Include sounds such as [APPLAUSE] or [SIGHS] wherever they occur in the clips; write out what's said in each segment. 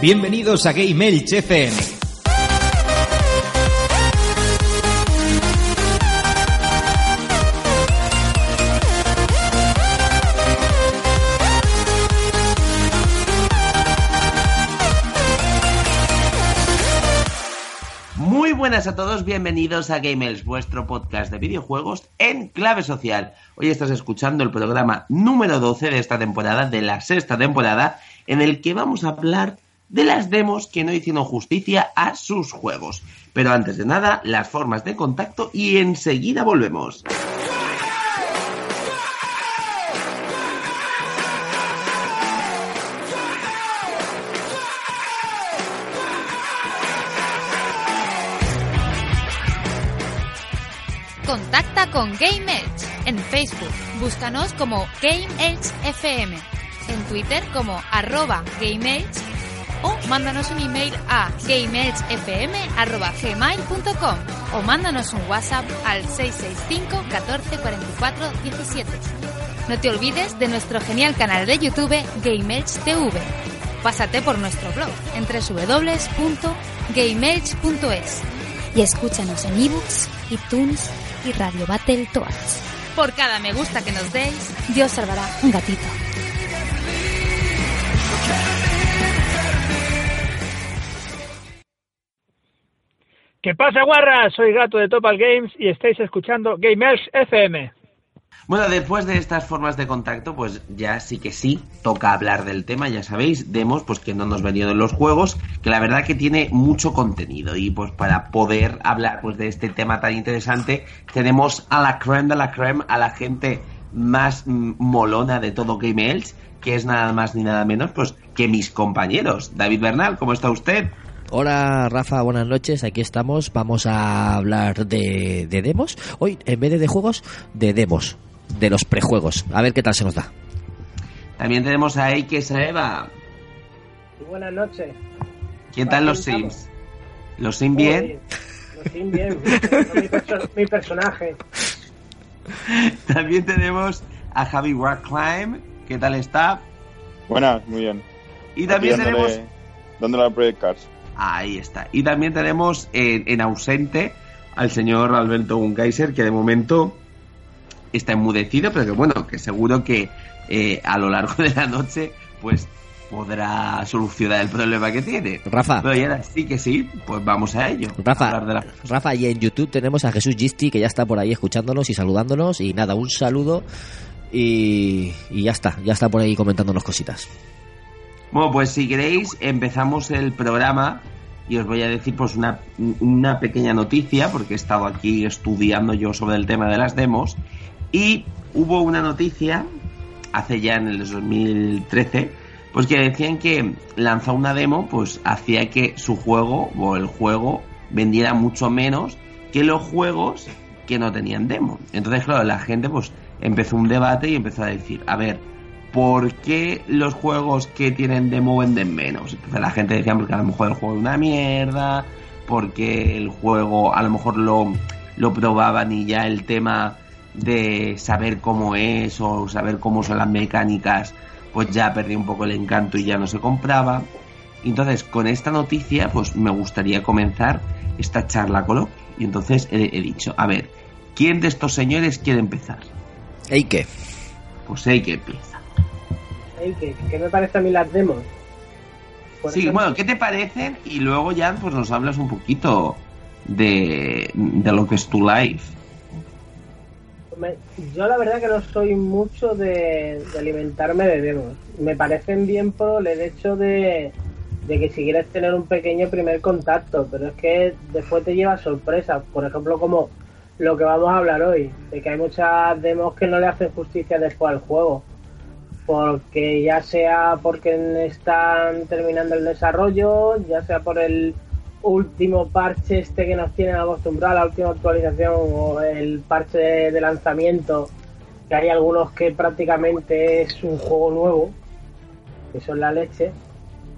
Bienvenidos a Game Elch FM. Muy buenas a todos, bienvenidos a Gamers, vuestro podcast de videojuegos en clave social. Hoy estás escuchando el programa número 12 de esta temporada, de la sexta temporada, en el que vamos a hablar de las demos que no hicieron justicia a sus juegos. Pero antes de nada, las formas de contacto y enseguida volvemos. Contacta con Game Edge en Facebook. Búscanos como Game Edge FM. En Twitter como arroba Game Edge o mándanos un email a gameedgefm.gmail.com o mándanos un WhatsApp al 665 14 44 17. No te olvides de nuestro genial canal de YouTube Game Edge TV. Pásate por nuestro blog en www.gameedge.es y escúchanos en ebooks, iTunes y Radio Battletoads. Por cada me gusta que nos deis, Dios salvará un gatito. ¿Qué pasa, guarras? Soy Gato de Topal Games y estáis escuchando Gamers FM. Bueno, después de estas formas de contacto, pues ya sí que sí, toca hablar del tema, ya sabéis, demos pues que no nos venían en los juegos, que la verdad que tiene mucho contenido y pues para poder hablar pues de este tema tan interesante, tenemos a la creme de la creme, a la gente más mm, molona de todo Game Elch, que es nada más ni nada menos pues que mis compañeros. David Bernal, ¿cómo está usted? Hola Rafa, buenas noches, aquí estamos, vamos a hablar de, de demos. Hoy, en vez de de juegos, de demos, de los prejuegos. A ver qué tal se nos da. También tenemos a Eike Saeva. Buenas noches. ¿Qué tal los Sims? ¿Los Sims bien? Los Sims bien. [LAUGHS] mi, perso- mi personaje. También tenemos a Javi Warclimb. ¿Qué tal está? Buenas, muy bien. Y también Aquí tenemos... dándole- dándole a Project Cars. Ahí está. Y también tenemos en, en ausente al señor Alberto Gunkaiser, que de momento está enmudecido, pero que bueno, que seguro que eh, a lo largo de la noche, pues podrá solucionar el problema que tiene. Rafa. Pero ya sí que sí, pues vamos a ello. Rafa, A la- Rafa, y en YouTube tenemos a Jesús Gisti, que ya está por ahí escuchándonos y saludándonos. Y nada, un saludo y, y ya está, ya está por ahí comentándonos cositas. Bueno, pues si queréis, empezamos el programa y os voy a decir pues una, una pequeña noticia, porque he estado aquí estudiando yo sobre el tema de las demos, y hubo una noticia hace ya en el 2013, pues que decían que lanzar una demo pues hacía que su juego o el juego vendiera mucho menos que los juegos que no tenían demo. Entonces, claro, la gente pues empezó un debate y empezó a decir, a ver, ¿por qué los juegos que tienen demo venden menos? Entonces la gente decía porque a lo mejor el juego es una mierda, porque el juego a lo mejor lo, lo probaban y ya el tema de saber cómo es o saber cómo son las mecánicas, pues ya perdí un poco el encanto y ya no se compraba. Entonces, con esta noticia, pues me gustaría comenzar esta charla coloquia. Y entonces he, he dicho, a ver, ¿quién de estos señores quiere empezar? ¿Ey qué? Pues que empieza. Ey, ¿qué, qué me parece a mí las demos? Por Sí, ejemplo, bueno, ¿qué te parecen? Y luego ya pues nos hablas un poquito de, de lo que es tu live. yo la verdad que no soy mucho de, de alimentarme de demos. Me parecen bien por el hecho de, de que si quieres tener un pequeño primer contacto, pero es que después te lleva sorpresas. Por ejemplo, como lo que vamos a hablar hoy, de que hay muchas demos que no le hacen justicia después al juego. Porque ya sea porque están terminando el desarrollo, ya sea por el último parche este que nos tienen acostumbrados, la última actualización o el parche de, lanzamiento, que hay algunos que prácticamente es un juego nuevo, que son la leche.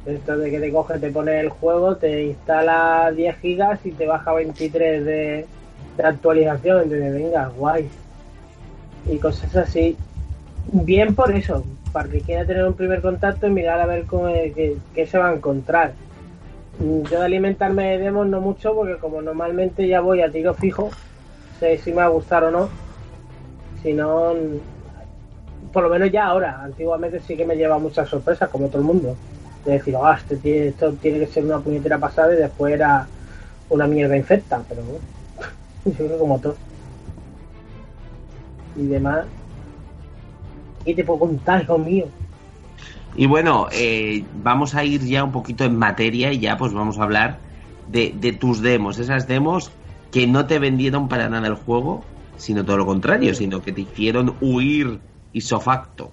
Esto de que te coge, te pone el juego, te instala 10 gigas y te baja 23 de, de actualización. Entonces, venga, guay. Y cosas así. Bien por eso, para que quiera tener un primer contacto y mirar a ver cómo, qué, qué se va a encontrar. Yo de alimentarme de demos no mucho, porque como normalmente ya voy a tiro fijo, sé si me va a gustar o no. Si no, por lo menos ya ahora. Antiguamente sí que me lleva muchas sorpresas, como todo el mundo. De decir, ah, este tiene- esto tiene que ser una puñetera pasada y después era una mierda infecta, pero bueno, [LAUGHS] yo creo como todo. Y demás. ¿Qué te puedo contar, hijo mío? Y bueno, eh, vamos a ir ya un poquito en materia y ya pues vamos a hablar de, de tus demos, esas demos que no te vendieron para nada el juego, sino todo lo contrario, sino que te hicieron huir isofacto.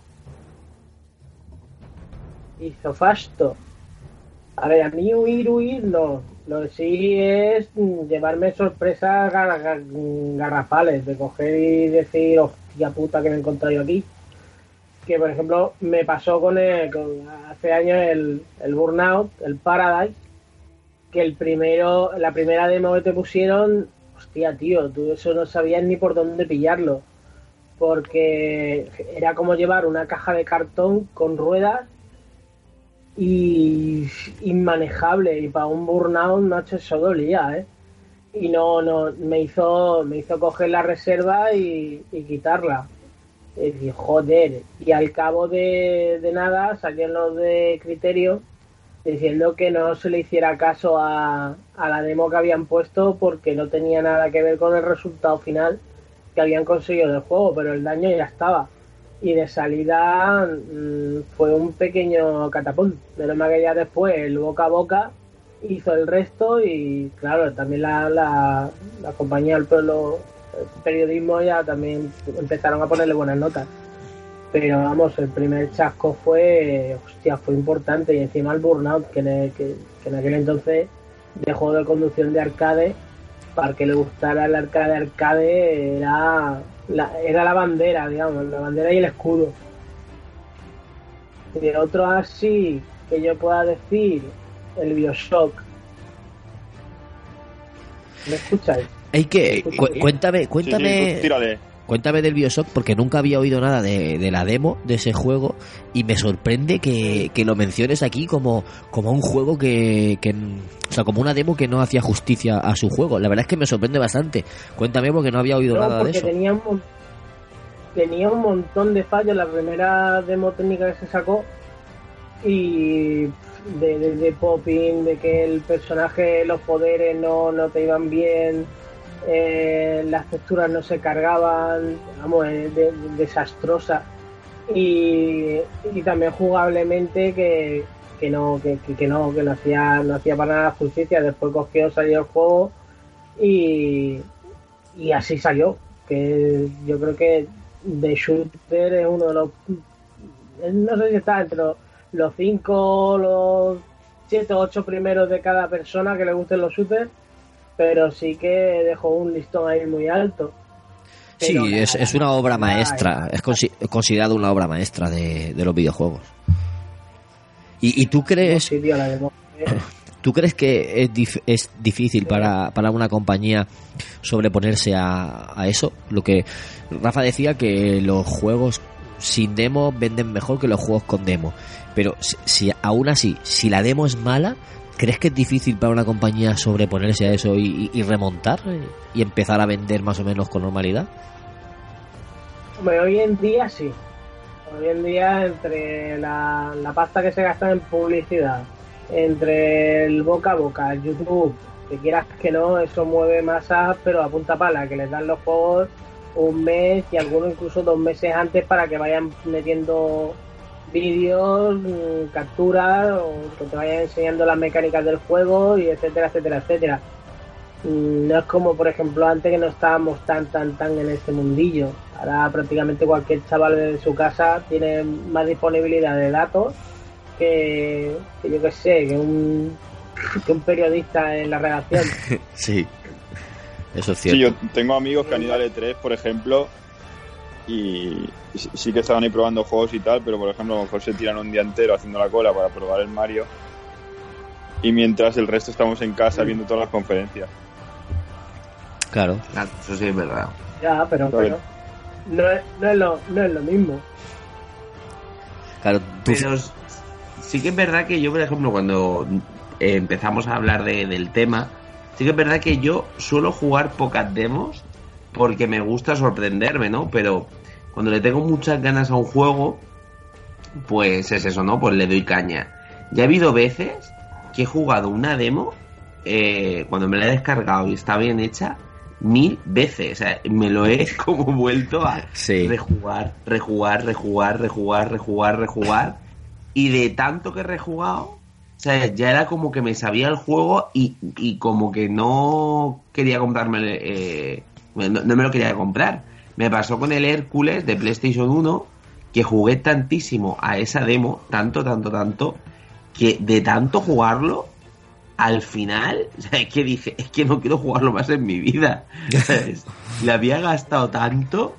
Isofasto. A ver, a mí huir, huir no. Lo que sí es llevarme sorpresas gar- gar- garrafales, de coger y decir, hostia puta que me he encontrado yo aquí. Que por ejemplo me pasó con, el, con hace años el, el Burnout, el Paradise, que el primero, la primera demo que te pusieron, hostia tío, tú eso no sabías ni por dónde pillarlo. Porque era como llevar una caja de cartón con ruedas y inmanejable y para un burnout macho eso dolía eh y no no me hizo me hizo coger la reserva y, y quitarla y joder y al cabo de, de nada salieron los de criterio diciendo que no se le hiciera caso a, a la demo que habían puesto porque no tenía nada que ver con el resultado final que habían conseguido del juego pero el daño ya estaba y de salida mm, fue un pequeño catapult. Menos mal que ya después el boca a boca hizo el resto y claro, también la, la, la compañía, el, pueblo- periodismo ya también empezaron a ponerle buenas notas. Pero vamos, el primer chasco fue, hostia, fue importante y encima el burnout, que, en- que, que en aquel entonces de juego de conducción de arcade, para que le gustara el arcade arcade era la, era la bandera, digamos, la bandera y el escudo. Y de otro así que yo pueda decir, el Bioshock. ¿Me escucháis? Hay que cu- cuéntame, Sí, sí, cuéntame, tírale. cuéntame del BioShock porque nunca había oído nada de, de la demo de ese juego y me sorprende que, que lo menciones aquí como, como un juego que, que, o sea, como una demo que no hacía justicia a su juego. La verdad es que me sorprende bastante. Cuéntame porque no había oído No, nada de eso. tenía un, tenía un montón de fallos la primera demo técnica que se sacó y de, de, de popping, de que el personaje, los poderes no, no te iban bien, eh, las texturas no se cargaban, vamos, de- de- desastrosa. Y, y también jugablemente que, que no, que, que- no, que no hacía, no hacía para nada justicia. Después cogió, salió el juego y, y así salió. Que yo creo que The Shooter es uno de los. No sé si está entre los, los cinco, los siete ocho primeros de cada persona que le gusten los shooters, pero sí que dejó un listón ahí muy alto. Sí, es, nada, es una obra nada, maestra, es consi- considerado una obra maestra de, de los videojuegos. ¿Y, y tú crees Sí, tío, la demo. [CLEARS THROAT] ¿Tú crees que es, dif- es difícil para, para una compañía sobreponerse a, a eso? Lo que Rafa decía que los juegos sin demo venden mejor que los juegos con demo. Pero si, si aún así, si la demo es mala, ¿crees que es difícil para una compañía sobreponerse a eso y, y- remontar y empezar a vender más o menos con normalidad? Hombre, hoy en día sí. Hoy en día, entre la, la pasta que se gasta en publicidad, entre el boca a boca, el YouTube, que quieras que no, eso mueve masas, pero a punta pala, que les dan los juegos un mes y algunos incluso dos meses antes para que vayan metiendo vídeos, mm, capturas, o que te vayan enseñando las mecánicas del juego y etcétera, etcétera, etcétera. Mm, No es como, por ejemplo, antes que no estábamos tan, tan, tan en este mundillo. Ahora prácticamente cualquier chaval de su casa tiene más disponibilidad de datos que, que yo que sé, que un, [LAUGHS] que un periodista en la redacción. [LAUGHS] Sí, eso es Sí, cierto. yo tengo amigos que han ido al E3, por ejemplo, y sí- sí que estaban ahí probando juegos y tal, pero por ejemplo, a lo mejor se tiran un día entero haciendo la cola para probar el Mario. Y mientras el resto estamos en casa viendo todas las conferencias. Claro. Claro, eso sí es verdad. Ya, pero, no, es, no, es lo, no es lo mismo. Claro, tú... Pero sí que es verdad que yo, por ejemplo, cuando eh, empezamos a hablar de- del tema, sí que es verdad que yo suelo jugar pocas demos porque me gusta sorprenderme, ¿no? Pero cuando le tengo muchas ganas a un juego, pues es eso, ¿no? Pues le doy caña. Ya ha habido veces que he jugado una demo eh, cuando me la he descargado y está bien hecha mil veces. O sea, me lo he [LAUGHS] como vuelto a Sí. rejugar, rejugar, rejugar, rejugar, rejugar, rejugar. Y de tanto que he rejugado, o sea, ya era como que me sabía el juego y, y como que no quería comprarme, eh, no, no me lo quería comprar. Me pasó con el Hércules de PlayStation 1, que jugué tantísimo a esa demo, tanto, tanto, tanto, que de tanto jugarlo, al final, [LAUGHS] o sea, es que dije, es que no quiero jugarlo más en mi vida. ¿sabes? [LAUGHS] Le había gastado tanto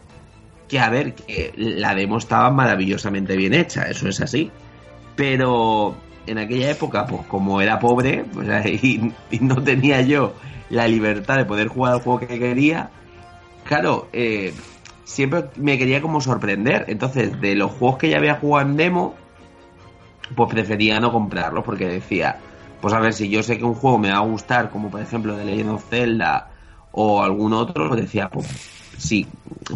que, a ver, que la demo estaba maravillosamente bien hecha, eso es así. Pero en aquella época, pues como era pobre pues, [LAUGHS] y, y no tenía yo la libertad de poder jugar al juego que quería, claro, eh, siempre me quería como sorprender. Entonces, de los juegos que ya había jugado en demo, pues prefería no comprarlos porque decía, pues a ver, si yo sé que un juego me va a gustar, como por ejemplo The Legend of Zelda o algún otro, pues decía, pues sí,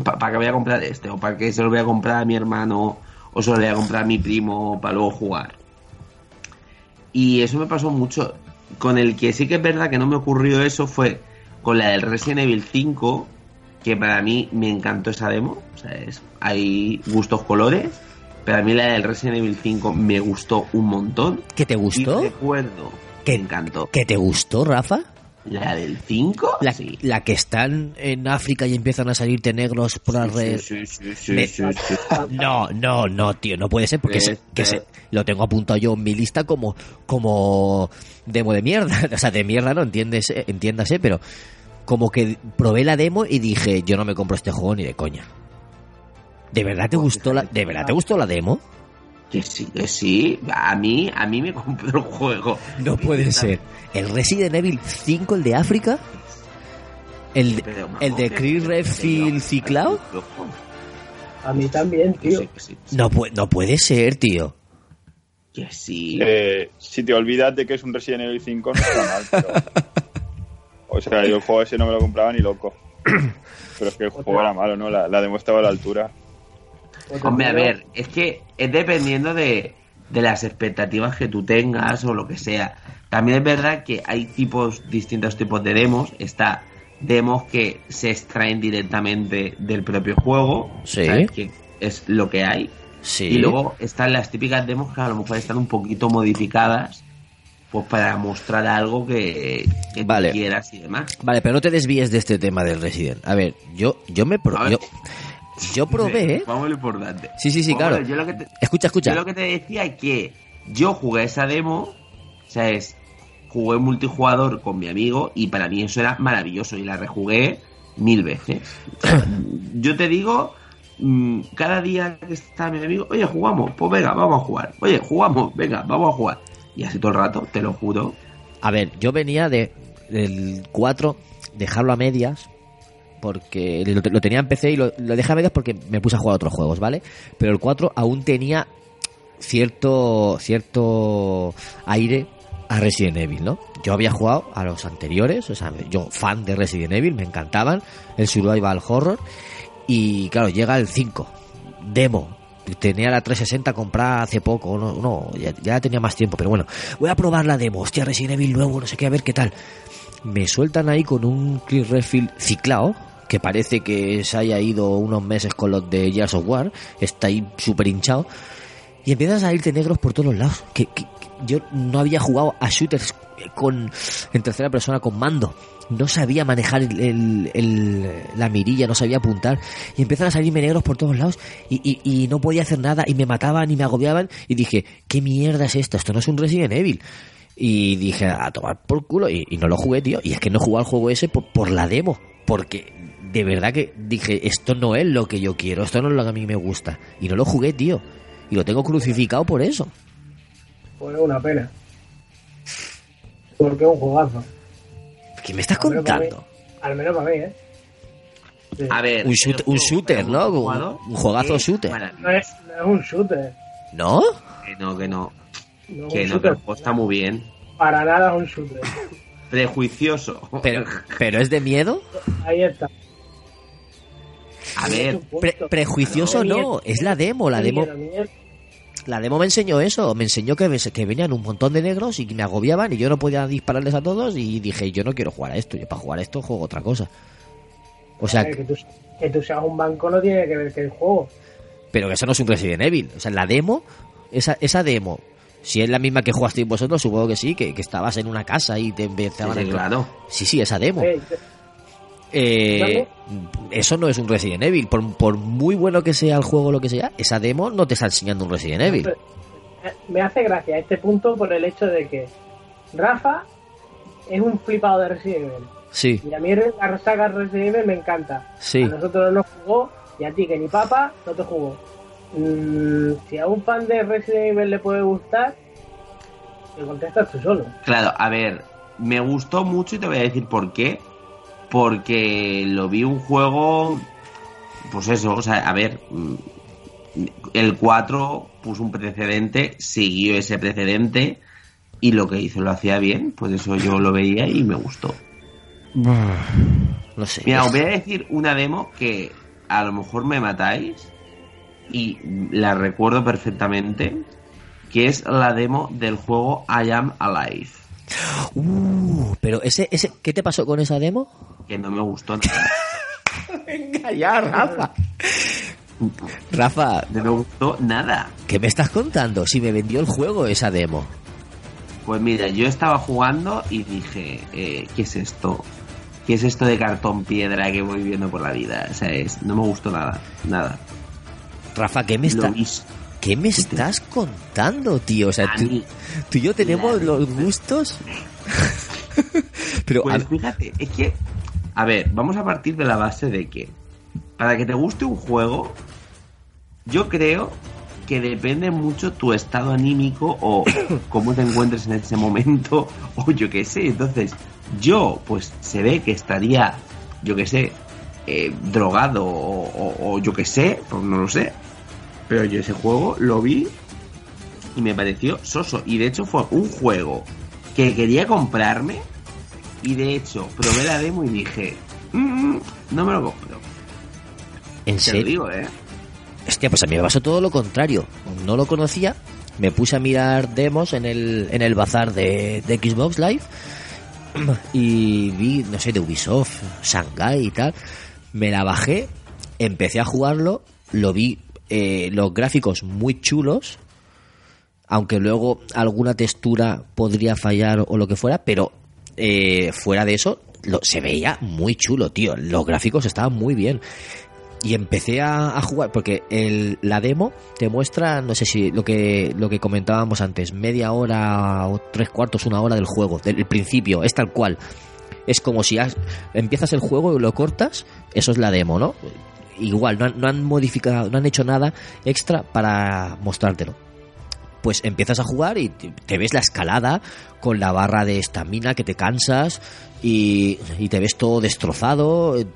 ¿para qué voy a comprar este? ¿O para qué se lo voy a comprar a mi hermano? ¿O se lo voy a comprar a mi primo para luego jugar? Y eso me pasó mucho. Con el que sí que es verdad que no me ocurrió eso fue con la del Resident Evil 5, que para mí me encantó esa demo. O sea, es, hay gustos colores. Pero a mí la del Resident Evil 5 me gustó un montón. ¿Que te gustó? Y recuerdo. ¿Que- me encantó. ¿Que te gustó, Rafa? ¿La del 5? La, sí. la que están en África y empiezan a salirte negros por las redes. Sí, sí, Me-. [LAUGHS] No, no, no, tío, no puede ser porque se- Este- que se- lo tengo apuntado yo en mi lista como como demo de mierda, [LAUGHS] o sea, de mierda no entiendes, entiéndase, pero como que probé la demo y dije, yo no me compro este juego ni de coña. ¿De verdad te gustó la de verdad te gustó la demo? Que sí, que sí. A mí, a mí me compró el juego. No puede ser. El Resident Evil 5 el de África? El Pero, el de Chris Redfield ciclado? A mí también, Que tío. sí, que sí. No puede no puede ser, tío. Que sí. Eh, si te olvidas de que es un Resident Evil 5, no está mal, pero... [LAUGHS] O sea, yo el juego ese no me lo compraba ni loco. [COUGHS] Pero es que el juego era malo, ¿no? La, la demo estaba a la altura. Hombre, a ver, es que es dependiendo de, de las expectativas que tú tengas o lo que sea. También es verdad que hay tipos, distintos tipos de demos. Está demos que se extraen directamente del propio juego. Sí. ¿sabes? Que es lo que hay. Sí. Y luego están las típicas demos que a lo mejor están un poquito modificadas. Pues para mostrar algo que, que tú Vale. quieras y demás. Vale, pero no te desvíes de este tema del Resident. A ver, yo yo me pro- A ver. yo, yo [LAUGHS] probé, ¿eh? Vamos a lo importante. Sí, sí, sí, claro. yo lo que te- Escucha, escucha. Yo lo que te decía es que yo jugué esa demo, o sea, es, jugué multijugador con mi amigo y para mí eso era maravilloso y la rejugué mil veces. [LAUGHS] Yo te digo, mm, cada día que está mi amigo, oye, jugamos, pues venga, vamos a jugar. Oye, jugamos, venga, vamos a jugar. Y así todo el rato, te lo juro. A ver, yo venía de del 4 dejarlo a medias porque lo, tenía en PC y lo, lo dejé a medias porque me puse a jugar a otros juegos, ¿vale? Pero el 4 aún tenía cierto cierto aire a Resident Evil, ¿no? Yo había jugado a los anteriores, o sea, yo fan de Resident Evil, me encantaban, el survival horror y claro, llega el 5, demo. Tenía la 360 comprada hace poco, no, no ya, tenía más tiempo, pero bueno, voy a probar la demo, hostia, Resident Evil nuevo, no sé qué, a ver qué tal. Me sueltan ahí con un Chris Redfield ciclado, que parece que se haya ido unos meses con los de Gears of War, está ahí súper hinchado, y empiezan a salirte negros por todos lados. Que, yo no había jugado a shooters con en tercera persona con mando. No sabía manejar el, la mirilla, no sabía apuntar. Y empiezan a salirme negros por todos lados. Y, y- no podía hacer nada. Y me mataban y me agobiaban. Y dije, ¿qué mierda es esto? Esto no es un Resident Evil. Y dije, a tomar por culo. Y, y no lo jugué, tío. Y es que no jugué al juego ese por, por la demo. Porque de verdad que dije, esto no es lo que yo quiero. Esto no es lo que a mí me gusta. Y no lo jugué, tío. Y lo tengo crucificado por eso. Pues una pena. Porque es un jugazo. ¿Qué me estás Al menos para mí- contando? Al menos para mí, ¿eh? Sí. A ver, Un, shoot- shooter, ¿no? Un, un juejugazo es shooter. No es, no es un shooter. ¿No? Que no, que no. No, Que no, está muy bien. Para nada un shooter. Prejuicioso. Pero, pero es de miedo. Ahí está. A ver, Pre- prejuicioso no, es la demo, la demo. La demo me enseñó eso, me enseñó que, que venían un montón de negros y que me agobiaban y yo no podía dispararles a todos y dije, yo no quiero jugar a esto, yo para jugar a esto juego otra cosa. O sea, que, tú, que tú seas un banco no tiene que ver que el juego. pero que eso no es un Resident Evil. O sea, la demo, esa, esa demo, si es la misma que jugasteis vosotros, supongo que sí, que, que estabas en una casa y te sí, empezaban sí, a... claro. Sí, sí, esa demo. Eh, Eh, eso no es un Resident Evil. Por, por muy bueno que sea el juego o lo que sea, esa demo no te está enseñando un Resident Evil. Me hace gracia este punto por el hecho de que Rafa es un flipado de Resident Evil. Sí, Y a mí la saga Resident Evil me encanta. sí. A nosotros no nos jugó y a ti que ni papa no te jugó. Mm, si a un fan de Resident Evil le puede gustar, te contestas tú solo. Claro, a ver, me gustó mucho y te voy a decir por qué. Porque lo vi un juego, pues eso, o sea, a ver, mm, el 4 puso un precedente, siguió ese precedente y lo que hizo lo hacía bien, pues eso yo lo veía y me gustó. [SIGHS] No sé. Mira, os voy a decir una demo que a lo mejor me matáis y la recuerdo perfectamente, que es la demo del juego I Am Alive, Uh, pero ese, ese, ¿qué te pasó con esa demo? Que no me gustó nada. [LAUGHS] Venga ya, Rafa. Rafa, No me gustó nada. ¿qué me estás contando? Si me vendió el juego esa demo. Pues mira, yo estaba jugando y dije, eh, ¿qué es esto? ¿Qué es esto de cartón piedra que voy viendo por la vida? O sea, es, no me gustó nada, nada. Rafa, ¿qué me, está, ¿qué me estás contando, tío? O sea, A tú, mí- tú y yo tenemos los gustos. [LAUGHS] Pero, a- Pues fíjate, es que, a ver, vamos a partir de la base de que para que te guste un juego, yo creo que depende mucho tu estado anímico o [COUGHS] cómo te encuentres en ese momento [LAUGHS] o yo qué sé. Entonces, yo, pues se ve que estaría, yo qué sé, eh, drogado o, o- o yo qué sé, pues no lo sé. Pero yo ese juego lo vi y me pareció soso. Y de hecho fue un juego que quería comprarme y de hecho probé la demo y dije, "Mm, no me lo compro. en Te lo serio. digo, ¿eh? Hostia, pues a mí me pasó todo lo contrario. No lo conocía. Me puse a mirar demos en el, en el bazar de, de Xbox Live. [CLEARS THROAT] Y vi, no sé, de Ubisoft, Shanghai y tal. Me la bajé, empecé a jugarlo, lo vi, eh, los gráficos muy chulos. Aunque luego alguna textura podría fallar o lo que fuera, pero eh, fuera de eso, lo- se veía muy chulo, tío. Los gráficos estaban muy bien. Y empecé a, jugar porque el, la demo te muestra no sé si lo que lo que comentábamos antes media hora o tres cuartos una hora del juego del principio es tal cual. Es como si has- empiezas el juego y lo cortas eso es la demo no igual no han, no han modificado no han hecho nada extra para mostrártelo pues empiezas a jugar y te, ves la escalada con la barra de estamina que te cansas y, y te ves todo destrozado, eh,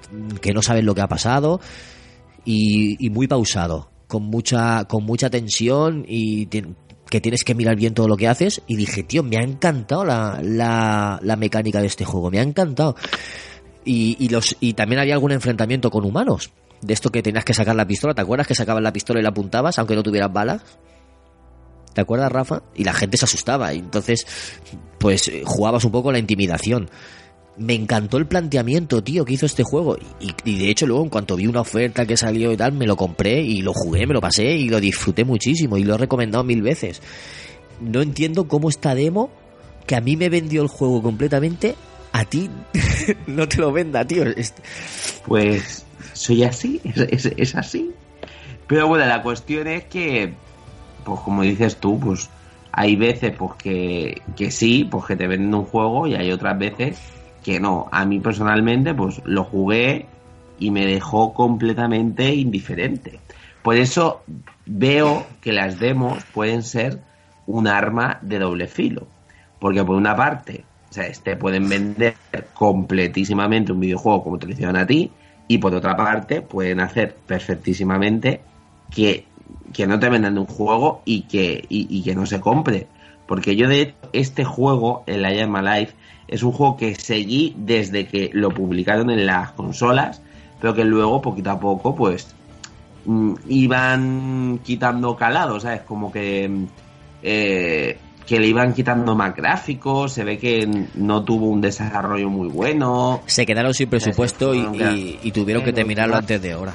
que no sabes lo que ha pasado y, y muy pausado, con mucha, con mucha tensión y que tienes que mirar bien todo lo que haces. Y dije, tío, me ha encantado la, la, la mecánica de este juego, me ha encantado. Y, y, los, y también había algún enfrentamiento con humanos. De esto que tenías que sacar la pistola, ¿te acuerdas que sacabas la pistola y la apuntabas aunque no tuvieras balas? ¿Te acuerdas, Rafa? Y la gente se asustaba. Y entonces, pues eh, jugabas un poco la intimidación. Me encantó el planteamiento, tío, que hizo este juego. Y, de hecho, luego, en cuanto vi una oferta que salió y tal, me lo compré y lo jugué, me lo pasé y lo disfruté muchísimo. Y lo he recomendado mil veces. No entiendo cómo esta demo, que a mí me vendió el juego completamente, a ti [LAUGHS] no te lo venda, tío. Es- Pues soy así, [LAUGHS] es- es así. Pero bueno, la cuestión es que, pues como dices tú, pues hay veces pues que, que sí, pues que te venden un juego y hay otras veces que no. A mí personalmente, pues lo jugué y me dejó completamente indiferente. Por eso veo que las demos pueden ser un arma de doble filo. Porque por una parte, o sea, te pueden vender completísimamente un videojuego como te lo hicieron a ti, y por otra parte pueden hacer perfectísimamente que que no te vendan un juego y que, y, y que no se compre. Porque yo de este juego, el I Am Alive, es un juego que seguí desde que lo publicaron en las consolas, pero que luego, poquito a poco, pues mm, iban quitando calado, ¿sabes? Como que, eh, que le iban quitando más gráficos, se ve que no tuvo un desarrollo muy bueno. Se quedaron sin presupuesto y- y tuvieron que terminarlo antes de hora.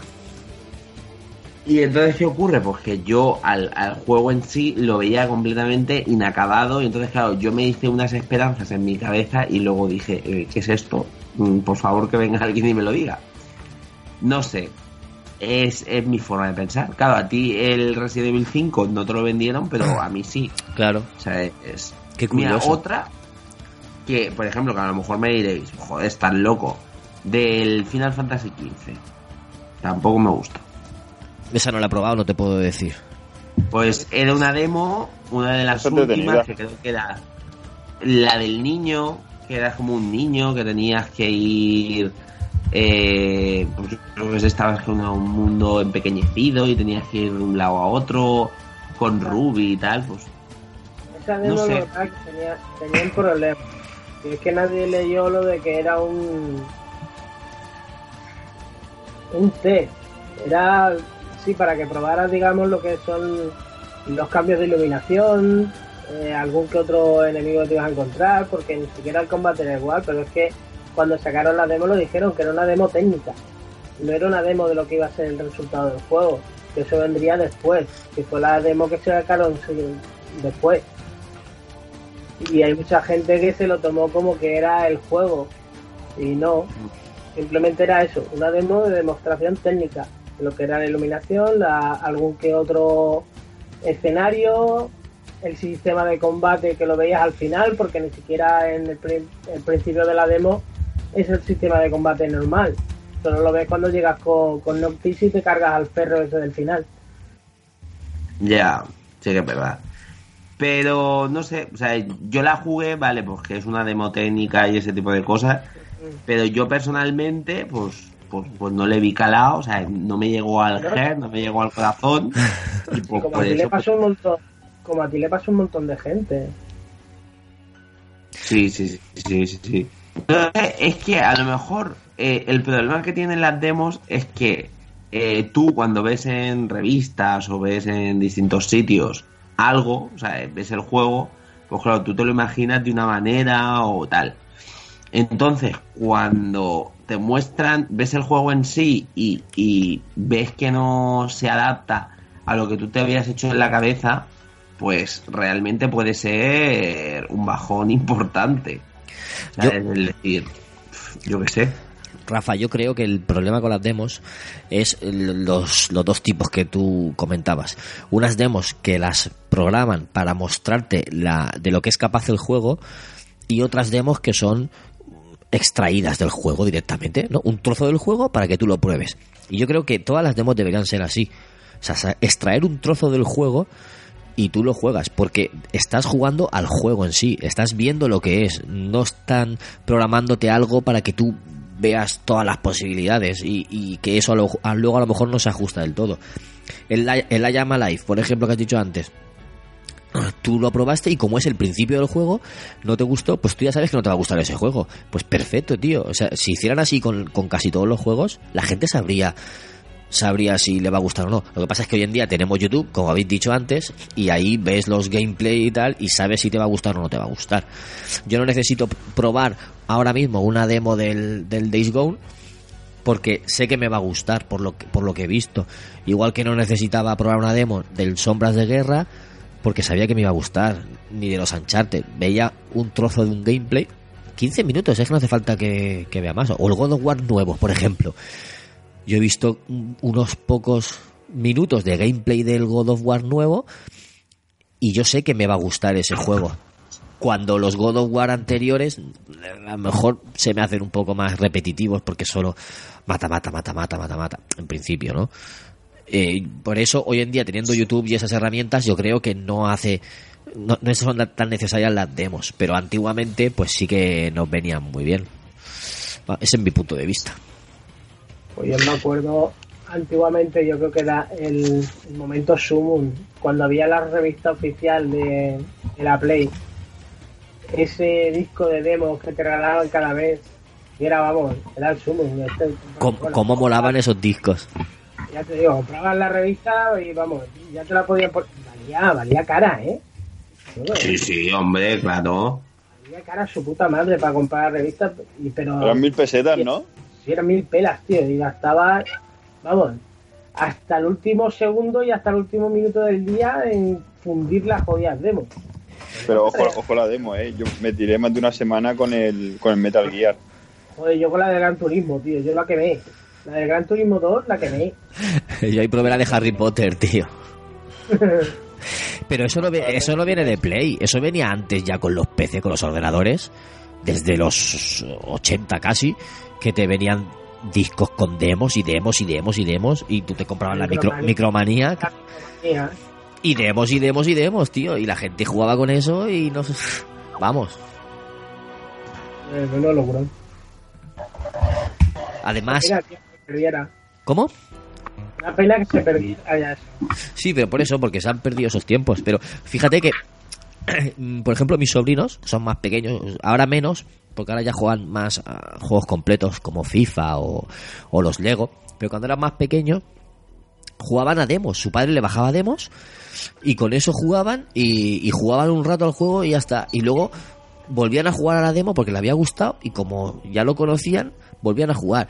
Y entonces, ¿qué ocurre? Pues que yo al, al juego en sí lo veía completamente inacabado y entonces, claro, yo me hice unas esperanzas en mi cabeza y luego dije, eh, ¿qué es esto? Mm, Por favor que venga [LAUGHS] alguien y me lo diga. No sé, es, es mi forma de pensar. Claro, a ti el Resident Evil 5 no te lo vendieron, pero a mí sí. [CLEARS THROAT] Claro. O sea, es... Qué Mira, curioso. otra que, por ejemplo, que a lo mejor me diréis, joder, es tan loco, del Final Fantasy XV. Tampoco me gusta. Esa no la he probado, no te puedo decir. Pues era una demo, una de las últimas, que creo que era la del niño, que era como un niño que tenías que ir. Eh, pues creo que estabas con un mundo empequeñecido y tenías que ir de un lado a otro con Ruby y tal. Pues Esa demo No sé. que tenía, tenía un problema. Y es que nadie leyó lo de que era un. un test. Era, sí, para que probaras, digamos, lo que son los cambios de iluminación, eh, algún que otro enemigo te ibas a encontrar, porque ni siquiera el combate era igual, pero es que cuando sacaron la demo lo dijeron que era una demo técnica. No era una demo de lo que iba a ser el resultado del juego, que eso vendría después, que fue la demo que se sacaron después. Y hay mucha gente que se lo tomó como que era el juego. Y no, simplemente era eso, una demo de demostración técnica. Lo que era la iluminación, la- algún que otro escenario, el sistema de combate que lo veías al final, porque ni siquiera en el, pri- el principio de la demo es el sistema de combate normal. Solo lo ves cuando llegas con, con Noctis y te cargas al perro ese del final. ya, sí que es verdad. Pero no sé, o sea, yo la jugué, vale, porque es una demo técnica y ese tipo de cosas. Pero yo personalmente, pues, pues, pues no le vi calado, o sea, no me llegó al gen, no me llegó al corazón. Y pues, como por a ti le eso, pues, pasó un montón, como a ti le pasó un montón de gente. Sí, sí, sí, sí, sí, Es que a lo mejor eh, el problema que tienen las demos es que eh, tú cuando ves en revistas o ves en distintos sitios algo, o sea, ves el juego, pues claro, tú te lo imaginas de una manera o tal. Entonces, cuando te muestran, ves el juego en sí y, y ves que no se adapta a lo que tú te habías hecho en la cabeza, pues realmente puede ser un bajón importante. Yo- es decir, yo qué sé. Rafa, yo creo que el problema con las demos es el- los, los dos tipos que tú comentabas. Unas demos que las programan para mostrarte la, de lo que es capaz el juego y otras demos que son extraídas del juego directamente, ¿no? Un trozo del juego para que tú lo pruebes. Y yo creo que todas las demos deberían ser así. O sea, extraer un trozo del juego y tú lo juegas, porque estás jugando al juego en sí, estás viendo lo que es, no están programándote algo para que tú veas todas las posibilidades y, y que eso a lo- a- luego a lo mejor no se ajusta del todo. El, el I Am por ejemplo, que has dicho antes, tú lo probaste y como es el principio del juego, no te gustó, pues tú ya sabes que no te va a gustar ese juego. Pues perfecto, tío. O sea, si hicieran así con, con casi todos los juegos, la gente sabría sabría si le va a gustar o no. Lo que pasa es que hoy en día tenemos YouTube, como habéis dicho antes, y ahí ves los gameplay y tal, y sabes si te va a gustar o no te va a gustar. Yo no necesito probar ahora mismo una demo del, del Days Gone, porque sé que me va a gustar por lo que, por lo que he visto. Igual que no necesitaba probar una demo del Sombras de Guerra, porque sabía que me iba a gustar, ni de los Uncharted. Veía un trozo de un gameplay, 15 minutos, es que no hace falta que, que vea más. O el God of War nuevo, por ejemplo. Yo he visto un- unos pocos minutos de gameplay del God of War nuevo y yo sé que me va a gustar ese juego. Cuando los God of War anteriores a lo mejor se me hacen un poco más repetitivos porque solo mata, mata, mata, mata, mata, mata, en principio, ¿no? Eh, por eso hoy en día teniendo YouTube y esas herramientas yo creo que no hace no, no son tan necesarias las demos pero antiguamente pues sí que nos venían muy bien ese es mi punto de vista Pues yo me acuerdo antiguamente yo creo que era el, el momento sumum, cuando había la revista oficial de, de la Play, ese disco de demos que te regalaban cada vez, y era, vamos, era el sumum. Este- ¿Cómo, bueno, cómo molaban esos discos? Ya te digo, comprabas la revista y vamos, ya te la podían poner. Valía, valía cara, ¿eh? Bueno, Sí, sí, hombre, claro. Valía cara su puta madre para comprar la revista, y, pero. Eran mil pesetas, ¿no? Sí, eran mil pelas, tío, y gastaba, vamos, hasta el último segundo y hasta el último minuto del día en fundir las jodidas demos. Pero ojo, ojo la demo, ¿eh? Yo me tiré más de una semana con el, con el Metal Gear. Joder, yo con la de Gran Turismo, tío, yo la quemé. La de Gran Turismo 2 la quemé. [LAUGHS] Yo ahí probé la de Harry Potter, tío. [LAUGHS] Pero eso no, eso no viene de Play, eso venía antes ya con los PC, con los ordenadores, desde los 80 casi, que te venían discos con demos y demos y demos y demos y tú te comprabas la micro, Micromanía. Y demos y demos y demos, tío, y la gente jugaba con eso y no sé, vamos. eh, bueno, logró. Además, Mira, tío, que se perdiera. ¿cómo? Una pena que se perdiera. Sí, pero por eso, porque se han perdido esos tiempos. Pero fíjate que, [CLEARS THROAT] por ejemplo, mis sobrinos son más pequeños, ahora menos, porque ahora ya juegan más a juegos completos como FIFA o, o los Lego. Pero cuando eran más pequeños, jugaban a demos. Su padre le bajaba demos y con eso jugaban y, y jugaban un rato al juego y ya está. Y luego volvían a jugar a la demo porque le había gustado y como ya lo conocían, volvían a jugar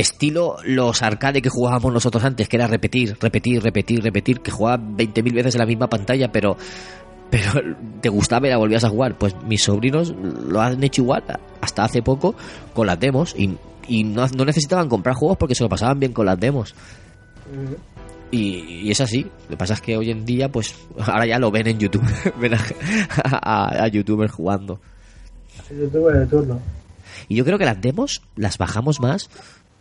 estilo los arcade que jugábamos nosotros antes, que era repetir, repetir, repetir, repetir, que jugaban 20.000 veces en la misma pantalla, pero pero te gustaba y la volvías a jugar. Pues mis sobrinos lo han hecho igual hasta hace poco con las demos y, y no, no necesitaban comprar juegos porque se lo pasaban bien con las demos. Y, y es así. Lo que pasa es que hoy en día, pues [LAUGHS] ahora ya lo ven en YouTube. [LAUGHS] ven a, a- a youtubers jugando. Yo tuve de turno. Y yo creo que las demos las bajamos más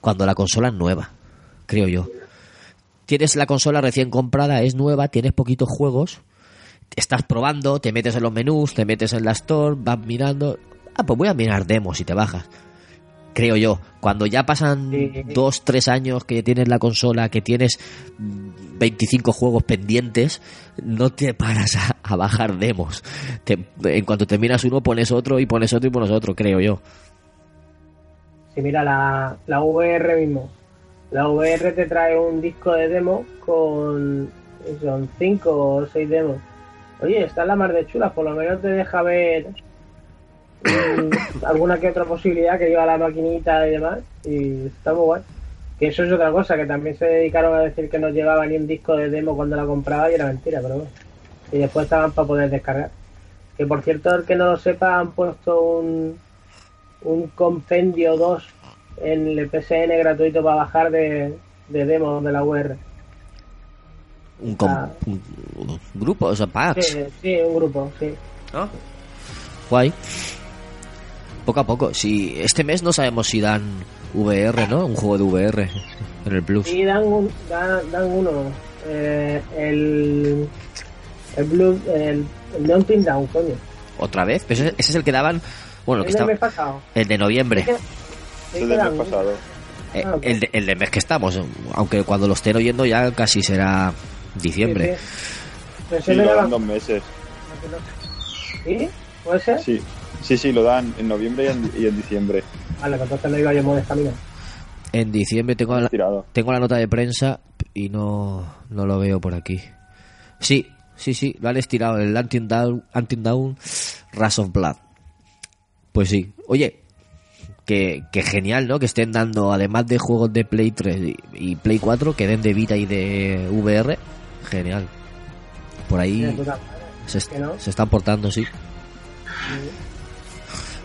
cuando la consola es nueva, creo yo. Tienes la consola recién comprada, es nueva, tienes poquitos juegos, estás probando, te metes en los menús, te metes en la store, vas mirando. Ah, pues voy a mirar demos y te bajas. Creo yo, cuando ya pasan dos, tres años que tienes la consola, que tienes mm, 25 juegos pendientes, no te paras a, a bajar demos. Te- en cuanto terminas uno, pones otro y pones otro y pones otro, creo yo. Si mira la, la VR mismo. La VR te trae un disco de demo con. Son 5 o 6 demos. Oye, está la mar de chula, por lo menos te deja ver mm, [COUGHS] alguna que otra posibilidad que lleva la maquinita y demás. Y está muy guay. Que eso es otra cosa, que también se dedicaron a decir que no llevaba ni un disco de demo cuando la compraba y era mentira, pero bueno. Y después estaban para poder descargar. Que por cierto, el que no lo sepa, han puesto un, un compendio 2 en el PSN gratuito para bajar de, de demos de la UR. un, com- Ah. un- un grupo, o sea, packs, Sí, sí, un grupo, sí. ¿no? Guay. Poco a poco. Si este mes no sabemos si dan VR, ¿no? Un juego de VR en el Plus. Y dan, un, dan, dan uno. eh, el. El Blue. El, el Mountain Down, coño. Otra vez. Pero ese, ese es el que daban, bueno, que el del está, mes pasado. el de noviembre. El que del mes pasado. Eh, Ah, el, de- el del mes que estamos. Aunque cuando lo estén oyendo ya casi será diciembre. Sí, sí. Que lo dan dos meses. ¿Sí? ¿Puede ser? Sí, sí, sí, lo dan en noviembre y en, y en diciembre. Vale, pues entonces no iba yo de camino. En diciembre tengo la, tengo la nota de prensa y no, no lo veo por aquí. Sí, sí, sí, lo han estirado. El Until Down, Until Down Rush of Blood. Pues sí. Oye, que, que genial, ¿no? Que estén dando, además de juegos de Play 3 y, Play 4, que den de Vita y de VR. Genial. Por ahí se, est- no. se están portando, sí.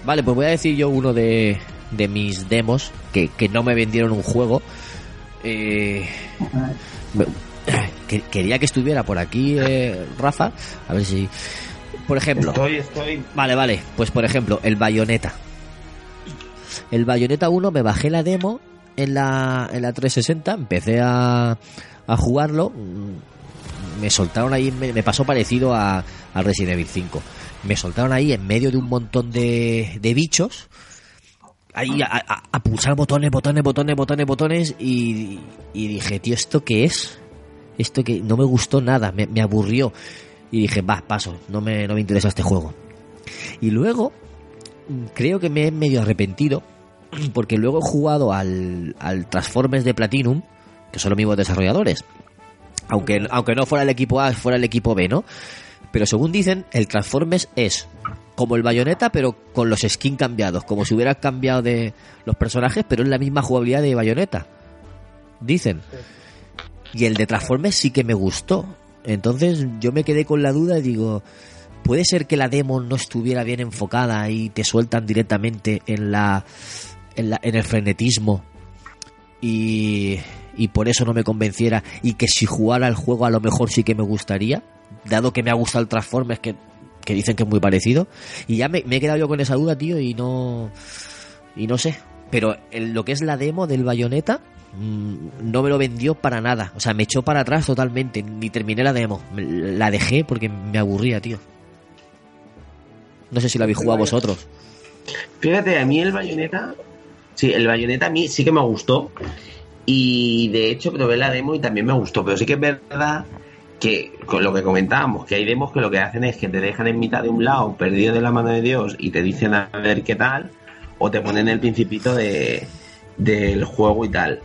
Vale, pues voy a decir yo uno de, de mis demos que, que no me vendieron un juego. Eh, me- que- quería que estuviera por aquí eh, Rafa. A ver si. Por ejemplo. Estoy, estoy. Vale, vale. Pues por ejemplo, el Bayonetta. El Bayonetta 1 me bajé la demo en la, en la 360, empecé a, a jugarlo. Me soltaron ahí, me, me pasó parecido a, a Resident Evil 5. Me soltaron ahí en medio de un montón de, de bichos. ahí a, a- a pulsar botones, botones, botones, botones, botones y, y dije, tío, ¿esto qué es? Esto que no me gustó nada, me, me aburrió. Y dije, va, paso, no me, no me interesa este juego. Y luego, creo que me he medio arrepentido, porque luego he jugado al, al Transformers de Platinum, que son los mismos desarrolladores. Aunque, aunque no fuera el equipo A, fuera el equipo B, ¿no? Pero según dicen, el Transformers es como el Bayonetta, pero con los skins cambiados, como si hubiera cambiado de los personajes, pero es la misma jugabilidad de Bayonetta. Dicen. Y el de Transformers sí que me gustó. Entonces yo me quedé con la duda y digo, puede ser que la demo no estuviera bien enfocada y te sueltan directamente en la en, la- en el frenetismo y, y por eso no me convenciera. Y que si jugara el juego a lo mejor sí que me gustaría, dado que me ha gustado el Transformers que, que dicen que es muy parecido. Y ya me, me he quedado yo con esa duda, tío, y no y no sé, pero lo que es la demo del Bayonetta mm, no me lo vendió para nada, o sea, me echó para atrás totalmente, ni terminé la demo, la dejé porque me aburría, tío. No sé si la habéis jugado vosotros. Fíjate, a mí el bayoneta, sí, el bayoneta a mí sí que me gustó. Y de hecho probé la demo y también me gustó. Pero sí que es verdad que con lo que comentábamos, que hay demos que lo que hacen es que te dejan en mitad de un lado, perdido de la mano de Dios, y te dicen a ver qué tal, o te ponen el principito de, del juego y tal.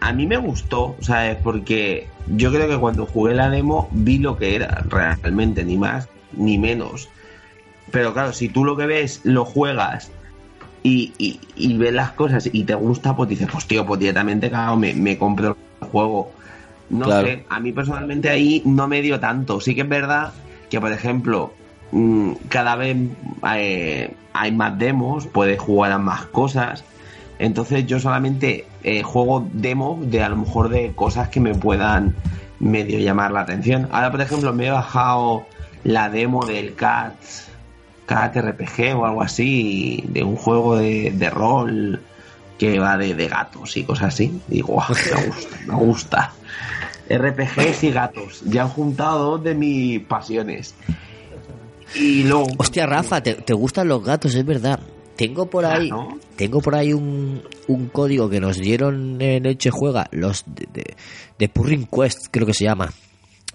A mí me gustó, ¿sabes? Porque yo creo que cuando jugué la demo vi lo que era realmente, ni más ni menos. Pero claro, si tú lo que ves lo juegas y, y, y ves las cosas y te gusta, pues dices, pues tío, pues directamente, claro, me, me compro el juego. No Claro. sé, a mí personalmente ahí no me dio tanto. Sí que es verdad que, por ejemplo, cada vez eh, hay más demos, puedes jugar a más cosas. Entonces yo solamente eh, juego demos de a lo mejor de cosas que me puedan medio llamar la atención. Ahora, por ejemplo, me he bajado la demo del Cats Cat RPG o algo así, de un juego de, de rol que va de, de gatos y cosas así. Digo, "Guau, me gusta, me gusta. [LAUGHS] RPGs y gatos. Ya han juntado dos de mis pasiones. Y luego. Hostia, Rafa, te, te gustan los gatos, es verdad. Tengo por ahí, tengo por ahí un, un código que nos dieron en Eche Juega, los de, de, de Purring Quest, creo que se llama.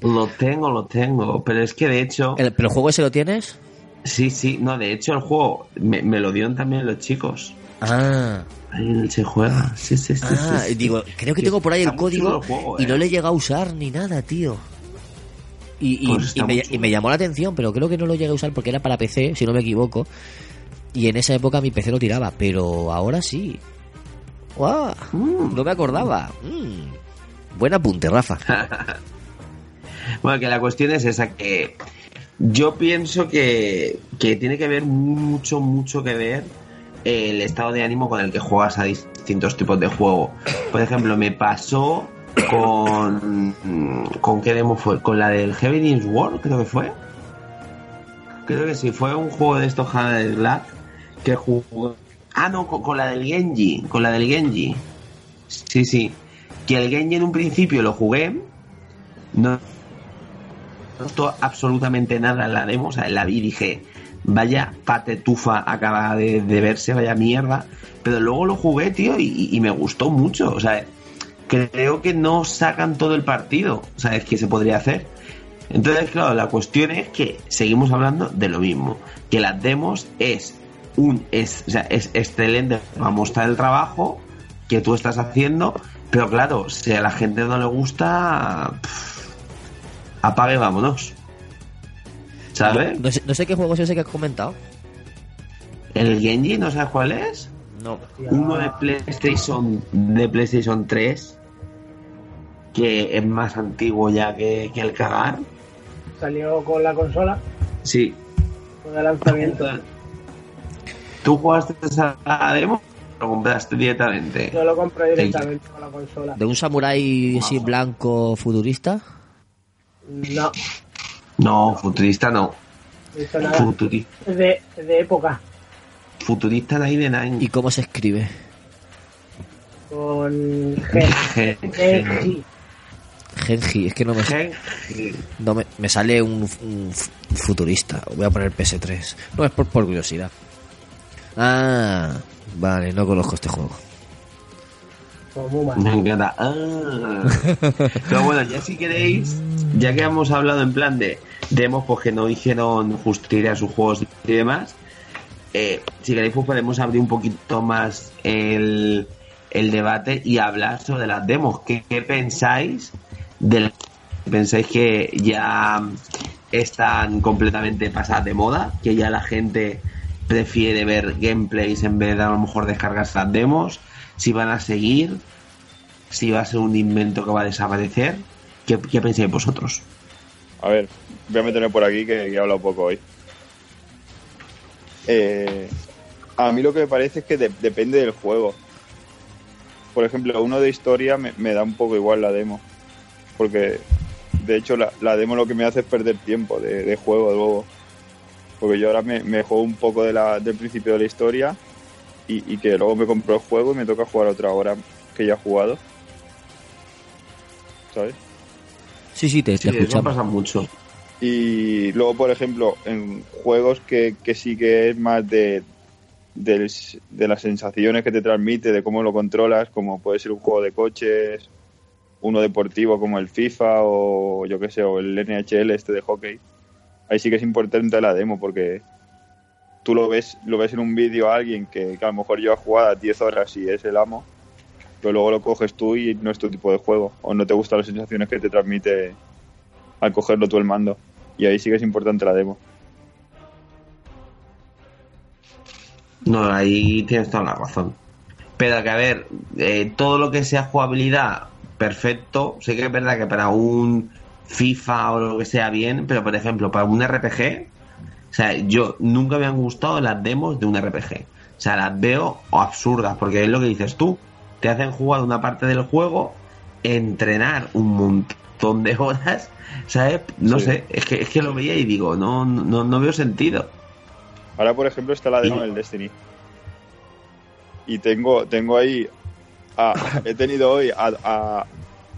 Lo tengo, lo tengo. Pero es que de hecho. El- ¿Pero el juego ese lo tienes? Sí, sí. No, de hecho el juego me, me lo dieron también los chicos. Ah, Ahí se juega. Sí, sí, sí. ah, sí, sí. digo, creo que tengo por ahí el código juego, y eh. no le he llegado a usar ni nada, tío. Y, y- Pues y me, y llamó la atención, pero creo que no lo llegué a usar porque era para PC, si no me equivoco. Y en esa época mi PC lo tiraba, pero ahora sí. ¡Guau! Mm. No me acordaba. Mm. Buen apunte, Rafa. [LAUGHS] Bueno, que la cuestión es esa, que yo pienso que, que tiene que ver mucho, mucho que ver el estado de ánimo con el que juegas a distintos tipos de juego. Por ejemplo, me pasó con... ¿Con qué demo fue? Con la del Heaven's War, creo que fue. Creo que sí, fue un juego de estos de Black que jugó... Ah, no, con, la del Genji, con la del Genji. Sí, sí. Que el Genji en un principio lo jugué, no no absolutamente nada en la demo, o sea, la vi y dije, vaya patetufa acaba de, de verse, vaya mierda, pero luego lo jugué, tío, y, y me gustó mucho, o sea, creo que no sacan todo el partido, o sea, es que se podría hacer. Entonces, claro, la cuestión es que seguimos hablando de lo mismo, que las demos es un es, o sea, es excelente para mostrar el trabajo que tú estás haciendo, pero claro, si a la gente no le gusta, pff, apague, vámonos. ¿Sabes? No sé, no sé qué juego es ese que has comentado. El Genji, ¿no sabes cuál es? No. Uno de PlayStation, de PlayStation 3, que es más antiguo ya que, que el cagar. Salió con la consola, Sí. con el lanzamiento. ¿Tú jugaste esa demo o lo compraste directamente? Yo lo compré directamente con la consola. ¿De un samurái así blanco futurista? No, No, futurista no. Futurista, Es de, es de época. Futurista de ahí de Nine. ¿Y cómo se escribe? Con G. G. Genji, es que no me, Genji. no me, me sale un, un fu- futurista. Voy a poner PS3. No, es por, por curiosidad. Ah, Vale, no conozco este juego. Pues. Me encanta. Ah. Pero bueno, ya si queréis, ya que hemos hablado en plan de demos pues que no hicieron justicia a sus juegos y demás, eh, si queréis pues podemos abrir un poquito más el, el debate y hablar sobre las demos. ¿Qué, pensáis de las- ¿Pensáis que ya están completamente pasadas de moda? ¿Que ya la gente prefiere ver gameplays en vez de a lo mejor descargarse las demos? ¿Si van a seguir? ¿Si va a ser un invento que va a desaparecer? ¿Qué, qué pensáis vosotros? A ver, voy a meterme por aquí que he hablado poco hoy. Eh, a mí lo que me parece es que de- depende del juego. Por ejemplo, uno de historia me, me da un poco igual la demo. Porque, de hecho, la, la demo lo que me hace es perder tiempo de, de juego luego. Porque yo ahora me, me juego un poco de la, del principio de la historia y, y que luego me compro el juego y me toca jugar otra hora que ya he jugado. ¿Sabes? Sí, sí, te, te Sí, eso escuchamos. pasa mucho. Y luego, por ejemplo, en juegos que, que sí que es más de, del- de las sensaciones que te transmite, de cómo lo controlas, como puede ser un juego de coches, uno deportivo como el FIFA o yo qué sé, o el NHL este de hockey, ahí sí que es importante la demo porque tú lo ves, lo ves en un vídeo a alguien que, que a lo mejor lleva jugada 10 horas y es el amo, pero luego lo coges tú y no es tu tipo de juego, o no te gustan las sensaciones que te transmite al cogerlo tú el mando. Y ahí sí que es importante la demo. No, ahí tienes toda la razón. Pero que a ver, eh, todo lo que sea jugabilidad, perfecto. Sé que es verdad que para un FIFA o lo que sea bien, pero por ejemplo, para un RPG, o sea, yo nunca me han gustado las demos de un RPG. O sea, las veo absurdas, porque es lo que dices tú. Te hacen jugar una parte del juego, entrenar un montón de horas, ¿sabes? No Sí. sé, es que, es que lo veía y digo, no, no, no veo sentido. Ahora, por ejemplo, está la demo del Destiny. Y tengo, tengo ahí. a- he tenido hoy. A, a-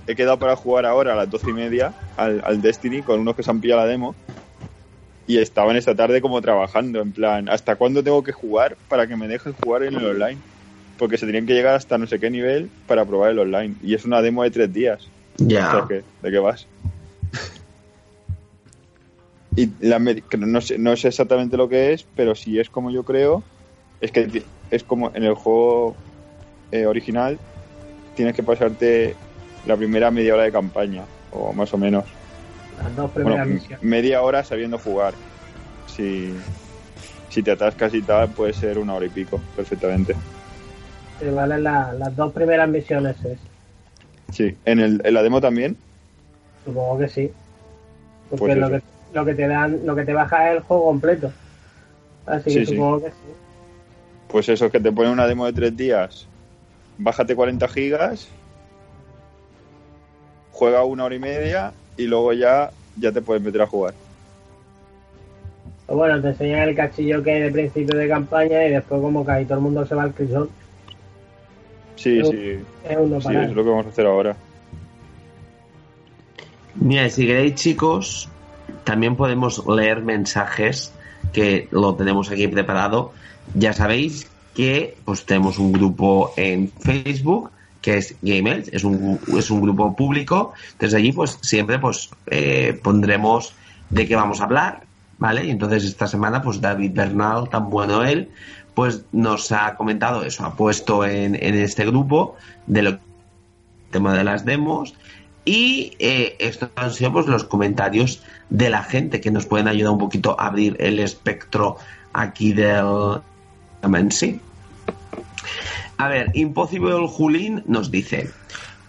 he quedado para jugar ahora a las doce y media al, al Destiny con unos que se han pillado la demo. Y estaban esta tarde como trabajando, en plan, ¿hasta cuándo tengo que jugar para que me dejen jugar en el online? Porque se tenían que llegar hasta no sé qué nivel para probar el online. Y es una demo de tres días. Ya. ¿De qué vas? y la no, sé, no sé exactamente lo que es, pero si es como yo creo, es que es como en el juego eh, original, tienes que pasarte la primera media hora de campaña, o más o menos. Las dos Bueno, primeras misiones. media hora sabiendo jugar. Si, si te atascas y tal, puede ser una hora y pico, perfectamente. Sí, vale, la- las dos primeras misiones es. Sí, en, el, en la demo también. Supongo que sí. Porque Pues lo, que, lo que te dan, lo que te baja es el juego completo. Así Sí, que sí. supongo que sí. Pues eso, que te ponen una demo de tres días, bájate 40 gigas, juega una hora y media y luego ya, ya te puedes meter a jugar. Pero bueno, te enseñan el cachillo que hay de principio de campaña y después como que ahí todo el mundo se va al crisol. Sí, Pero- sí, sí, es lo que vamos a hacer ahora. Mira, si queréis, chicos, también podemos leer mensajes que lo tenemos aquí preparado. Ya sabéis que pues tenemos un grupo en Facebook que es Gamers, es un, es un grupo público. Entonces allí pues siempre pues eh, pondremos de qué vamos a hablar, ¿vale? Y entonces esta semana pues David Bernal, tan bueno él, pues nos ha comentado eso, ha puesto en, en este grupo de lo tema de las demos y eh, estos han sido pues, los comentarios de la gente que nos pueden ayudar un poquito a abrir el espectro aquí del sí. A ver, Impossible Julín nos dice,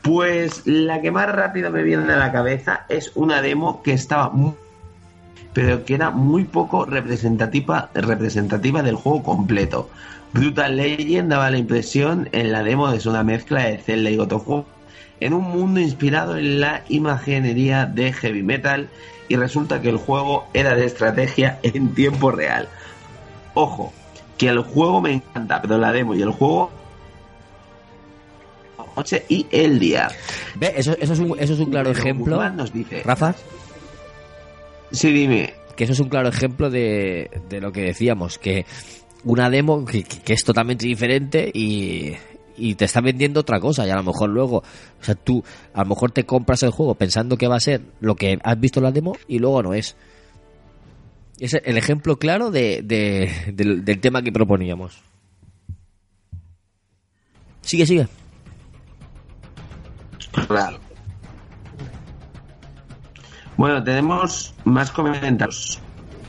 pues la que más rápido me viene a la cabeza es una demo que estaba muy pero que era muy poco representativa, representativa del juego completo. Brutal Legend daba la impresión en la demo de ser una mezcla de Zelda y War en un mundo inspirado en la imaginería de heavy metal y resulta que el juego era de estrategia en tiempo real. Ojo, que el juego me encanta, pero la demo y el juego noche y el día. Ve, eso, eso es un, eso es un claro ejemplo. Guzmán nos dice, Rafa, sí, dime. que eso es un claro ejemplo de, de lo que decíamos, que una demo que, es totalmente diferente y, y te está vendiendo otra cosa y a lo mejor luego, o sea, tú a lo mejor te compras el juego pensando que va a ser lo que has visto en la demo y luego no es. Es el ejemplo claro de, de- del, del tema que proponíamos. Sigue, sigue. Claro. Bueno, tenemos más comentarios.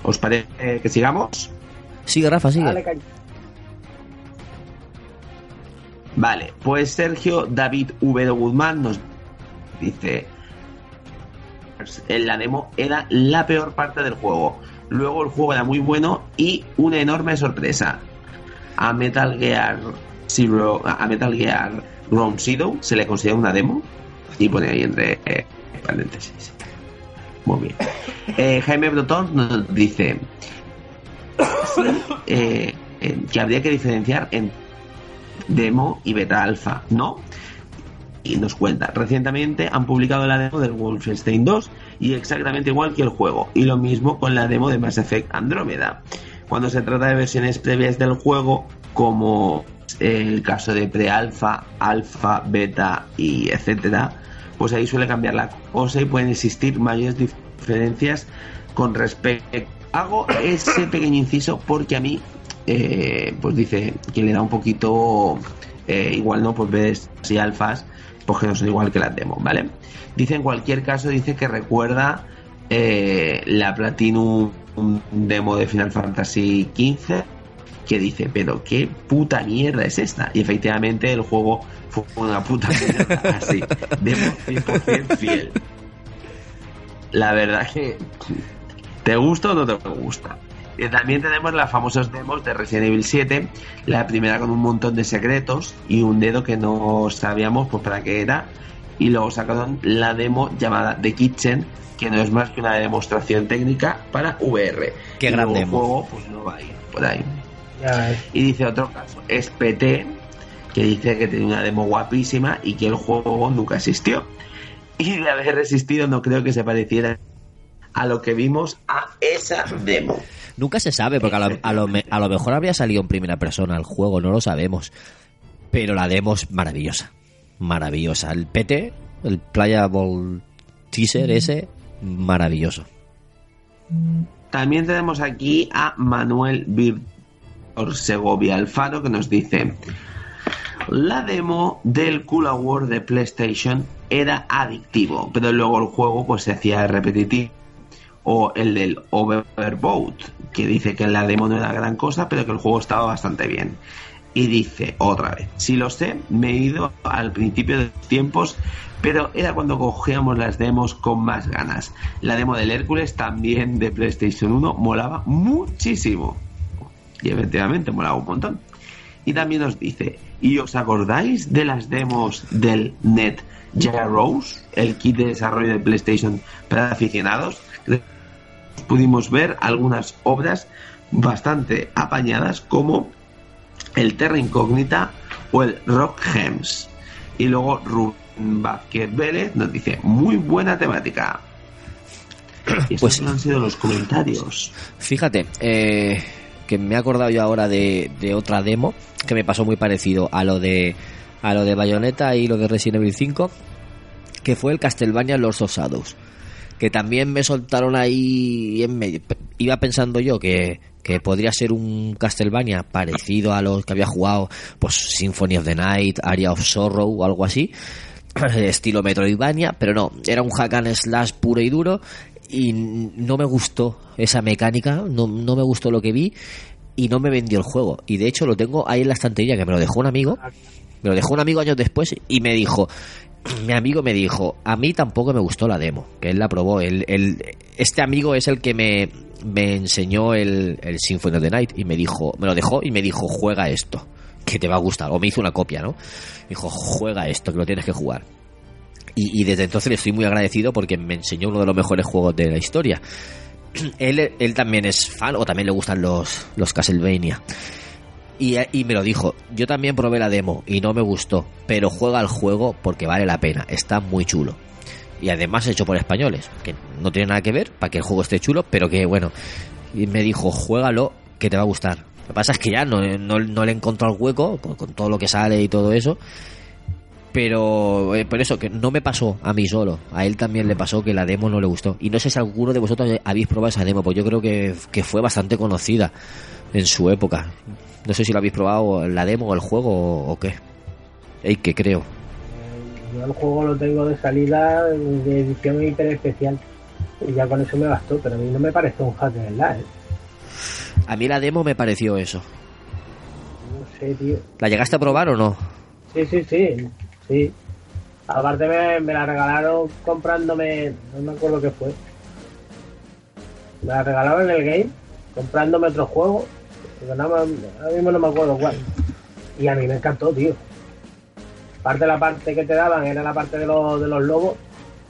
¿Os parece que sigamos? Sigue, Rafa, sigue. Dale. Vale, pues Sergio David V. Guzmán nos dice: En la demo era la peor parte del juego. Luego el juego era muy bueno y una enorme sorpresa. A Metal Gear Zero, a Metal Gear Ground Zero se le considera una demo y pone ahí entre eh, paréntesis. Muy bien. Eh, Jaime Brotón nos dice eh, eh, que habría que diferenciar en demo y beta alfa, ¿no? Y nos cuenta, recientemente han publicado la demo del Wolfenstein 2 y exactamente igual que el juego, y lo mismo con la demo de Mass Effect Andrómeda. Cuando se trata de versiones previas del juego, como el caso de pre-alfa, alfa, beta y etcétera, pues ahí suele cambiar la cosa y pueden existir mayores diferencias con respecto. Hago ese pequeño inciso porque a mí, eh, pues dice que le da un poquito eh, igual, ¿no? Pues ves si alfas, pues que no son igual que las demos, ¿vale? Dice en cualquier caso, dice que recuerda eh, la Platinum demo de Final Fantasy XV que dice, pero qué puta mierda es esta. Y efectivamente el juego fue una puta mierda [LAUGHS] así, demo 100% fiel. La verdad que te gusta o no te gusta. Y también tenemos las famosas demos de Resident Evil 7, la primera con un montón de secretos y un dedo que no sabíamos pues para qué era. Y luego sacaron la demo llamada The Kitchen, que no es más que una demostración técnica para VR. Qué y gran luego el demo. juego pues no va a ir por ahí. Ya. Y dice otro caso, es PT, que dice que tiene una demo guapísima y que el juego nunca existió. Y de haber resistido no creo que se pareciera a lo que vimos a esa demo. Nunca se sabe, porque a lo, a lo me- a lo mejor habría salido en primera persona el juego, no lo sabemos. Pero la demo es maravillosa. Maravillosa. El PT, el Playable Teaser ese, maravilloso. También tenemos aquí a Manuel Víctor Segovia Alfaro que nos dice la demo del Cool Award de PlayStation era adictivo, pero luego el juego pues se hacía repetitivo. O el del Overboat, que dice que la demo no era gran cosa, pero que el juego estaba bastante bien. Y dice otra vez, si lo sé, me he ido al principio de los tiempos, pero era cuando cogíamos las demos con más ganas. La demo del Hércules también de PlayStation 1 molaba muchísimo. Y efectivamente molaba un montón. Y también nos dice, ¿y os acordáis de las demos del Net Rose, el kit de desarrollo de PlayStation para aficionados? Pudimos ver algunas obras bastante apañadas como el Terra Incógnita o el Rock Gems. Y luego Rubén Vázquez Vélez nos dice, muy buena temática. [CLEARS THROAT] Y estos Pues- han sido los comentarios. Fíjate, eh, que me he acordado yo ahora de, otra demo que me pasó muy parecido a lo de a lo de Bayonetta y lo de Resident Evil 5, que fue el Castlevania Lords of Shadows, que también me soltaron ahí en medio. Iba pensando yo que, que podría ser un Castlevania parecido a los que había jugado, pues Symphony of the Night, Area of Sorrow o algo así, [CLEARS THROAT] estilo Metroidvania, pero no, era un hack and slash puro y duro y no me gustó esa mecánica, no, no me gustó lo que vi y no me vendió el juego. Y de hecho lo tengo ahí en la estantería que me lo dejó un amigo, me lo dejó un amigo años después y me dijo, [CLEARS THROAT] mi amigo me dijo, a mí tampoco me gustó la demo, que él la probó. El- este amigo es el que me, me enseñó el, el Symphony of the Night y me dijo, me lo dejó y me dijo, juega esto, que te va a gustar. O me hizo una copia, ¿no? Me dijo, juega esto, que lo tienes que jugar. Y, desde entonces le estoy muy agradecido porque me enseñó uno de los mejores juegos de la historia. [CLEARS THROAT] él, él también es fan o también le gustan los, los Castlevania. Y, y me lo dijo, yo también probé la demo y no me gustó, pero juega el juego porque vale la pena, está muy chulo. Y además hecho por españoles, que no tiene nada que ver para que el juego esté chulo, pero que bueno. Y me dijo, juégalo, que te va a gustar. que pasa es que ya no, no, no le encontró el hueco, pues, con todo lo que sale y todo eso. Pero eh, por eso, que no me pasó a mí solo. A él también le pasó que la demo no le gustó. Y no sé si alguno de vosotros habéis probado esa demo, pues yo creo que, que fue bastante conocida en su época. No sé si lo habéis probado la demo o el juego o, o qué. Ey, que creo. Yo el juego lo tengo de salida de edición hiper especial. Y ya con eso me bastó, pero a mí no me parece un hack de verdad, ¿eh? A mí la demo me pareció eso. No sé, tío. ¿La llegaste a probar o no? Sí, sí, sí, sí. Aparte me, me la regalaron comprándome, no me acuerdo qué fue. Me la regalaron en el game, comprándome otro juego. Pero nada más- ahora mismo no me acuerdo cuál. Y a mí me encantó, tío. Parte de la parte que te daban era la parte de los, de los lobos,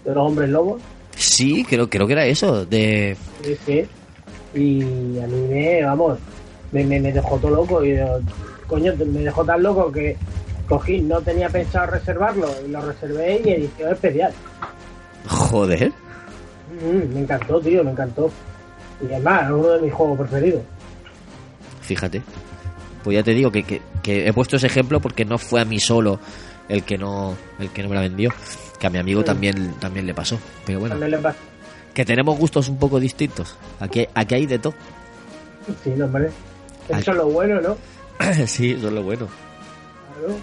de los hombres lobos. Sí, creo, creo que era eso. De... Sí, sí. Y a mí me, vamos, me, me, me dejó todo loco. Y yo, coño, me dejó tan loco que cogí, no tenía pensado reservarlo y lo reservé y edición especial. Joder. Mm, me encantó, tío, me encantó. Y además, es uno de mis juegos preferidos. Fíjate. Pues ya te digo que, que, que he puesto ese ejemplo porque no fue a mí solo el que no el que no me la vendió. Que a mi amigo Sí. también, también le pasó. Pero bueno, También le pasa. que tenemos gustos un poco distintos. Aquí, aquí hay de todo. Sí, no, hombre. Ay. Eso es lo bueno, ¿no? [CLEARS THROAT] sí, eso es lo bueno. Claro.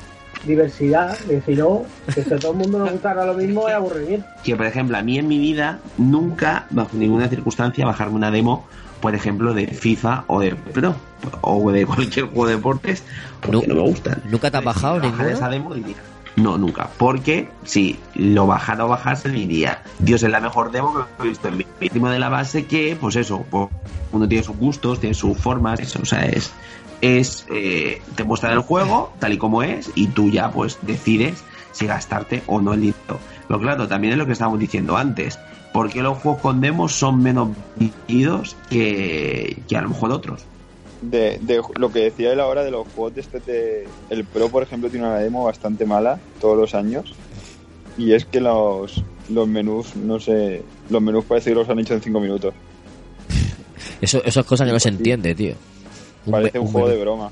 Diversidad, que si no, que si a todo el mundo le gustara lo mismo es aburrimiento. Que, por ejemplo, a mí en mi vida nunca, bajo ninguna circunstancia, bajarme una demo, por ejemplo, de FIFA o de Pro o de cualquier juego de deportes, porque no, me gustan. ¿Nunca te has bajado Bajar ninguna? esa demo diría, no, nunca. Porque si lo bajara o bajase, diría, Dios, es la mejor demo que he visto en mi Mínimo de la base que, pues eso, pues, uno tiene sus gustos, tiene sus formas, eso, o sea, es, es eh, te muestran el juego tal y como es y tú ya pues decides si gastarte o no el dinero. Pero claro, también es lo que estábamos diciendo antes. ¿Por qué los juegos con demos son menos vendidos que, que a lo mejor otros? De, de lo que decía él ahora de los juegos de este de- el Pro por ejemplo tiene una demo bastante mala todos los años y es que los los menús no sé los menús parece que los han hecho en 5 minutos [LAUGHS] Eso, eso es cosa que no se entiende, tío. Parece un, juego menú. de broma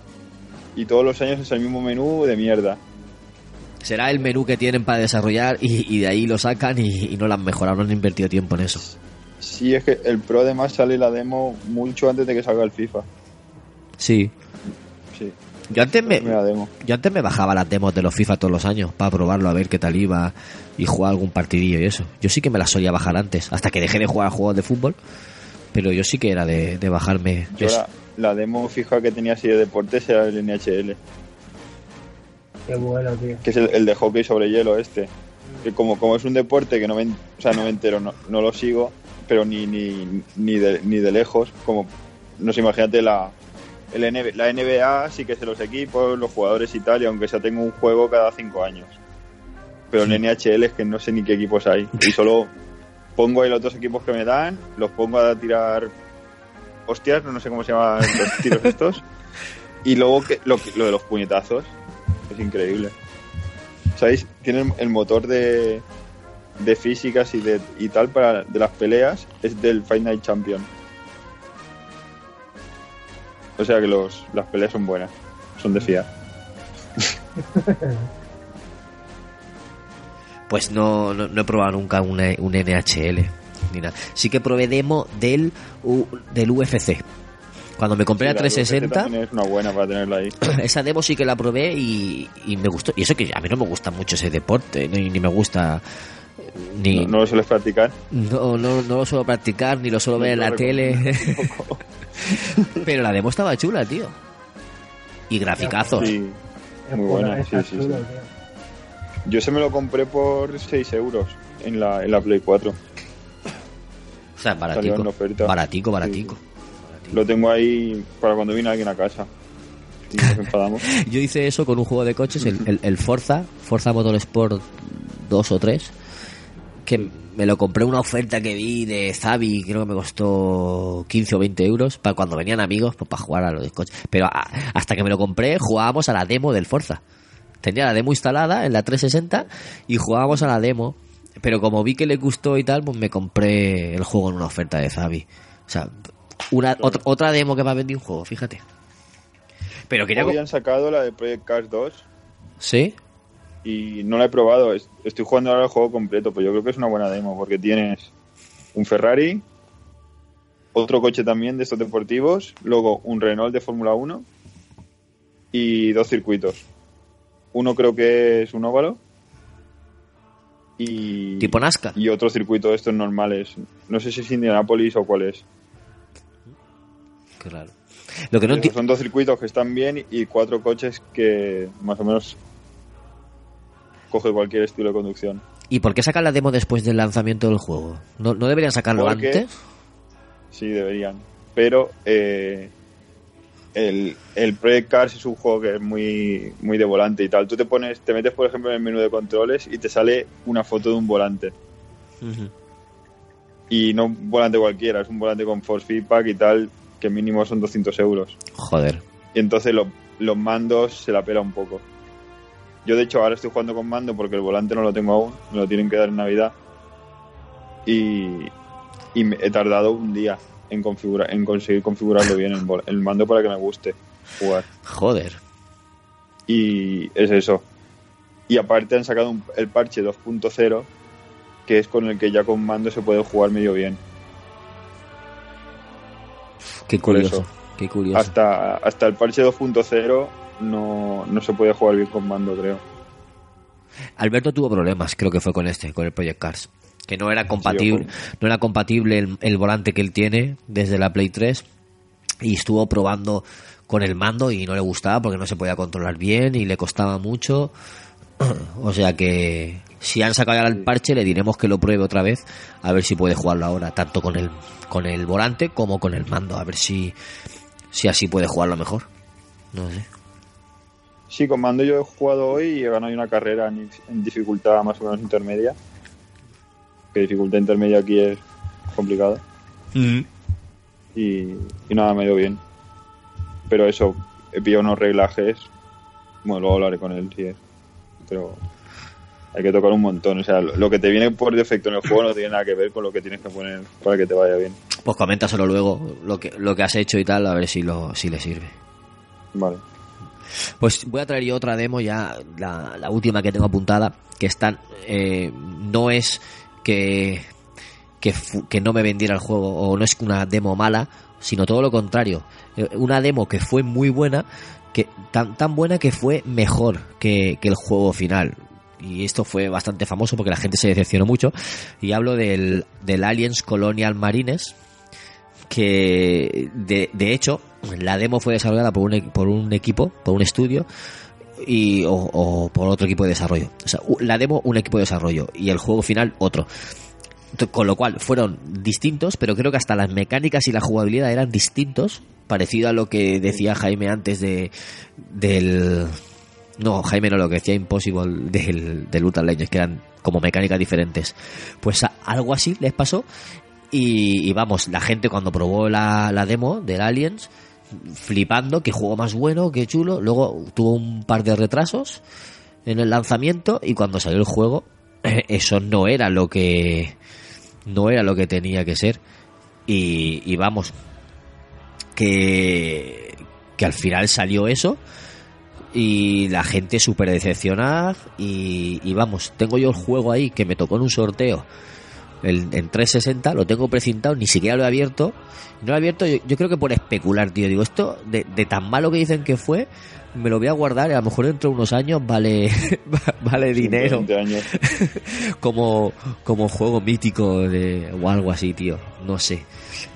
y todos los años es el mismo menú de mierda Será el menú que tienen para desarrollar y, y de ahí lo sacan y, y no lo han mejorado, no han invertido tiempo en eso. sí es que el Pro además sale la demo mucho antes de que salga el FIFA Sí. sí Yo antes me, yo antes me bajaba las demos de los FIFA todos los años para probarlo, a ver qué tal iba y jugar algún partidillo y eso. Yo sí que me las solía bajar antes, hasta que dejé de jugar a juegos de fútbol, pero yo sí que era de, de bajarme. Yo la demo fija que tenía así de deportes era el NHL Qué bueno, tío. que es el, el de hockey sobre hielo este. Que como, como es un deporte que no me, o sea, no me entero, no, no lo sigo, pero ni, ni, ni, de, ni de lejos, como, no sé, imagínate la, el NB la NBA sí que sé los equipos, los jugadores y tal, y aunque sea tengo un juego cada cinco años. Pero el NHL es que no sé ni qué equipos hay. Y solo pongo ahí los dos equipos que me dan, los pongo a tirar hostias, no sé cómo se llaman los [LAUGHS] tiros estos. Y luego que, lo, de los puñetazos, es increíble. ¿Sabéis? Tienen el motor de, de físicas y, de, y tal para de las peleas, es del Fight Night Champion. O sea que los, las peleas son buenas, son de fiar. [LAUGHS] Pues no, no, no he probado nunca una- un NHL. Ni nada. Sí que probé demo del, U- del UFC. Cuando me compré Sí, la UFC 360, también es una buena para tenerla ahí. [CLEARS THROAT] esa demo sí que la probé y, y me gustó. Y eso que a mí no me gusta mucho ese deporte, ni, ni me gusta. Ni, No, no lo sueles practicar. No, no, no lo suelo practicar, ni lo suelo ver en la tele. [LAUGHS] [LAUGHS] Pero la demo estaba chula, tío. Y graficazos. Sí, Es Muy buena, sí, sí, sí. yo se me lo compré por 6 euros en la, en la Play 4. Sea, baratico. en oferta. Baratico, baratico. Lo tengo ahí para cuando viene alguien a casa. Y nos enfadamos. [LAUGHS] Yo hice eso con un juego de coches, el, el, el Forza, Forza Motorsport 2 o 3, que me lo compré una oferta que vi de Zabi, creo que me costó 15 o 20 euros, para cuando venían amigos, pues para jugar a los coches. Pero a- hasta que me lo compré, jugábamos a la demo del Forza. Tenía la demo instalada en la 360 y jugábamos a la demo. Pero como vi que le gustó y tal, pues me compré el juego en una oferta de Zabi. O sea, una, otra, otra demo que me ha vendido un juego, fíjate. Pero quería... Hoy han sacado la de Project Cars 2 ¿Sí? y no la he probado. Es- Estoy jugando ahora el juego completo, pues yo creo que es una buena demo porque tienes un Ferrari, otro coche también de estos deportivos, luego un Renault de Fórmula 1 y dos circuitos. Uno creo que es un óvalo y, Tipo Nazca. y otro circuito de estos normales. No sé si es Indianapolis o cuál es. Claro. Lo que no son dos circuitos que están bien y cuatro coches que más o menos coge cualquier estilo de conducción. ¿Y por qué sacan la demo después del lanzamiento del juego? ¿No, no deberían sacarlo Porque- antes? Sí, deberían. Pero eh, el, el Project Cars es un juego que es muy, muy de volante y tal. Tú te pones, te metes por ejemplo en el menú de controles y te sale una foto de un volante. Y no un volante cualquiera, es un volante con force feedback y tal, que mínimo son 200 euros. Joder. Y entonces lo- los mandos se la pela un poco. Yo de hecho ahora estoy jugando con mando porque el volante no lo tengo aún, me lo tienen que dar en Navidad. Y, y me- he tardado un día en en conseguir configurarlo bien el, mando para que me guste jugar. Joder. Y es eso. Y aparte han sacado un- el parche 2.0 que es con el que ya con mando se puede jugar medio bien. Qué curioso. eso. Qué curioso. Hasta, hasta el parche 2.0 no, no se puede jugar bien con mando, creo. Alberto tuvo problemas, creo que fue con este, con el Project Cars. Que no era compatible, Sí, no era compatible el, el volante que él tiene desde la Play 3. Y estuvo probando con el mando y no le gustaba porque no se podía controlar bien y le costaba mucho. [CLEARS THROAT] O sea que si han sacado ya el parche le diremos que lo pruebe otra vez a ver si puede jugarlo ahora, tanto con el, con el volante como con el mando, a ver si, si así puede jugarlo mejor. No sé. Sí, con mando yo he jugado hoy y he ganado una carrera en, en dificultad más o menos intermedia. Que dificultad intermedia aquí es complicada. Y, y nada, me ha ido bien. Pero eso, he pillado unos reglajes. Bueno, luego hablaré con él si es. Pero hay que tocar un montón. O sea, lo lo que te viene por defecto en el juego no tiene nada que ver con lo que tienes que poner para que te vaya bien. Pues coméntaselo luego, lo que, lo que has hecho y tal, a ver si, lo, si le sirve. Vale. Pues voy a traer yo otra demo ya, la, la última que tengo apuntada, que están, eh, no es que, que, que no me vendiera el juego o no es una demo mala, sino todo lo contrario. Eh, Una demo que fue muy buena, que tan, tan buena que fue mejor que, que el juego final. Y esto fue bastante famoso porque la gente se decepcionó mucho. Y hablo del, del Aliens Colonial Marines, que de, de hecho la demo fue desarrollada por un, por un equipo, por un estudio y, o, por otro equipo de desarrollo. O sea, la demo un equipo de desarrollo y el juego final otro. Con lo cual fueron distintos, pero creo que hasta las mecánicas y la jugabilidad eran distintos, parecido a lo que decía Jaime antes de del no, Jaime no, lo que decía Impossible del, del Legends, que eran como mecánicas diferentes. Pues a- algo así les pasó y, y vamos, la gente cuando probó la, la demo del Aliens, flipando, que juego más bueno, que chulo. Luego tuvo un par de retrasos en el lanzamiento y cuando salió el juego, [CLEARS THROAT] eso no era lo que no era lo que tenía que ser. Y, vamos, que, que al final salió eso y la gente súper decepcionada y, y vamos, tengo yo el juego ahí que me tocó en un sorteo el, en 360, lo tengo precintado, ni siquiera lo he abierto. No lo he abierto, yo, yo creo que por especular, tío. Digo, esto de, de tan malo que dicen que fue, me lo voy a guardar y a lo mejor dentro de unos años vale, [LAUGHS] vale dinero. 20 años. [LAUGHS] como, como juego mítico de, o algo así, tío. No sé.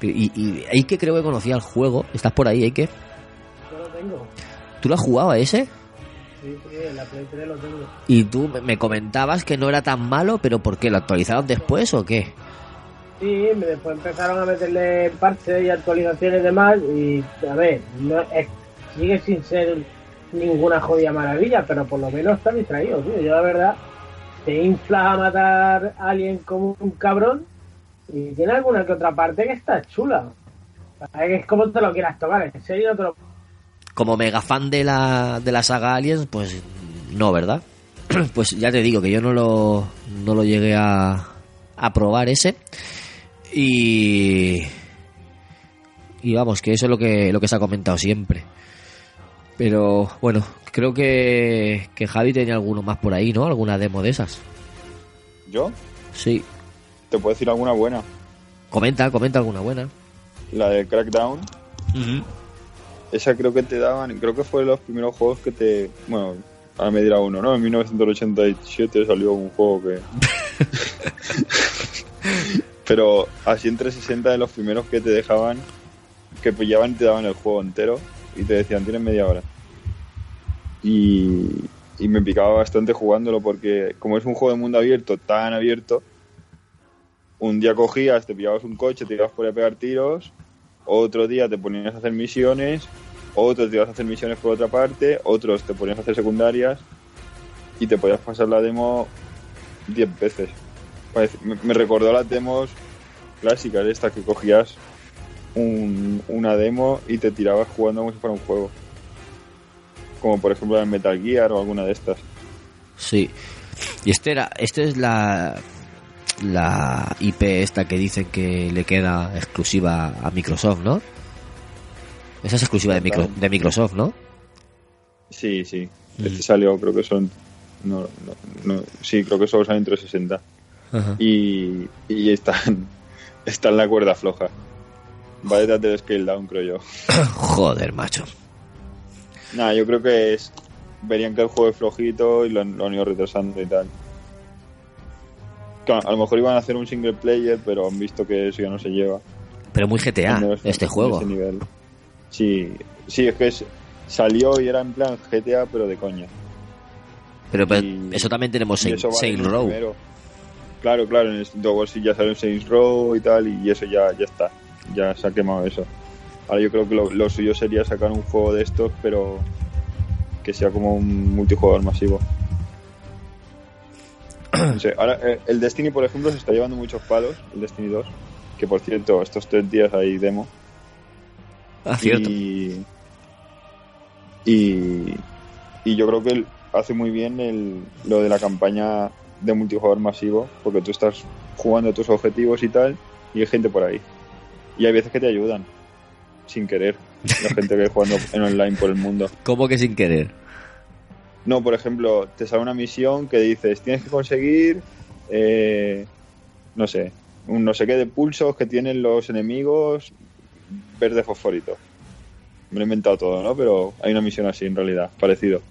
Y, y ahí que creo que conocía el juego. ¿Estás por ahí, que Yo lo tengo. ¿Tú lo has jugado a ese? Sí, sí, en la Play 3 lo tengo. Y tú me- me comentabas que no era tan malo, pero ¿por qué? ¿Lo actualizaron después o qué? Sí, después empezaron a meterle parches y actualizaciones y demás. Y a ver, no, es- sigue sin ser ninguna jodida maravilla, pero por lo menos está distraído, tío. Yo la verdad, te infla a matar a alguien como un cabrón y tiene alguna que otra parte que está chula. Es como te lo quieras tomar, en serio no te lo Como mega fan de la, de la saga Aliens, pues no, ¿verdad? [CLEARS THROAT] Pues ya te digo que yo no lo, no lo llegué a, a probar ese. Y. Y vamos, que eso es lo que, lo que se ha comentado siempre. Pero bueno, creo que, que Javi tenía alguno más por ahí, ¿no? Alguna demo de esas. ¿Yo? Sí. Te puedo decir alguna buena. Comenta, comenta alguna buena. La de Crackdown. Esa creo que te daban, creo que fue de los primeros juegos que te. Bueno, ahora me dirá uno, ¿no? En 1987 salió un juego que. [LAUGHS] Pero así en 360 de los primeros que te dejaban, que pillaban y te daban el juego entero y te decían, tienes media hora. Y, y me picaba bastante jugándolo porque, como es un juego de mundo abierto, tan abierto, un día cogías, te pillabas un coche, te ibas por ahí a pegar tiros, otro día te ponías a hacer misiones, otros te ibas a hacer misiones por otra parte, otros te ponías a hacer secundarias y te podías pasar la demo 10 veces. Me, me recordó las demos clásicas, estas que cogías un- una demo y te tirabas jugando como si fuera un juego. Como por ejemplo en Metal Gear o alguna de estas. Sí. Y este era, este es la la IP esta que dicen que le queda exclusiva a Microsoft, ¿no? Esa es exclusiva de, micro- de Microsoft, ¿no? Sí, sí. Este salió, creo que son. No, no, no, sí, creo que solo salen 360. Ajá. Y, y están, [LAUGHS] está en la cuerda floja. Va detrás del scale down, creo yo. [COUGHS] Joder, macho. Nada, yo creo que es. Verían que el juego es flojito y lo, lo han ido retrasando y tal. A lo mejor iban a hacer un single player, pero han visto que eso ya no se lleva. Pero muy GTA, este en juego. nivel. Sí, sí, es que es- salió y era en plan GTA, pero de coña. Pero, pero y- eso también tenemos en eso va en Saint Row. primero. Claro, claro, en el sí ya salió Saints Row y tal, y eso ya, ya está. Ya se ha quemado eso. Ahora yo creo que lo, lo suyo sería sacar un juego de estos, pero que sea como un multijugador masivo. [CLEARS THROAT] No sé, ahora eh, el Destiny, por ejemplo, se está llevando muchos palos, el Destiny 2, que por cierto, estos tres días hay demo. Ah, cierto. Y, y, y yo creo que hace muy bien el, lo de la campaña de multijugador masivo, porque tú estás jugando tus objetivos y tal, y hay gente por ahí. Y hay veces que te ayudan, sin querer, la gente que jugando en online por el mundo. [LAUGHS] ¿Cómo que sin querer? No, por ejemplo, te sale una misión que dices, tienes que conseguir, eh, no sé, un no sé qué de pulsos que tienen los enemigos verde fosforito. Me lo he inventado todo, ¿no? Pero hay una misión así en realidad, parecido.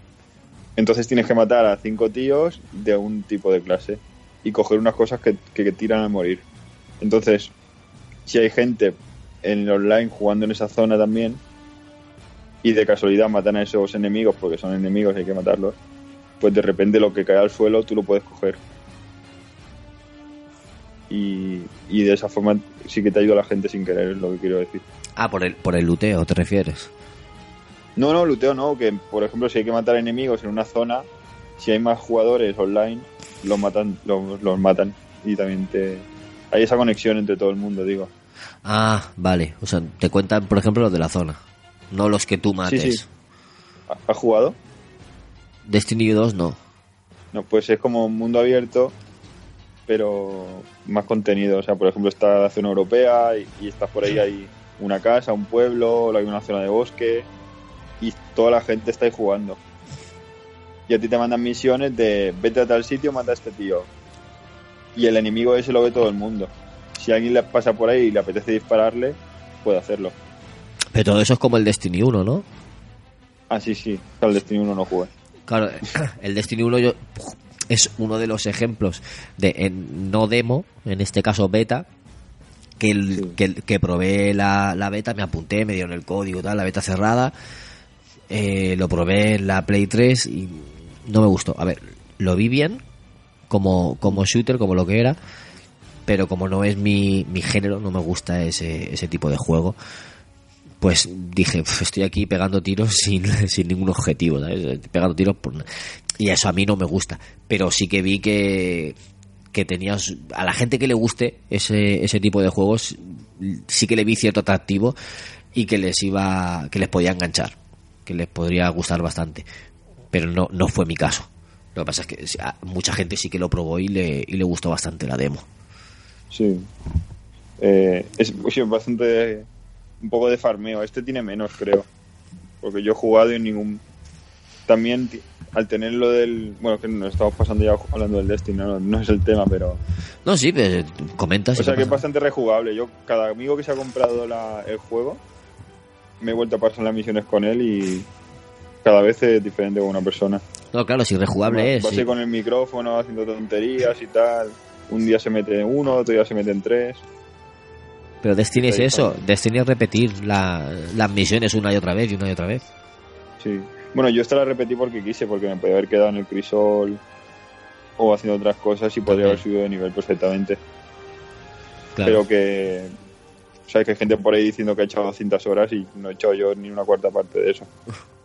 Entonces tienes que matar a cinco tíos de un tipo de clase y coger unas cosas que, que, que tiran a morir. Entonces, si hay gente en online jugando en esa zona también, y de casualidad matan a esos enemigos porque son enemigos y hay que matarlos, pues de repente lo que cae al suelo tú lo puedes coger. Y, y de esa forma sí que te ayuda a la gente sin querer, es lo que quiero decir. Ah, por el, por el luteo, ¿te refieres? No, no, luteo no, que por ejemplo si hay que matar enemigos en una zona, si hay más jugadores online, los matan, los, los matan y también te... Hay esa conexión entre todo el mundo, digo. Ah, vale. O sea, te cuentan, por ejemplo, los de la zona. No los que tú mates. Sí, sí. ¿Ha- ¿Has jugado? Destiny 2 no. No, pues es como un mundo abierto, pero más contenido. O sea, por ejemplo, está la zona europea y, y estás por ahí, hay una casa, un pueblo, hay una zona de bosque y toda la gente está ahí jugando. Y a ti te mandan misiones de vete a tal sitio, mata a este tío. Y el enemigo ese lo ve todo el mundo. Si alguien le pasa por ahí y le apetece dispararle, puede hacerlo. Pero todo eso es como el Destiny 1, ¿no? Ah, sí, sí. Al Destiny 1 no jugué. Claro, [COUGHS] el Destiny 1 yo, es uno de los ejemplos de en no demo, en este caso beta, que, el, Sí. que, el- que probé la, la beta, me apunté, me dieron el código, tal, la beta cerrada, eh, lo probé en la Play 3 y no me gustó. A ver, lo vi bien como, como shooter, como lo que era, pero como no es mi, mi género, no me gusta ese, ese tipo de juego, pues dije, "Pf, estoy aquí pegando tiros [LAUGHS] sin, sin ningún objetivo, ¿sabes? Pegando tiros. Y eso a mí no me gusta. Pero sí que vi que, que tenías... A la gente que le guste ese, ese tipo de juegos, sí que le vi cierto atractivo y que les iba... que les podía enganchar. Que les podría gustar bastante. Pero no, no fue mi caso. Lo que pasa es que mucha gente sí que lo probó y le, y le gustó bastante la demo. Sí. Eh, es bastante. Un poco de farmeo. Este tiene menos, creo. Porque yo he jugado y ningún. También al tener lo del. Bueno, que nos estamos pasando ya hablando del Destiny, no, no es el tema, pero. No, sí, pero comentas. O sea que es bastante rejugable. Yo, cada amigo que se ha comprado la- el juego, me he vuelto a pasar las misiones con él y cada vez es diferente con una persona. No, claro, si rejugable es. Vas sí. ahí con el micrófono haciendo tonterías y tal. Un día se mete en uno, otro día se mete en tres. Pero Destiny es eso. Destiny es repetir la- las misiones una y otra vez y una y otra vez. Sí. Bueno, yo esta la repetí porque quise, porque me podía haber quedado en el crisol o haciendo otras cosas y podría haber subido de nivel perfectamente. Claro. Pero que. O sea, que hay gente por ahí diciendo que ha echado 200 horas y no he echado yo ni una cuarta parte de eso. [LAUGHS]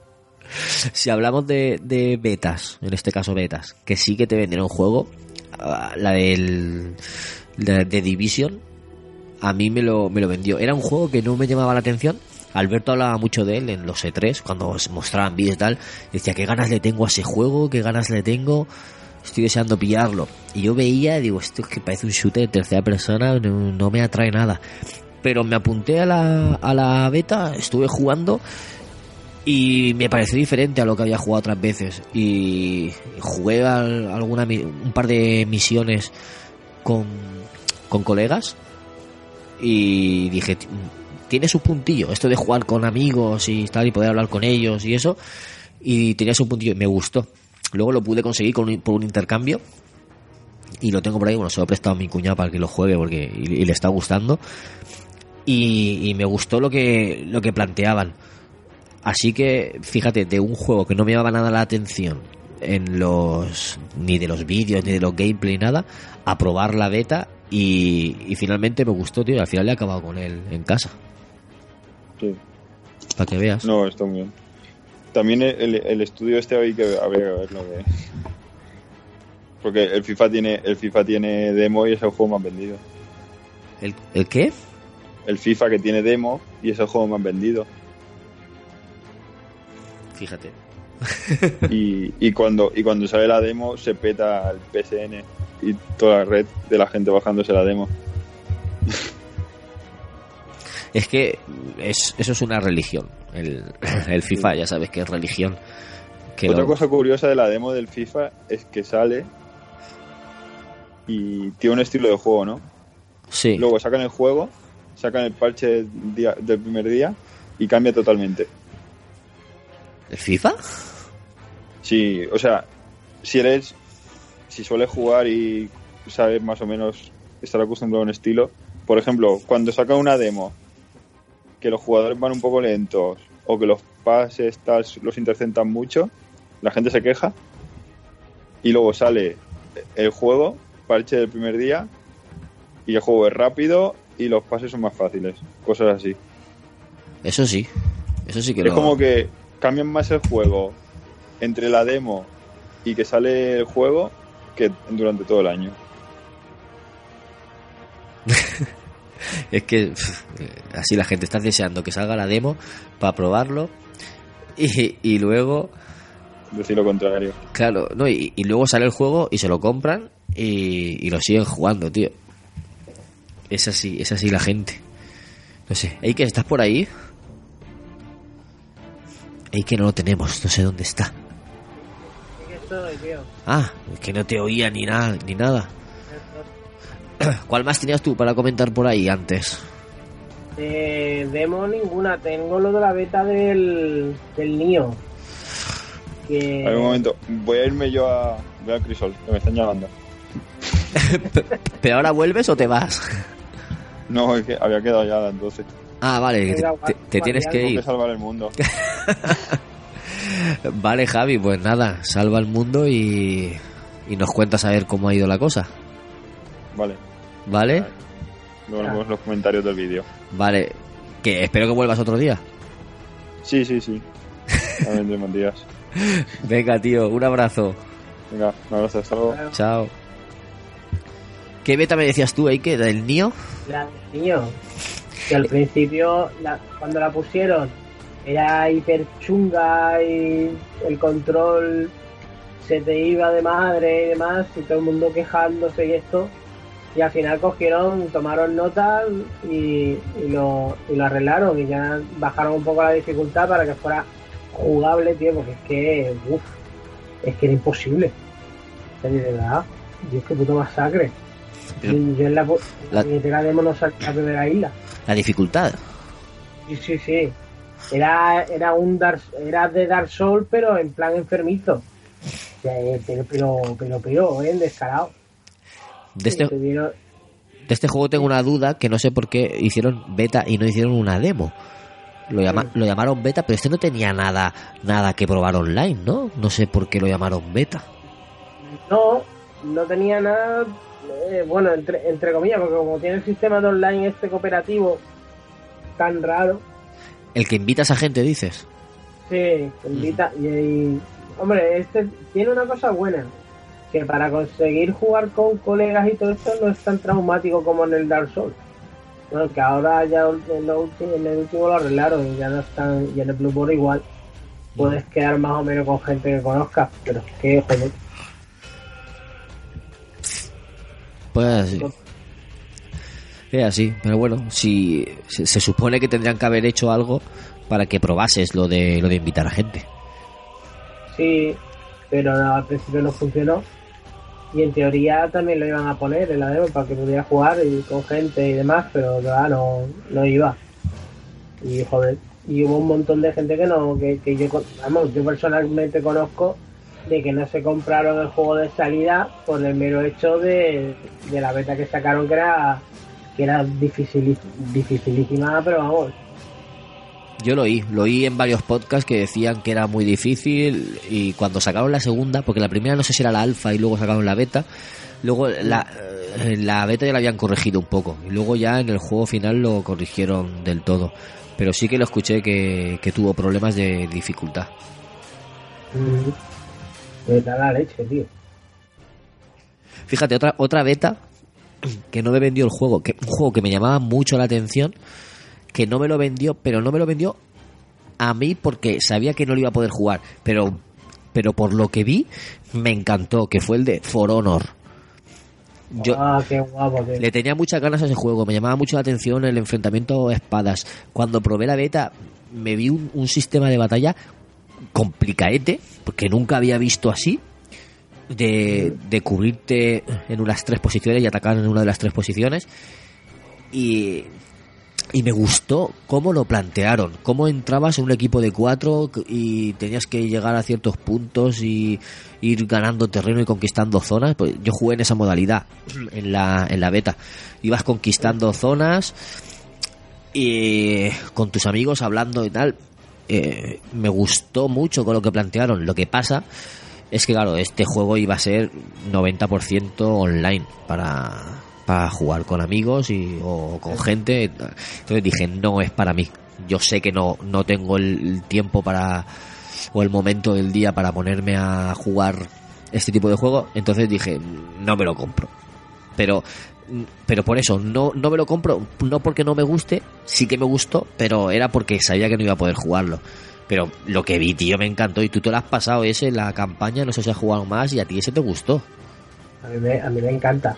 Si hablamos de, de betas, en este caso betas, que sí que te venden un juego, ah, la del de, de Division, a mí me lo, me lo vendió. Era un juego que no me llamaba la atención. Alberto hablaba mucho de él en los E3, cuando se mostraban vídeos y tal. Decía, qué ganas le tengo a ese juego, qué ganas le tengo. Estoy deseando pillarlo. Y yo veía, digo, esto es que parece un shooter de tercera persona, no, no me atrae nada. Pero me apunté a la, a la beta, estuve jugando y me pareció diferente a lo que había jugado otras veces y jugué al- alguna un par de misiones con, con colegas y dije "Ti- tiene su puntillo esto de jugar con amigos y tal y poder hablar con ellos y eso y tenía su puntillo y me gustó. Luego lo pude conseguir con un- por un intercambio y lo tengo por ahí bueno se lo he prestado a mi cuñado para que lo juegue porque y, le está gustando y, y me gustó lo que lo que planteaban. Así que, fíjate, de un juego que no me llamaba nada la atención en los ni de los vídeos ni de los gameplay nada, a probar la beta y, y finalmente me gustó, tío, y al final le he acabado con él en casa, Sí. para que veas. No, está muy bien. También el, el estudio este hay que habría que verlo de... Porque el FIFA tiene el FIFA tiene demo y es el juego más vendido. ¿El, ¿El qué? El FIFA que tiene demo y es el juego más vendido. Fíjate. [LAUGHS] Y, y cuando y cuando sale la demo se peta el PSN y toda la red de la gente bajándose la demo. Es que es, eso es una religión. El, [LAUGHS] el FIFA, ya sabes que es religión. Que Otra lo- cosa curiosa de la demo del FIFA es que sale y tiene un estilo de juego, ¿no? Sí. Luego sacan el juego, sacan el parche día- del primer día y cambia totalmente. ¿El FIFA? Sí, o sea, si eres, si sueles jugar y sabes más o menos estar acostumbrado a un estilo, por ejemplo, cuando sacan una demo que los jugadores van un poco lentos o que los pases los interceptan mucho, la gente se queja y luego sale el juego, parche del primer día y el juego es rápido y los pases son más fáciles, cosas así. Eso sí. Eso sí que Es lo... como que cambian más el juego entre la demo y que sale el juego que durante todo el año. [LAUGHS] Es que pf, así la gente está deseando que salga la demo para probarlo y, y luego, Decir lo contrario. claro, no y, y luego sale el juego y se lo compran y, y lo siguen jugando, tío. Es así, es así la gente. No sé, ¿hay que estás por ahí? Que no lo tenemos, no sé dónde está. Estoy, tío. Ah, es que no te oía ni nada, ni nada. [CLEARS THROAT] ¿Cuál más tenías tú para comentar por ahí antes? Eh, demo ninguna, tengo lo de la beta del, del Nio. Que A ver, un momento, voy a irme yo a ver al Crisol, que me están llamando. [LAUGHS] ¿Pero ahora vuelves o te vas? [LAUGHS] No, es que había quedado ya a 12. Ah, vale, te, Venga, te- te tienes que Tengo ir. que salvar el mundo. [LAUGHS] Vale, Javi, pues nada, salva el mundo y, y nos cuentas a ver cómo ha ido la cosa. Vale, ¿Vale? luego vemos los comentarios del vídeo. Vale, que espero que vuelvas otro día. Sí, sí, sí. Más días. [LAUGHS] Venga, tío, un abrazo. Venga, un abrazo, hasta luego. Chao. ¿Qué beta me decías tú, Eike, del Nio? La del Nio. Que al principio, la- cuando la pusieron, era hiper chunga y el control se te iba de madre y demás, y todo el mundo quejándose y esto. Y al final cogieron, tomaron nota y, y lo, y lo arreglaron y ya bajaron un poco la dificultad para que fuera jugable, tío, porque es que, uff, es que era imposible. O sea, de verdad, Dios, qué puto masacre. Pero- Y yo en la, La- la... la primera isla. La dificultad. Sí, sí, sí. Era, era un Dark, era de Dark Souls, pero en plan enfermizo. Pero, pero, pero, pero, eh, descarado. De este, de este juego tengo una duda que no sé por qué hicieron beta y no hicieron una demo. Lo, llama- lo llamaron beta, pero este no tenía nada nada que probar online, ¿no? No sé por qué lo llamaron beta. No, no tenía nada, eh, bueno, entre, entre comillas, porque como tiene el sistema de online este cooperativo tan raro, El que invitas a gente, dices. sí, invita y, y- hombre, este tiene una cosa buena, que para conseguir jugar con colegas y todo esto no es tan traumático como en el Dark Souls. Bueno, que ahora ya en, lo último, en el último lo arreglaron y ya no están, y en el Bloodborne igual puedes quedar más o menos con gente que conozcas, pero es que, joder, Pues sí. Es así, pero bueno, si se, supone que tendrían que haber hecho algo para que probases lo de lo de invitar a gente. Sí, pero al principio no funcionó. Y en teoría también lo iban a poner en la demo para que pudiera jugar y con gente y demás, pero no, no iba. Y joder, y hubo un montón de gente que no, que, que yo, vamos, yo personalmente conozco de que no se compraron el juego de salida por el mero hecho de, de la beta que sacaron que era que era difícil, dificilísima, pero vamos, Yo lo oí, lo oí en varios podcasts que decían que era muy difícil y cuando sacaron la segunda, porque la primera no sé si era la alfa y luego sacaron la beta, luego la, eh, la beta ya la habían corregido un poco y luego ya en el juego final lo corrigieron del todo. Pero sí que lo escuché que, que tuvo problemas de dificultad. me da la leche, tío. Fíjate, otra, otra beta que no me vendió el juego, que un juego que me llamaba mucho la atención, que no me lo vendió, pero no me lo vendió a mí porque sabía que no lo iba a poder jugar, pero pero por lo que vi me encantó, que fue el de For Honor. Yo ah, qué guapo, tío. le tenía muchas ganas a ese juego, me llamaba mucho la atención el enfrentamiento a espadas. Cuando probé la beta me vi un, un sistema de batalla complicaete, porque nunca había visto así, de, de cubrirte en unas tres posiciones y atacar en una de las tres posiciones. Y, y me gustó cómo lo plantearon, cómo entrabas en un equipo de cuatro y tenías que llegar a ciertos puntos y ir ganando terreno y conquistando zonas. Pues yo jugué en esa modalidad en la, en la beta. Ibas conquistando zonas y con tus amigos hablando y tal. Eh, me gustó mucho con lo que plantearon. Lo que pasa es que, claro, este juego iba a ser 90% online para, para jugar con amigos y, o con gente. Entonces dije, no es para mí. Yo sé que no, no tengo el, tiempo para o el momento del día para ponerme a jugar este tipo de juego. Entonces dije, no me lo compro. Pero pero por eso no, no me lo compro, no porque no me guste, sí que me gustó, pero era porque sabía que no iba a poder jugarlo. Pero lo que vi, tío, me encantó. Y tú te lo has pasado ese, la campaña, no sé si has jugado más y a ti ese te gustó. A mí, me, a mí me encanta.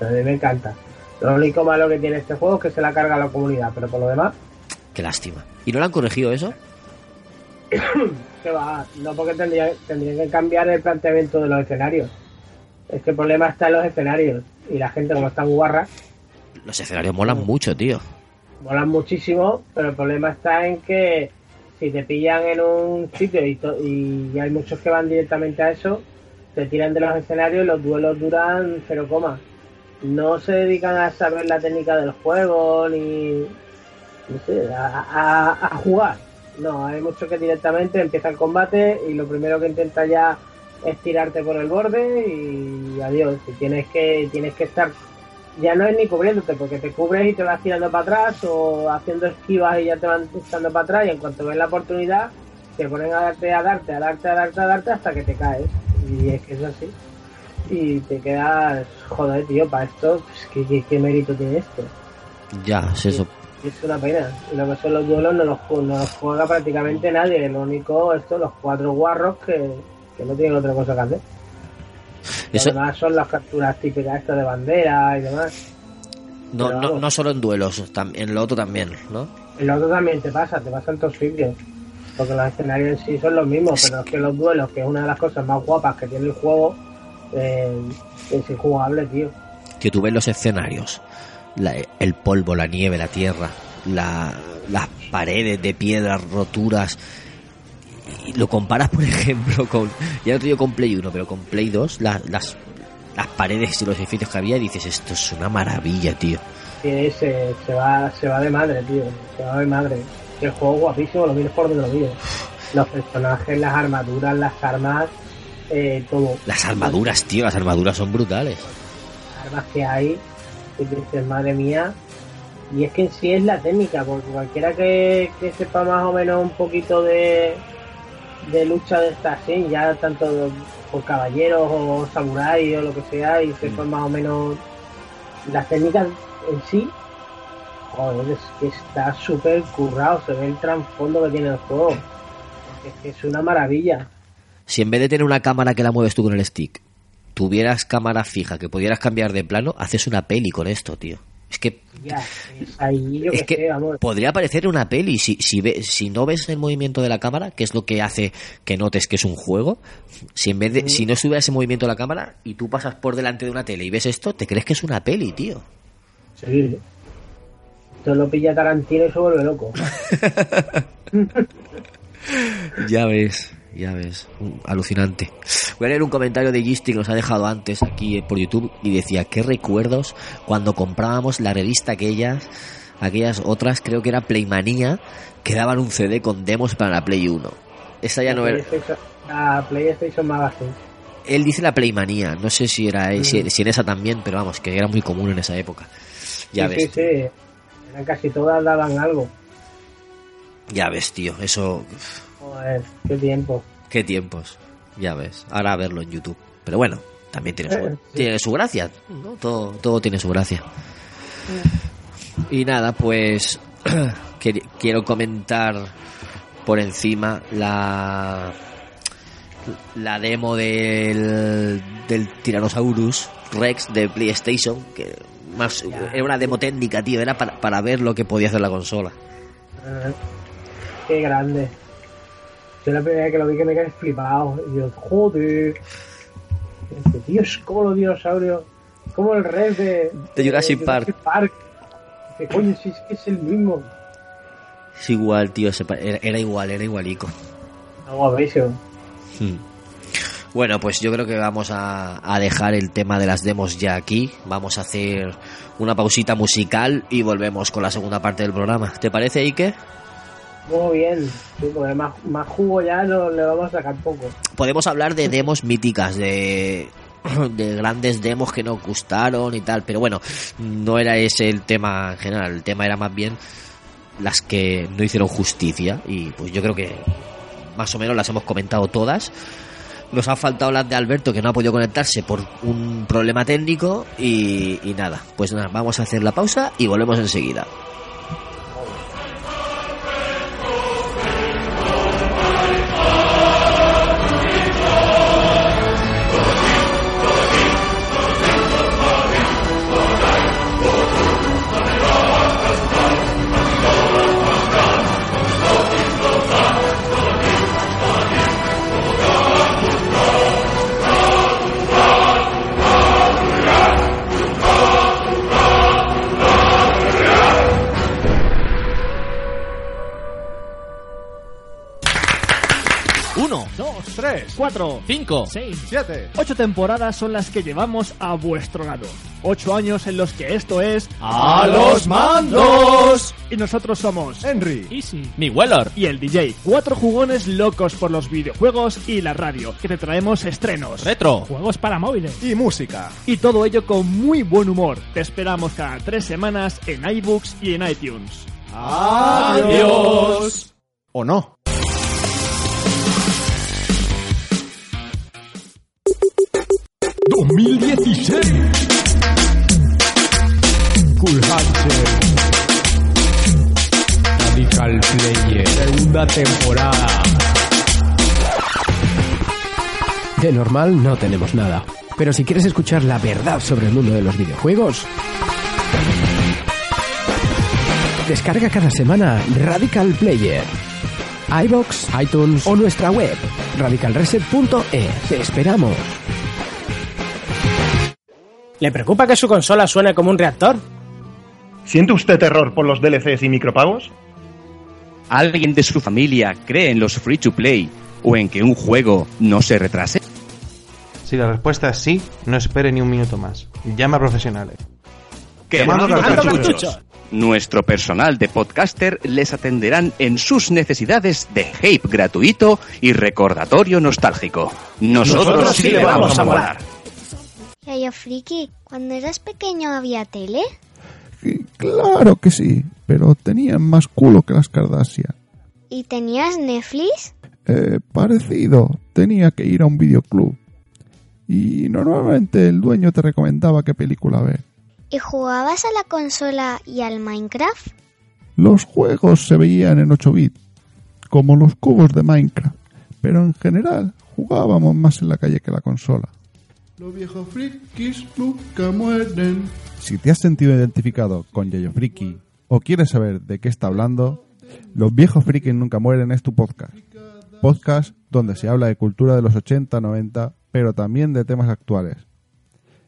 A mí me encanta. Lo único malo que tiene este juego es que se la carga a la comunidad, pero por lo demás, Qué lástima. ¿Y no lo han corregido eso? [COUGHS] que va. No porque tendría, tendrían que cambiar el planteamiento de los escenarios. Es que el problema está en los escenarios. Y la gente, como están guarras, Los escenarios molan mucho, tío. molan muchísimo, pero el problema está en que si te pillan en un sitio y, to- y hay muchos que van directamente a eso, te tiran de los escenarios y los duelos duran cero coma. No se dedican a saber la técnica del juego ni no sé, a, a- a jugar. No, hay muchos que directamente empieza el combate y lo primero que intenta ya es tirarte por el borde y adiós. Y tienes que, tienes que estar ya no es ni cubriéndote, porque te cubres y te vas tirando para atrás o haciendo esquivas y ya te van echando para atrás y en cuanto ves la oportunidad te ponen a darte, a darte, a darte, a darte, a darte hasta que te caes. Y es que es así. Y te quedas, joder, tío, para esto, pues, ¿qué, qué, qué mérito tiene esto? Ya, es eso. Es una pena. Y lo que son los duelos no los, no los juega prácticamente nadie. Lo único, esto, los cuatro guarros que, que no tienen otra cosa que hacer. Eso Además son las capturas típicas estas de bandera y demás. no, pero no, no solo en duelos, en lo otro también, ¿no? En lo otro también te pasa, te pasa en todos sitios. porque los escenarios en sí son los mismos, pero es que los duelos, que es una de las cosas más guapas que tiene el juego, eh, es injugable, tío. Que tú ves los escenarios, la- el polvo, la nieve, la tierra, la- las paredes de piedras, roturas. Y lo comparas, por [LAUGHS] ejemplo, con. Ya no te digo con Play 1, pero con Play 2, la- las, las paredes y los edificios que había, y dices, esto es una maravilla, tío. Sí, se, se, va, se va de madre, tío. Se va de madre. El juego guapísimo, lo mires por donde lo mires. Los personajes, las armaduras, las armas, eh, todo. Las armaduras, tío, las armaduras son brutales. Las armas que hay, y dices, madre mía. Y es que en sí es la técnica, porque cualquiera que, que sepa más o menos un poquito de, de lucha de esta así, ya tanto por caballeros o samuráis o lo que sea, y sepa más o menos las técnicas en sí, joder, es que está súper currado, se ve el trasfondo que tiene el juego. Es que es una maravilla. Si en vez de tener una cámara que la mueves tú con el stick, tuvieras cámara fija que pudieras cambiar de plano, haces una peli con esto, tío. Es que Ya, es ahí yo es que que sé, vamos. podría parecer una peli si si, ve- si no ves el movimiento de la cámara que es lo que hace que notes que es un juego si en vez de si no estuviera ese movimiento de la cámara y tú pasas por delante de una tele y ves esto te crees que es una peli tío Sí. Esto lo pilla Tarantino y se vuelve loco. [LAUGHS] ya ves ya ves Mm, alucinante voy a leer un comentario de Gisty que nos ha dejado antes aquí por YouTube y decía qué recuerdos cuando comprábamos la revista aquellas aquellas otras creo que era Playmanía que daban un CD con demos para la Play 1 esa ya no era La PlayStation Magazine. Él dice la Playmanía, no sé si era si, si en esa también, pero vamos, que era muy común en esa época. Ya sí, ves, sí, sí. Eran casi todas daban algo. ya ves, tío, eso, Joder, qué tiempo. qué tiempos, ya ves. Ahora a verlo en YouTube. Pero bueno, también tiene Eh, su, sí. tiene su gracia, ¿no? Todo, todo tiene su gracia. Y nada, pues [CLEARS THROAT] quiero comentar por encima la la demo del, del Tyrannosaurus Rex de PlayStation, que más era una demo técnica, tío, era para, para ver lo que podía hacer la consola. Eh, qué grande. Yo la primera vez que lo vi que me quedé flipado. Y yo, joder. Y dice, tío, es como los dinosaurios. Como el red de, De Jurassic Park. Park. Dice, coño, si es que es el mismo. Es igual, tío, era, era igual, era igualico. Está guapísimo. Hmm. Bueno, pues yo creo que vamos a, a dejar el tema de las demos ya aquí. Vamos a hacer una pausita musical y volvemos con la segunda parte del programa. ¿Te parece, Ike? Muy bien. Sí, porque más, más jugo ya no le vamos a sacar poco. Podemos hablar de demos míticas, de, [CLEARS THROAT] de grandes demos que nos gustaron y tal, pero bueno, no era ese el tema en general. El tema era más bien las que no hicieron justicia y pues yo creo que más o menos las hemos comentado todas. Nos han faltado las de Alberto que no ha podido conectarse por un problema técnico y, y nada, pues nada, vamos a hacer la pausa y volvemos enseguida. 3, 4, 5, 6, 7, 8 temporadas son las que llevamos a vuestro lado. 8 años en los que esto es A los mandos. Y nosotros somos Henry, Easy, Mi y el DJ. Cuatro jugones locos por los videojuegos y la radio, que te traemos estrenos, retro, juegos para móviles y música. Y todo ello con muy buen humor. Te esperamos cada tres semanas en iBooks y en iTunes. Adiós. ¿O no? Radical Player. Segunda temporada. De normal no tenemos nada. Pero si quieres escuchar la verdad sobre el mundo de los videojuegos, descarga cada semana Radical Player. iBox, iTunes o nuestra web radicalreset.es. Te esperamos. ¿Le preocupa que su consola suene como un reactor? ¿Siente usted terror por los DLCs y micropagos? ¿Alguien de su familia cree en los free to play o en que un juego no se retrase? Si la respuesta es sí, no espere ni un minuto más. Llama a profesionales. ¡Quemando cartuchos! Nuestro personal de podcaster les atenderán en sus necesidades de hype gratuito y recordatorio nostálgico. Nosotros, Nosotros sí le vamos a molar. Yayo Friki, cuando eras pequeño había tele. Claro que sí, pero tenían más culo que las Kardashian. ¿Y tenías Netflix? Eh, parecido, tenía que ir a un videoclub. Y normalmente el dueño te recomendaba qué película ver. ¿Y jugabas a la consola y al Minecraft? Los juegos se veían en 8 bits, como los cubos de Minecraft, pero en general jugábamos más en la calle que la consola. Los viejos frikis nunca mueren. Si te has sentido identificado con Yayo Friki o quieres saber de qué está hablando, Los viejos frikis nunca mueren es tu podcast. Podcast donde se habla de cultura de los 80, 90, pero también de temas actuales.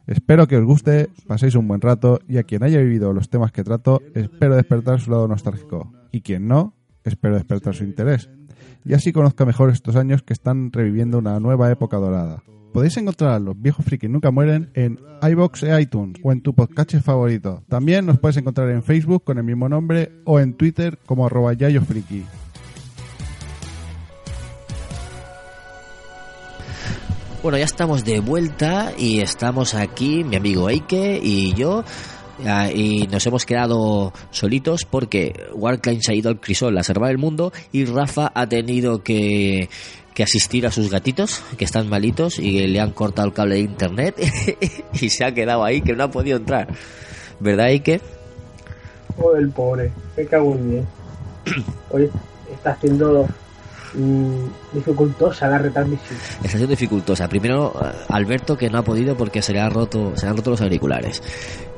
Espero que os guste, paséis un buen rato y a quien haya vivido los temas que trato, espero despertar su lado nostálgico. Y quien no, espero despertar su interés. Y así conozca mejor estos años que están reviviendo una nueva época dorada. Podéis encontrar a los viejos frikis nunca mueren en iBox e iTunes o en tu podcast favorito. También nos puedes encontrar en Facebook con el mismo nombre o en Twitter como arroba yayofriki. Bueno, ya estamos de vuelta y estamos aquí, mi amigo Eike y yo, ah, y nos hemos quedado solitos porque Warcline se ha ido al crisol a salvar el mundo y Rafa ha tenido que, que asistir a sus gatitos que están malitos y le han cortado el cable de internet [LAUGHS] y se ha quedado ahí que no ha podido entrar. ¿Verdad, Eike? Joder, el pobre, cago en. Hoy [CLEARS THROAT] está haciendo mm, dificultosa la retransmisión. Está siendo dificultosa. Primero, eh, Alberto que no ha podido porque se le, ha roto, se le han roto los auriculares.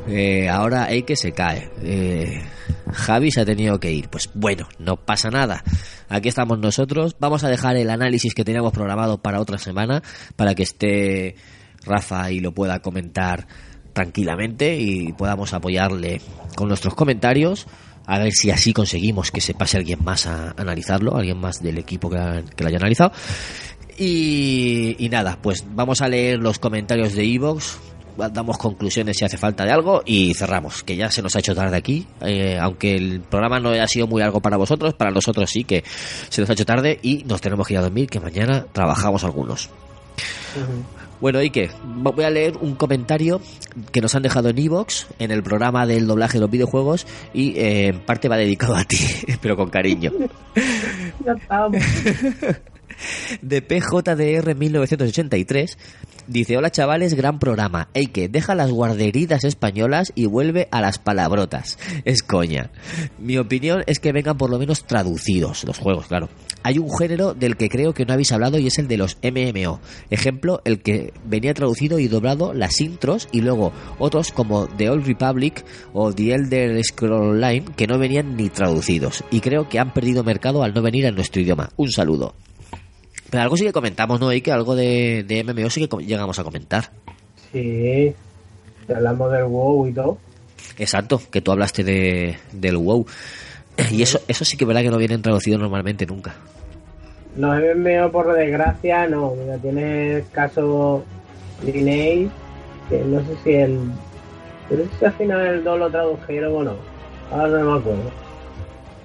Eh, ahora Eike se cae. Eh, Javi se ha tenido que ir. Pues bueno, no pasa nada. Aquí estamos nosotros. Vamos a dejar el análisis que teníamos programado para otra semana para que esté Rafa y lo pueda comentar tranquilamente y podamos apoyarle con nuestros comentarios. A ver si así conseguimos que se pase alguien más a analizarlo, alguien más del equipo que, que lo haya analizado. Y, y nada, pues vamos a leer los comentarios de Evox, damos conclusiones si hace falta de algo y cerramos, que ya se nos ha hecho tarde aquí, eh, aunque el programa no haya sido muy largo para vosotros, para nosotros sí que se nos ha hecho tarde y nos tenemos que ir a dormir, que mañana trabajamos algunos. Bueno, Ike, voy a leer un comentario que nos han dejado en Evox, en el programa del doblaje de los videojuegos, y eh, en parte va dedicado a ti, [LAUGHS] pero con cariño. [LAUGHS] De PJDR 1983 dice hola chavales gran programa. Eike deja las guarderidas españolas y vuelve a las palabrotas. [LAUGHS] Es coña. Mi opinión es que vengan por lo menos traducidos los juegos claro. Hay un género del que creo que no habéis hablado y es el de los MMO ejemplo el que venía traducido y doblado las intros y luego otros como The Old Republic o The Elder Scroll Online que no venían ni traducidos. Y creo que han perdido mercado al no venir en nuestro idioma. Un saludo pero algo sí que comentamos, ¿no? Y que algo de, de MMO sí que llegamos a comentar. Sí, hablamos del WoW y todo. Exacto, que tú hablaste de, del WoW. Y eso, eso sí que es verdad que no vienen traducidos normalmente nunca. Los MMO, por desgracia, no. Mira, tienes caso Lineage, que no sé si el. Pero si al final el 2 lo tradujeron o no. Ahora no me acuerdo.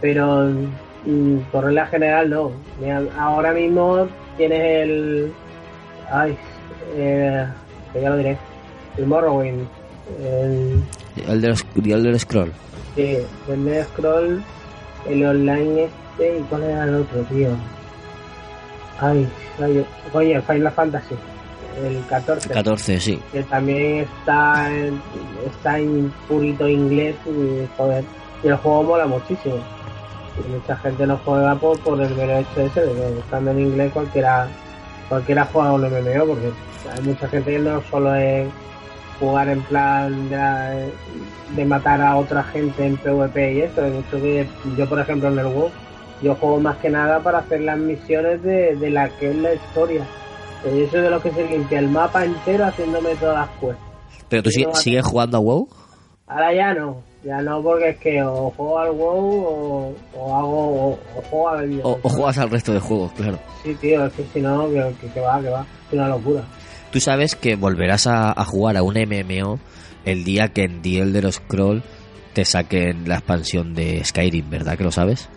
Pero por regla general, no. Mira, ahora mismo tienes el. Ay, eh, ya lo diré. El Morrowind. El, El de los, el Scroll. Sí, el de Scroll, el online este, ¿y cuál era el otro, tío? Ay, ay, oye, el Final Fantasy, el 14. 14, sí. Que también está en, está en purito inglés y, joder, y el juego mola muchísimo. Y mucha gente no juega por, por el mero hecho ese de que estando en inglés cualquiera cualquiera juega un MMO porque hay mucha gente que no solo es jugar en plan de, de matar a otra gente en PvP y eso, hay mucho que yo por ejemplo en el WoW Yo juego más que nada para hacer las misiones de, de la que es la historia. Pero yo soy de los que se limpia el mapa entero haciéndome todas las quests. Pero tú Yo si- no- sigues jugando a WoW. Ahora ya no, ya no porque es que o juego al WoW o, o hago o, o juego al O, o juegas al resto de juegos, claro. Sí, tío, es que si no, que, que, que va, que va, es una locura. Tú sabes que volverás a, a jugar a un MMO el día que en The Elder Scroll te saquen la expansión de Skyrim, ¿verdad? Que lo sabes.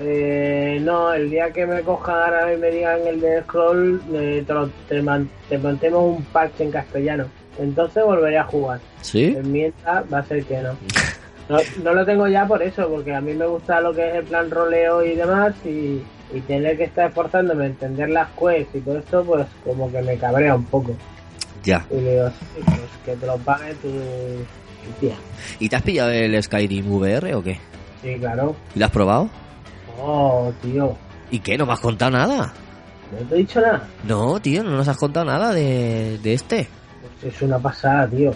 Eh, no, el día que me cojan ahora y me digan el de Scroll, eh, te, lo- te, man- te mantemos un parche en castellano. Entonces volveré a jugar. ¿Sí? En mientras va a ser que no. [LAUGHS] no. No lo tengo ya por eso, porque a mí me gusta lo que es el plan roleo y demás, y, y tener que estar esforzándome a entender las quests y todo esto, pues como que me cabrea un poco. Ya. Y digo, sí, pues que te lo pague tu, tu tía. ¿Y te has pillado el Skyrim VR o qué? Sí, claro. ¿Y lo has probado? Oh, tío. ¿Y qué? ¿No me has contado nada? No te he dicho nada. No, tío, no nos has contado nada de, de este. Pues es una pasada, tío.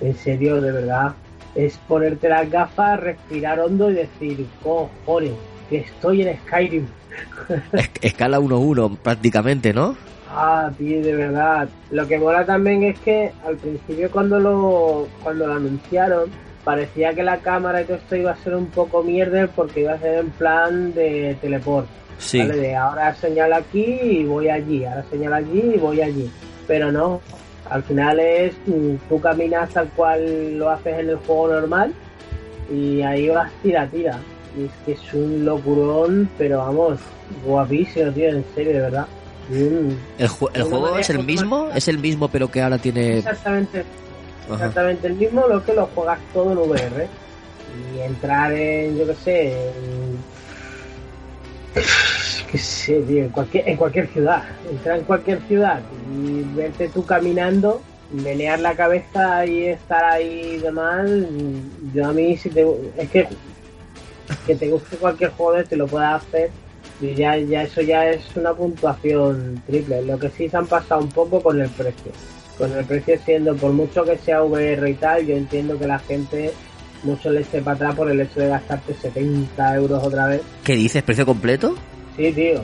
En serio, de verdad. Es ponerte las gafas, respirar hondo y decir, cojones, que estoy en Skyrim. [LAUGHS] Es- Escala 1-1 prácticamente, ¿no? Ah, tío, de verdad. Lo que mola también es que al principio cuando lo, cuando lo anunciaron, parecía que la cámara y todo esto iba a ser un poco mierder porque iba a ser en plan de teleport. Sí. ¿vale? De ahora señalo aquí y voy allí, ahora señalo allí y voy allí. Pero no, al final es mm, tú caminas tal cual lo haces en el juego normal y ahí vas tira tira. Y es que es un locurón, pero vamos, guapísimo, tío, en serio, de verdad. Mm. ¿El, ju- el Una juego es el mismo? ¿Es el mismo pero que ahora tiene... Exactamente, Ajá. exactamente el mismo, lo que lo juegas todo en VR. Y entrar en, yo qué sé, en, qué sé, tío, en cualquier, en cualquier ciudad. Entrar en cualquier ciudad y verte tú caminando, menear la cabeza y estar ahí y demás. Yo a mí, si te, es que que te guste cualquier juego este lo puedas hacer y ya, ya eso ya es una puntuación triple. Lo que sí se han pasado un poco con el precio. Con el precio siendo, por mucho que sea VR y tal, yo entiendo que la gente mucho le esté para atrás por el hecho de gastarte 70 euros otra vez. ¿Qué dices? ¿Precio completo? Sí, tío.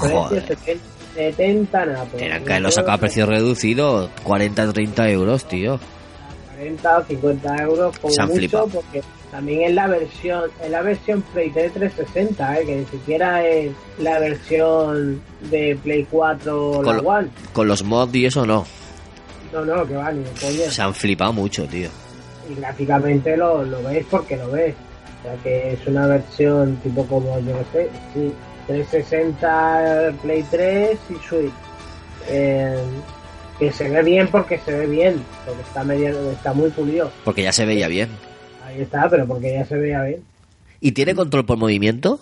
Precio Joder. 70, 70 nada. pues. Tenían que haberlo sacado a precio reducido, 40-30 euros, tío. 40 o 50 euros como Se han mucho flipado. porque también es la versión es la versión Play 3 360 ¿eh? que ni siquiera es la versión de Play 4 o Con, la lo- One con los mods y eso no. no no que va ni de coña Se han flipado mucho, tío. y gráficamente lo, lo ves porque lo ves o sea que es una versión tipo como yo no sé sí 360 Play 3 y Switch Eh, que se ve bien porque se ve bien porque está medio está muy pulido Porque ya se veía bien. ahí está pero porque ya se veía bien ¿Y tiene control por movimiento?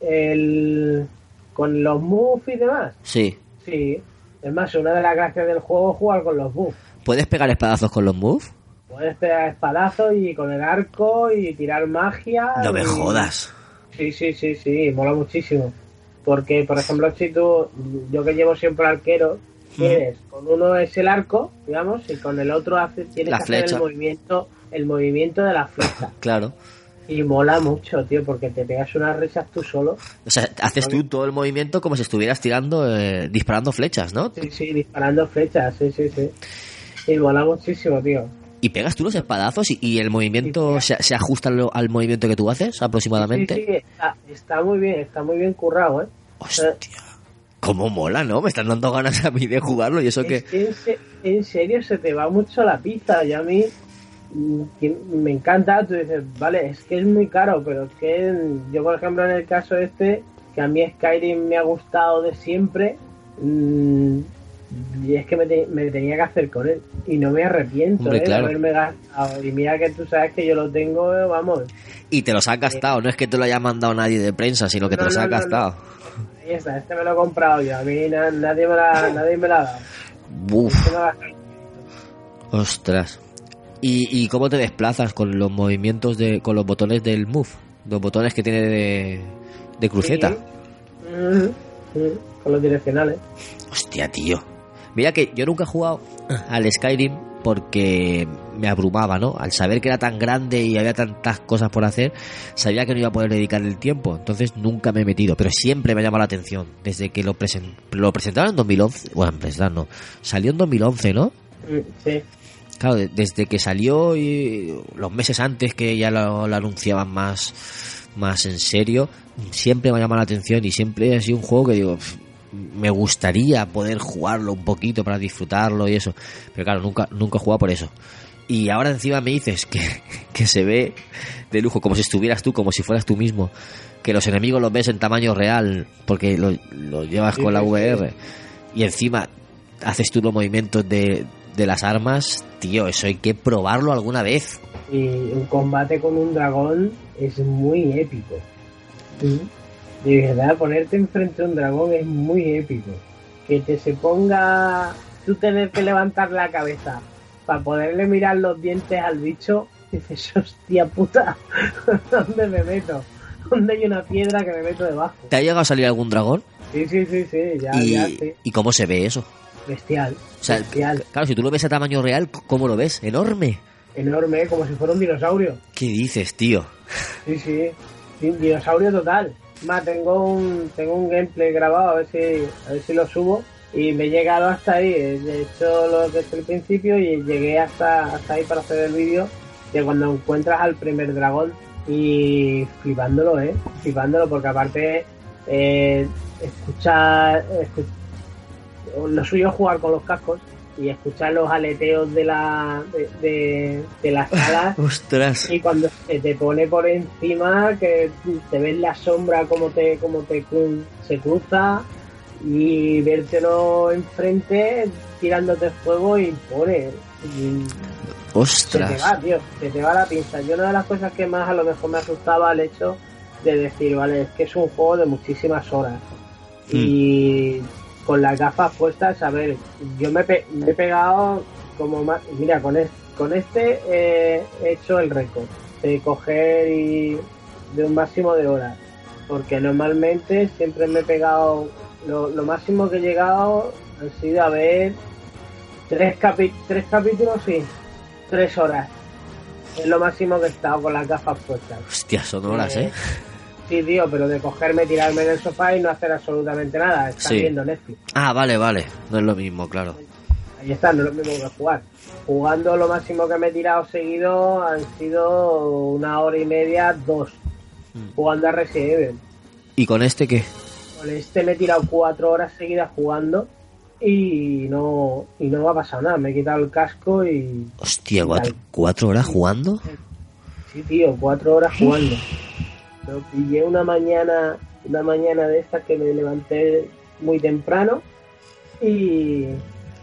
el con los moves y demás Sí. sí es más una de las gracias del juego es jugar con los moves ¿Puedes pegar espadazos con los moves? puedes pegar espadazos y con el arco y tirar magia No me jodas. Sí sí sí sí mola muchísimo porque por ejemplo si tú yo que llevo siempre arquero tienes con uno es el arco digamos y con el otro haces tienes La que hacer el movimiento el movimiento de la flecha [LAUGHS] Claro. y mola mucho tío porque te pegas unas risas tú solo O sea, haces tú todo el movimiento como si estuvieras tirando, eh, disparando flechas, ¿no? Sí, sí, disparando flechas, sí, sí, sí. Y mola muchísimo, tío. Y pegas tú los espadazos y, y el movimiento se, se ajusta al, al movimiento que tú haces aproximadamente. Sí, sí, está, está muy bien, está muy bien currado, ¿eh? Hostia. ¿Cómo mola, no? Me están dando ganas a mí de jugarlo y eso que... Es que en, se- en serio se te va mucho la pizza y a mí mm, me encanta, tú dices, vale, es que es muy caro, pero es que yo, por ejemplo, en el caso este, que a mí Skyrim me ha gustado de siempre, mm, y es que me, te- me tenía que hacer con él y no me arrepiento Hombre, ¿eh? claro. de haberme gastado. Y mira que tú sabes que yo lo tengo, eh, vamos, Y te los has gastado, no es que te lo haya mandado nadie de prensa, sino que te los no, has no, gastado. este me lo he comprado yo, a mí na- nadie, me la, nadie me la ha dado. Uf, Este ostras. ¿Y, ¿Y cómo te desplazas con los movimientos de... con los botones del move? Los botones que tiene de, de cruceta. Mm, con los direccionales. Hostia, tío. Mira que yo nunca he jugado al Skyrim porque me abrumaba, ¿no? Al saber que era tan grande y había tantas cosas por hacer, sabía que no iba a poder dedicar el tiempo, entonces nunca me he metido, pero siempre me ha llamado la atención, desde que lo, presen- lo presentaron en 2011, bueno, presentar no, salió en 2011, ¿no? Mm, Sí. Claro, de- desde que salió y los meses antes que ya lo, lo anunciaban más, más en serio, siempre me ha llamado la atención y siempre ha sido un juego que digo, "Pf, me gustaría poder jugarlo un poquito para disfrutarlo y eso. Pero claro, nunca, nunca he jugado por eso. Y ahora encima me dices que, [LAUGHS] que se ve de lujo, como si estuvieras tú, como si fueras tú mismo. Que los enemigos los ves en tamaño real, porque lo, lo llevas Sí, con la sí. VR. Y encima haces tú los movimientos de, de las armas. Tío, eso hay que probarlo alguna vez. Y un combate con un dragón es muy épico. De verdad, ponerte enfrente a un dragón es muy épico. Que te se ponga tú tener que levantar la cabeza para poderle mirar los dientes al bicho, [LAUGHS] dices, hostia puta, [LAUGHS] ¿dónde me meto? ¿Dónde hay una piedra que me meto debajo? ¿Te ha llegado a salir algún dragón? Sí, sí, sí, sí, ya, y, ya, sí. ¿Y cómo se ve eso? Bestial. O sea, bestial. claro, si tú lo ves a tamaño real, ¿cómo lo ves? Enorme. Enorme, como si fuera un dinosaurio. ¿Qué dices, tío? Sí, sí. Sí, Dinosaurio total. Más, tengo un, tengo un gameplay grabado, a ver si, a ver si lo subo. Y me he llegado hasta ahí. He hecho lo es el principio y llegué hasta, hasta ahí para hacer el vídeo. De cuando encuentras al primer dragón y flipándolo, ¿eh? Flipándolo porque aparte eh, escuchar... escu- lo suyo jugar con los cascos y escuchar los aleteos de la de, de, de las alas [LAUGHS] Ostras. y cuando se te pone por encima que te ves la sombra como te como te se cruza y vértelo enfrente tirándote fuego y pone y se te Ostras. va tío se te va la pinza yo una de las cosas que más a lo mejor me asustaba el hecho de decir vale es que es un juego de muchísimas horas y con las gafas puestas, a ver, yo me, pe- me he pegado como más, mira, con, es- con este eh, he hecho el récord de coger y de un máximo de horas, porque normalmente siempre me he pegado, lo, lo máximo que he llegado han sido a ver tres, capi- tres capítulos, sí, tres horas. Es lo máximo que he estado con las gafas puestas. Hostia, son horas, ¿eh? Sí, tío, pero de cogerme, tirarme en el sofá y no hacer absolutamente nada. Estar Sí. viendo Netflix. Ah, vale, vale. No es lo mismo, claro. Ahí está, no es lo mismo que jugar. Jugando lo máximo que me he tirado seguido han sido una hora y media, dos. Mm. Jugando a Resident Evil. ¿Y con este qué? Con este me he tirado cuatro horas seguidas jugando y no, y no me ha pasado nada. Me he quitado el casco y... Hostia, ¿cuatro, cuatro horas jugando? Sí, tío, cuatro horas jugando. Lo pillé una mañana, una mañana de estas que me levanté muy temprano y,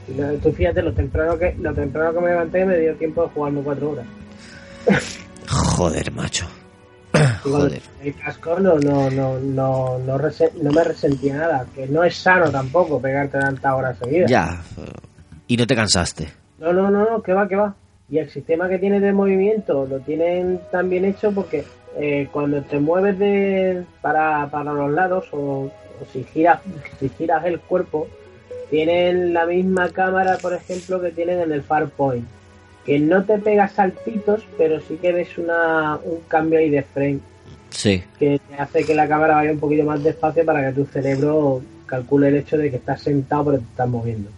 y lo- tú fíjate lo temprano que lo temprano que me levanté me dio tiempo de jugarme cuatro horas. Joder, macho. Con el casco no, no, no, no, no, no me resentía nada, que no es sano tampoco pegarte tantas horas seguidas. Ya. Y no te cansaste. No, no, no, no, que va, que va. Y el sistema que tiene de movimiento lo tienen tan bien hecho porque eh, cuando te mueves de para, para los lados o, o si giras si giras el cuerpo tienen la misma cámara, por ejemplo, que tienen en el Farpoint, que no te pega saltitos, pero sí que ves una, un cambio ahí de frame Sí. que hace que la cámara vaya un poquito más despacio para que tu cerebro calcule el hecho de que estás sentado pero te estás moviendo.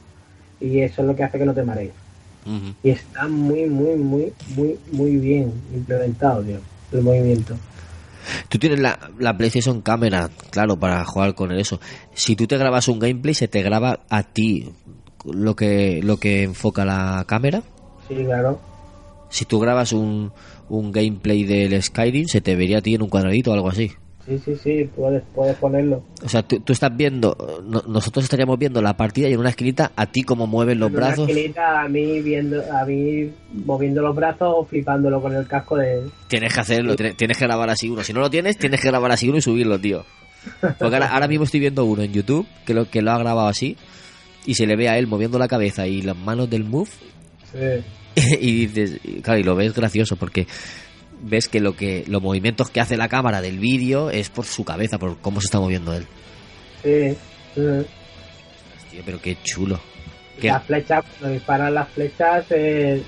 Y eso es lo que hace que no te marees. Y está muy, muy, muy, muy, muy bien implementado, tío, el movimiento. Tú tienes la, la PlayStation Camera, claro, para jugar con eso. Si tú te grabas un gameplay, se te graba a ti lo que, lo que enfoca la cámara. Sí, claro. Si tú grabas un, un gameplay del Skyrim, se te vería a ti en un cuadradito o algo así. Sí, sí, sí, puedes, puedes ponerlo. O sea, tú, tú estás viendo, no- nosotros estaríamos viendo la partida y en una esquinita a ti cómo mueven los En una brazos. esquinita a mí viendo, a mí moviendo los brazos o flipándolo con el casco de... Tienes que hacerlo, tienes, tienes que grabar así uno. Si no lo tienes, tienes que grabar así uno y subirlo, tío. Porque ahora, ahora mismo estoy viendo uno en YouTube que lo, que lo ha grabado así y se le ve a él moviendo la cabeza y las manos del move Sí. [LAUGHS] y dices, claro, y lo ves gracioso porque ves que lo que los movimientos que hace la cámara del vídeo es por su cabeza, por cómo se está moviendo él. Sí, sí. Tío, pero qué chulo. ¿Qué? Las flechas, cuando disparan las flechas, es,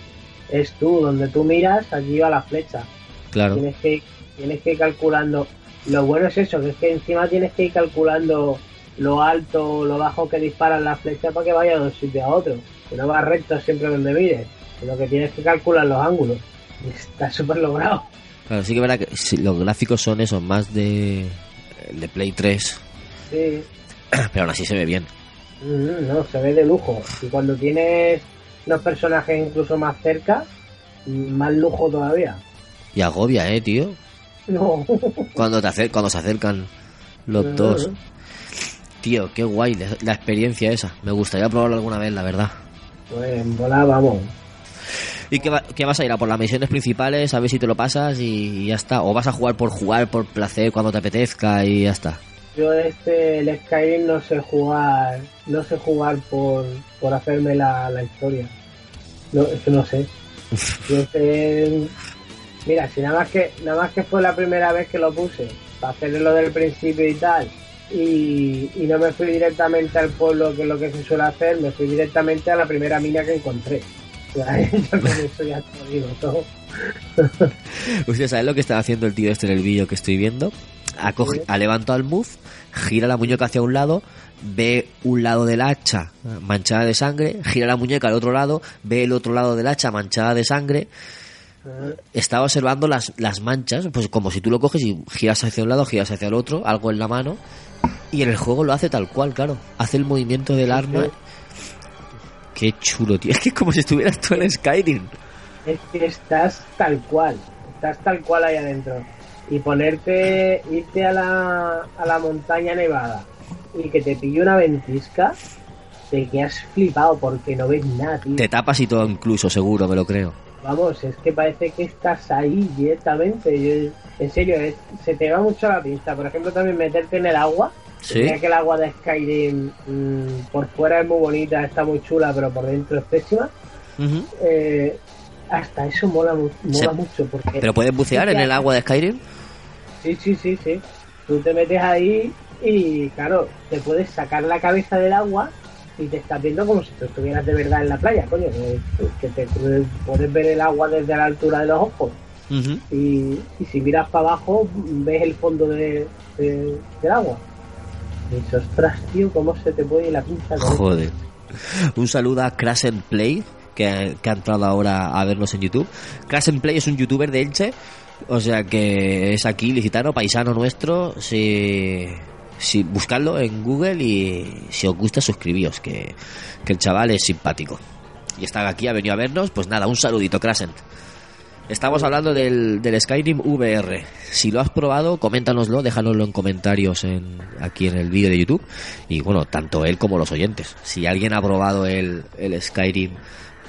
es tú, donde tú miras, allí va la flecha. Claro. Tienes que, tienes que ir calculando. Lo bueno es eso, que es que encima tienes que ir calculando lo alto, lo bajo que disparan las flechas para que vaya de un sitio a otro. Que no va recto siempre donde mires, sino que tienes que calcular los ángulos. Y está súper logrado. Claro, sí que verdad que los gráficos son esos, más de, de Play 3, Sí, [CLEARS THROAT] pero aún así se ve bien. Mm, no, se ve de lujo. Y cuando tienes los personajes incluso más cerca, más lujo todavía. Y agobia, eh, tío. No. [LAUGHS] Cuando, te acer- cuando se acercan los dos. Tío, qué guay la, la experiencia esa. Me gustaría probarlo alguna vez, la verdad. Pues en vamos. ¿Y qué, va- qué vas a ir a por las misiones principales? A ver si te lo pasas y ya está. O vas a jugar por jugar, por placer, cuando te apetezca y ya está. Yo este, el Skyrim no sé jugar, no sé jugar por, por hacerme la, la historia. No, es que no sé. [LAUGHS] Yo sé- mira, si nada más que, nada más que fue la primera vez que lo puse, para hacerlo del principio y tal, y, y no me fui directamente al pueblo que es lo que se suele hacer, me fui directamente a la primera mina que encontré. O sea, yo con eso ya te lo digo todo. ¿Usted sabe lo que está haciendo el tío este en el vídeo que estoy viendo? Ha, levantado el move, gira la muñeca hacia un lado, ve un lado del hacha manchada de sangre, gira la muñeca al otro lado, ve el otro lado del hacha manchada de sangre. Estaba observando las, las manchas, pues como si tú lo coges y giras hacia un lado, giras hacia el otro, algo en la mano. Y en el juego lo hace tal cual, claro. Hace el movimiento del arma. Qué chulo, tío. [LAUGHS] Es que es como si estuvieras tú en Skyrim. es que estás tal cual, estás tal cual ahí adentro. Y ponerte, irte a la, a la montaña nevada y que te pille una ventisca, te quedas flipado porque no ves nada, tío. Te tapas y todo incluso, seguro, me lo creo. Vamos, es que parece que estás ahí directamente. Yo- en serio, es- se te va mucho la pinza. Por ejemplo, también meterte en el agua. Sí. Que el agua de Skyrim mm, por fuera es muy bonita, está muy chula, pero por dentro es pésima. Eh, hasta eso mola, mola mucho. Porque ¿Pero puedes bucear en el agua de Skyrim? Sí, sí, sí, sí. Tú te metes ahí y, claro, te puedes sacar la cabeza del agua y te estás viendo como si tú estuvieras de verdad en la playa, coño. Que, que te puedes ver el agua desde la altura de los ojos. Y, y si miras para abajo, ves el fondo de, de- del agua. Ostras, tío, ¿cómo se te puede la pinza? con esto?". Joder. Un saludo a Crash Play, que, que ha entrado ahora a vernos en YouTube. Crash Play es un youtuber de Elche, o sea que es aquí, licitano, paisano nuestro. Si, si buscadlo en Google y si os gusta, suscribíos, que, que el chaval es simpático. Y está aquí, ha venido a vernos. Pues nada, un saludito, Crasent. Estamos hablando del, del Skyrim VR. Si lo has probado, coméntanoslo, déjanoslo en comentarios en, aquí en el vídeo de YouTube. Y bueno, tanto él como los oyentes. Si alguien ha probado el, el Skyrim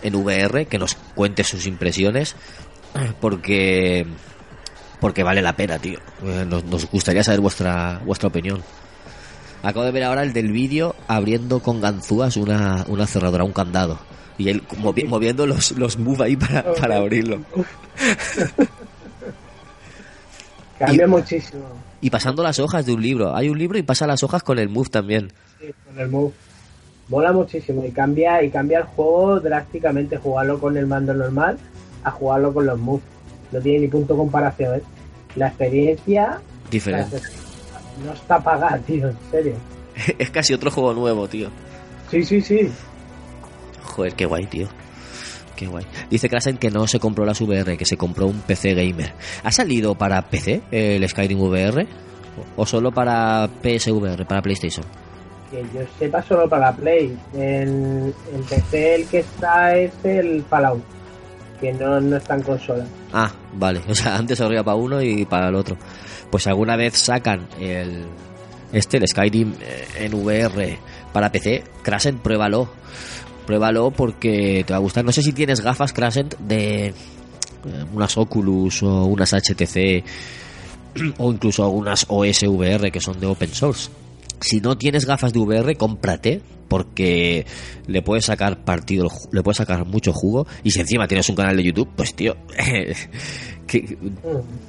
en VR, que nos cuente sus impresiones. Porque porque vale la pena, tío. Eh, Nos, gustaría saber vuestra vuestra opinión. Acabo de ver ahora el del vídeo abriendo con ganzúas una, una cerradura, un candado. Y él movi- moviendo los, los move ahí para, para abrirlo. [LAUGHS] Cambia muchísimo Y pasando las hojas de un libro. Hay un libro y pasa las hojas con el move también. sí, con el move. Mola muchísimo y cambia y cambia el juego drásticamente jugarlo con el mando normal a jugarlo con los moves. No tiene ni punto de comparación, ¿eh? La experiencia Diferente. no está pagada, tío, en serio. [LAUGHS] es casi otro juego nuevo, tío. Sí, sí, sí. Joder, qué guay, tío. Qué guay. Dice Krasen que no se compró las VR, que se compró un PC gamer. ¿Ha salido para PC el Skyrim VR? ¿O solo para PSVR, para PlayStation? Que yo sepa solo para la Play. En PC el que está es el Fallout, que no, no está en consola. Ah, vale. [LAUGHS] O sea, antes habría para uno y para el otro. Pues alguna vez sacan el este, el Skyrim eh, en VR para PC, Krasen, pruébalo. Pruébalo porque te va a gustar. No sé si tienes gafas, Krasen, de eh, unas Oculus o unas HTC o incluso unas OSVR que son de open source. Si no tienes gafas de VR, cómprate porque le puedes sacar partido, le puedes sacar mucho jugo y si encima tienes un canal de YouTube, pues tío, [LAUGHS] que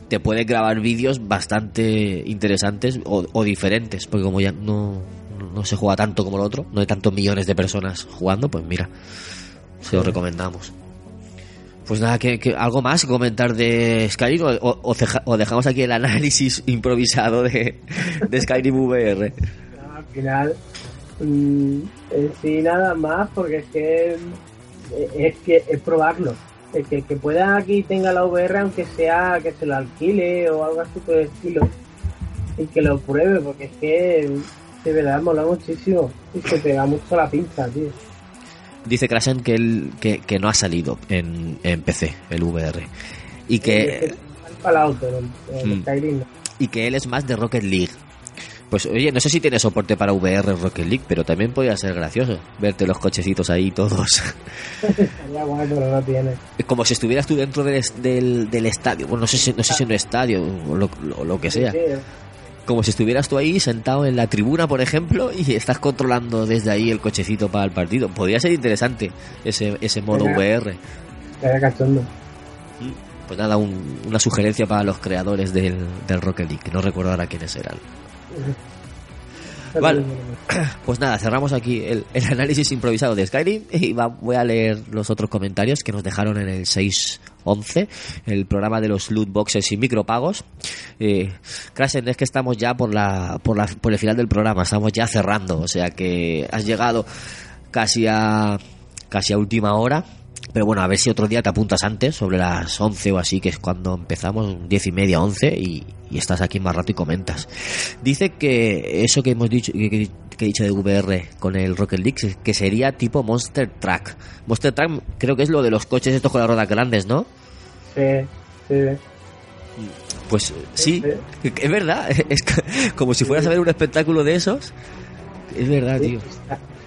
te puedes grabar vídeos bastante interesantes o diferentes, porque como ya no, no, se juega tanto como el otro, no hay tantos millones de personas jugando, pues mira, se lo recomendamos. Pues nada, que, que- algo más que comentar de Skyrim o, o- o ceja- o dejamos aquí el análisis [LAUGHS] improvisado de, de Skyrim VR. Al final, mm, en sí nada más, porque es que es que es probarlo. El que, que pueda aquí tenga la VR, aunque sea que se lo alquile o algo así por el estilo, y que lo pruebe, porque es que de verdad mola muchísimo y se pega mucho la pinza, tío. Dice Krasen que, él, que, que no ha salido en, en PC el VR y que, el Mm. Y que él es más de Rocket League. Pues oye, no sé si tiene soporte para VR Rocket League, pero también podría ser gracioso verte los cochecitos ahí todos. [LAUGHS] Guay, pero no tiene. Es como si estuvieras tú dentro del, del, del estadio. Bueno, no sé si, no sé si en un estadio o lo, lo- lo que sea. Sí, Como si estuvieras tú ahí sentado en la tribuna, por ejemplo, y estás controlando desde ahí el cochecito para el partido. Podría ser interesante ese, ese modo. VR. cachondo. Pues nada, un- una sugerencia para los creadores del, del Rocket League, no recuerdo ahora quiénes eran. [CLEARS THROAT] Pues nada, cerramos aquí el, el análisis improvisado de Skyrim y va- voy a leer los otros comentarios que nos dejaron en el 611, el programa de los loot boxes y micropagos. Eh, Krasen, es que estamos ya por, la, por, la, por el final del programa, estamos ya cerrando, o sea que has llegado casi a, casi a última hora. Pero bueno, a ver si otro día te apuntas antes, sobre las 11 o así, que es cuando empezamos, 10 y media, 11, y, y estás aquí más rato y comentas. Dice que eso que hemos dicho, que, que- que he dicho de VR con el Rocket League, que sería tipo Monster Truck. Monster Truck creo que es lo de los coches estos con las ruedas grandes, ¿no? Sí, sí. Pues sí, es verdad, [LAUGHS] es como si fueras a ver un espectáculo de esos. Es verdad, tío.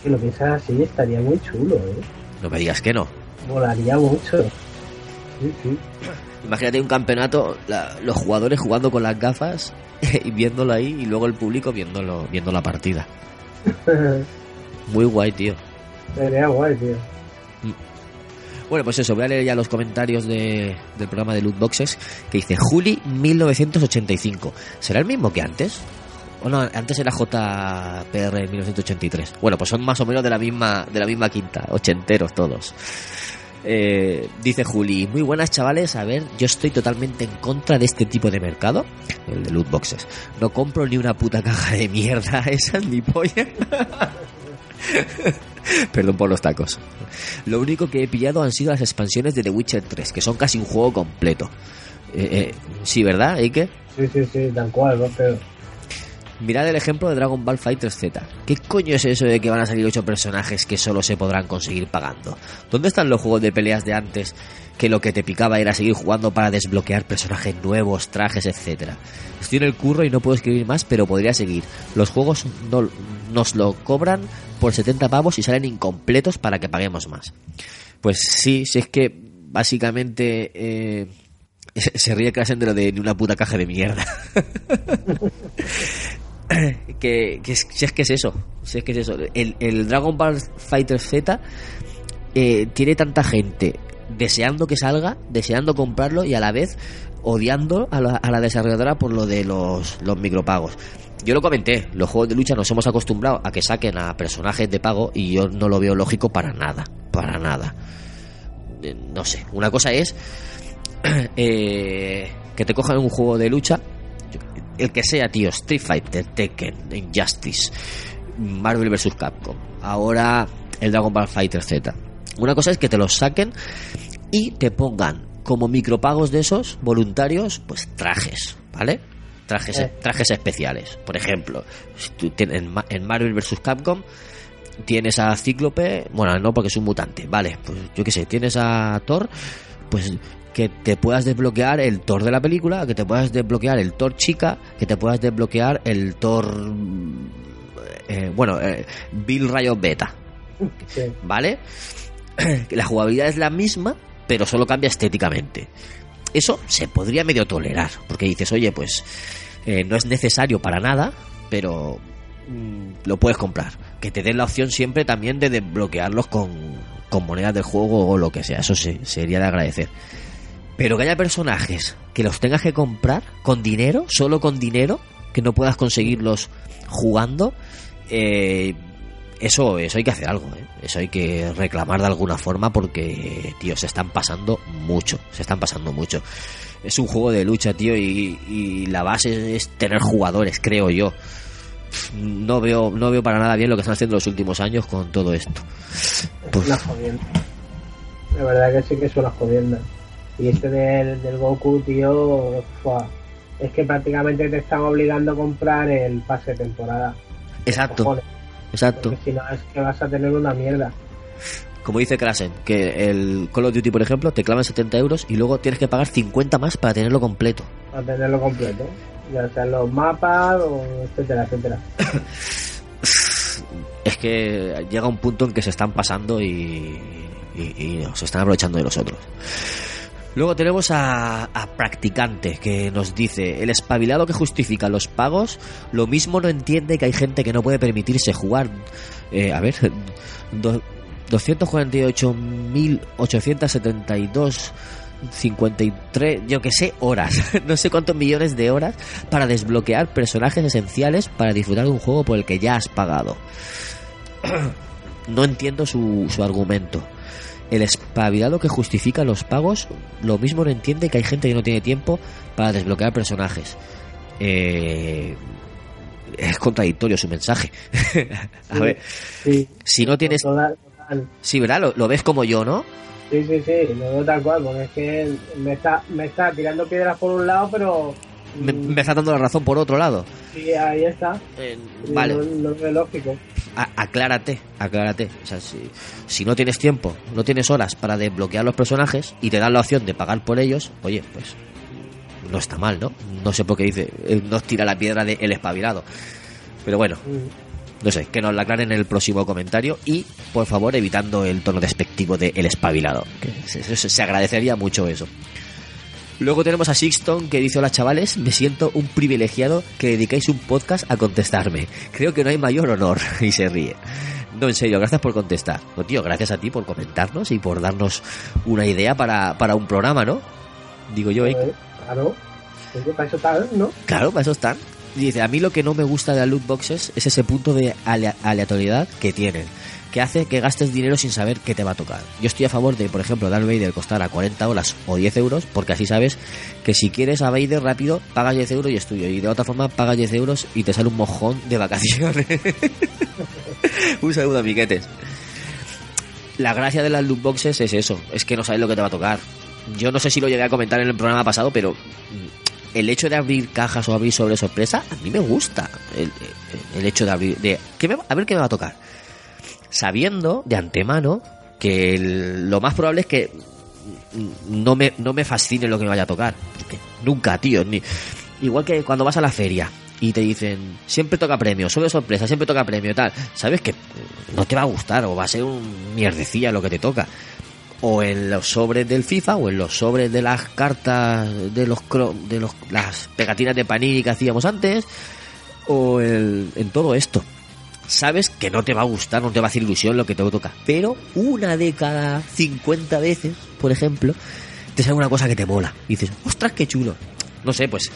Si lo piensas así, estaría muy chulo, ¿eh? No me digas que no. Molaría mucho. Sí, sí. Imagínate un campeonato, la- los jugadores jugando con las gafas [LAUGHS] y viéndolo ahí y luego el público viéndolo, viendo la partida. [LAUGHS] Muy guay, tío. Sería guay, tío. Bueno, pues eso, voy a leer ya los comentarios de- del programa de Loot Boxes que dice Juli 1985. ¿Será el mismo que antes? O antes era JPR 1983. Bueno, pues son más o menos de la misma, de la misma quinta, ochenteros todos. Eh, dice Juli, muy buenas chavales, a ver, yo estoy totalmente en contra de este tipo de mercado, el de loot boxes. No compro ni una puta caja de mierda, [LAUGHS] esa es mi. [LAUGHS] Perdón por los tacos. Lo único que he pillado han sido las expansiones de The Witcher 3, que son casi un juego completo. Eh, eh, sí, ¿verdad, Eike? Sí, sí, sí, tal cual, no pero Mirad el ejemplo de Dragon Ball Fighter Z. ¿Qué coño es eso de que van a salir 8 personajes que solo se podrán conseguir pagando? ¿Dónde están los juegos de peleas de antes que lo que te picaba era seguir jugando para desbloquear personajes nuevos, trajes, etcétera? Estoy en el curro y no puedo escribir más, pero podría seguir. Los juegos no, nos lo cobran por 70 pavos y salen incompletos para que paguemos más. Pues sí, si es que básicamente eh, [LAUGHS] se ríe Krasen de lo de ni una puta caja de mierda. [LAUGHS] [CLEARS THROAT] que, si es que es eso, si es que es eso. El, el Dragon Ball Fighter Z eh, tiene tanta gente deseando que salga, deseando comprarlo y a la vez odiando a la, a la desarrolladora por lo de los, los micropagos. Yo lo comenté, los juegos de lucha nos hemos acostumbrado a que saquen a personajes de pago y yo no lo veo lógico para nada, para nada. Eh, No sé, una cosa es [CLEARS THROAT] eh, que te cojan un juego de lucha, el que sea, tío, Street Fighter, Tekken, Injustice, Marvel vs. Capcom, ahora el Dragon Ball Fighter Z. Una cosa es que te los saquen y te pongan como micropagos de esos voluntarios, pues trajes, ¿vale? Trajes, Eh. trajes especiales. Por ejemplo, si tú tienes en Ma- en Marvel vs. Capcom tienes a Cíclope, bueno, no porque es un mutante, vale, pues yo qué sé, tienes a Thor, pues que te puedas desbloquear el Thor de la película, que te puedas desbloquear el Thor chica, que te puedas desbloquear el Thor, eh, bueno, eh, Bill Rayo Beta, sí. ¿vale? Que [CLEARS THROAT] la jugabilidad es la misma, pero solo cambia estéticamente. Eso se podría medio tolerar, porque dices, oye, pues eh, no es necesario para nada, pero mm, lo puedes comprar. Que te den la opción siempre también de desbloquearlos con, con monedas del juego o lo que sea, eso se- sería de agradecer. Pero que haya personajes que los tengas que comprar con dinero, solo con dinero, que no puedas conseguirlos jugando, eh, eso, eso hay que hacer algo, ¿eh? eso hay que reclamar de alguna forma porque, tío, se están pasando mucho, se están pasando mucho. Es un juego de lucha, tío, y, y la base es tener jugadores, creo yo. No veo, no veo para nada bien lo que están haciendo los últimos años con todo esto. Pues, Una jodienda. La verdad que sí que es una jodienda. Y este del, del Goku, tío, fua, es que prácticamente te están obligando a comprar el pase de temporada. exacto, Cojones. exacto. Porque si no es que vas a tener una mierda. Como dice Krasen, que el Call of Duty, por ejemplo, te clavan 70 euros y luego tienes que pagar 50 más para tenerlo completo. Para tenerlo completo. Ya sean los mapas, o etcétera, etcétera. [LAUGHS] Es que llega un punto en que se están pasando y, y, y se están aprovechando de nosotros. Luego tenemos a, Practicante que nos dice, el espabilado que justifica los pagos, lo mismo no entiende que hay gente que no puede permitirse jugar. Eh, a ver, [LAUGHS] do- 248.872 53, yo que sé, horas, [LAUGHS] no sé cuántos millones de horas para desbloquear personajes esenciales para disfrutar de un juego por el que ya has pagado. [CLEARS THROAT] no entiendo su, su argumento. El espabilado que justifica los pagos, lo mismo no entiende que hay gente que no tiene tiempo para desbloquear personajes. Eh, es contradictorio su mensaje. [LAUGHS] A ver, Sí, si no tienes... total, total. Sí, ¿verdad? Lo, lo ves como yo, ¿no? Sí, sí, sí, lo veo tal cual, porque es que me está, me está tirando piedras por un lado, pero Me, me está dando la razón por otro lado. sí, ahí está. vale. No es lógico. Aclárate, aclárate. O sea, si, si no tienes tiempo, no tienes horas para desbloquear los personajes y te dan la opción de pagar por ellos, oye, pues no está mal, ¿no? No sé por qué dice, él nos tira la piedra de el espabilado. Pero bueno, no sé, que nos la aclaren en el próximo comentario y, por favor, evitando el tono despectivo de el espabilado. Que se agradecería mucho eso. Luego tenemos a Sixton que dice, hola chavales, me siento un privilegiado que dedicáis un podcast a contestarme. Creo que no hay mayor honor. [LAUGHS] Y se ríe. No, en serio, gracias por contestar. No, tío, gracias a ti por comentarnos y por darnos una idea para, para un programa, ¿no? Digo yo, ¿eh? Claro, para eso ¿no? Claro, para eso están. Dice, a mí lo que no me gusta de las loot boxes es ese punto de alea- aleatoriedad que tienen, que hace que gastes dinero sin saber qué te va a tocar. Yo estoy a favor de, por ejemplo, Darth Vader costara 40 horas o 10 euros, porque así sabes que si quieres a Vader rápido, pagas 10 euros y es tuyo. Y de otra forma, pagas 10 euros y te sale un mojón de vacaciones. [LAUGHS] un saludo, amiguetes. La gracia de las loot boxes es eso, es que no sabes lo que te va a tocar. Yo no sé si lo llegué a comentar en el programa pasado, pero mm, el hecho de abrir cajas o abrir sobre sorpresa, a mí me gusta. El, hecho de abrir, de ¿qué me a ver qué me va a tocar. Sabiendo de antemano que lo más probable es que no me, no me fascine lo que me vaya a tocar. Porque nunca, tío. Ni, igual que cuando vas a la feria y te dicen, siempre toca premio, sobre sorpresa, siempre toca premio tal. Sabes que no te va a gustar o va a ser un mierdecilla lo que te toca. O en los sobres del FIFA o en los sobres de las cartas de los de los, las pegatinas de panini que hacíamos antes o el- en todo esto. Sabes que no te va a gustar, no te va a hacer ilusión lo que te toca. Pero una de cada 50 veces, por ejemplo, te sale una cosa que te mola. Y dices, ostras, qué chulo. No sé, pues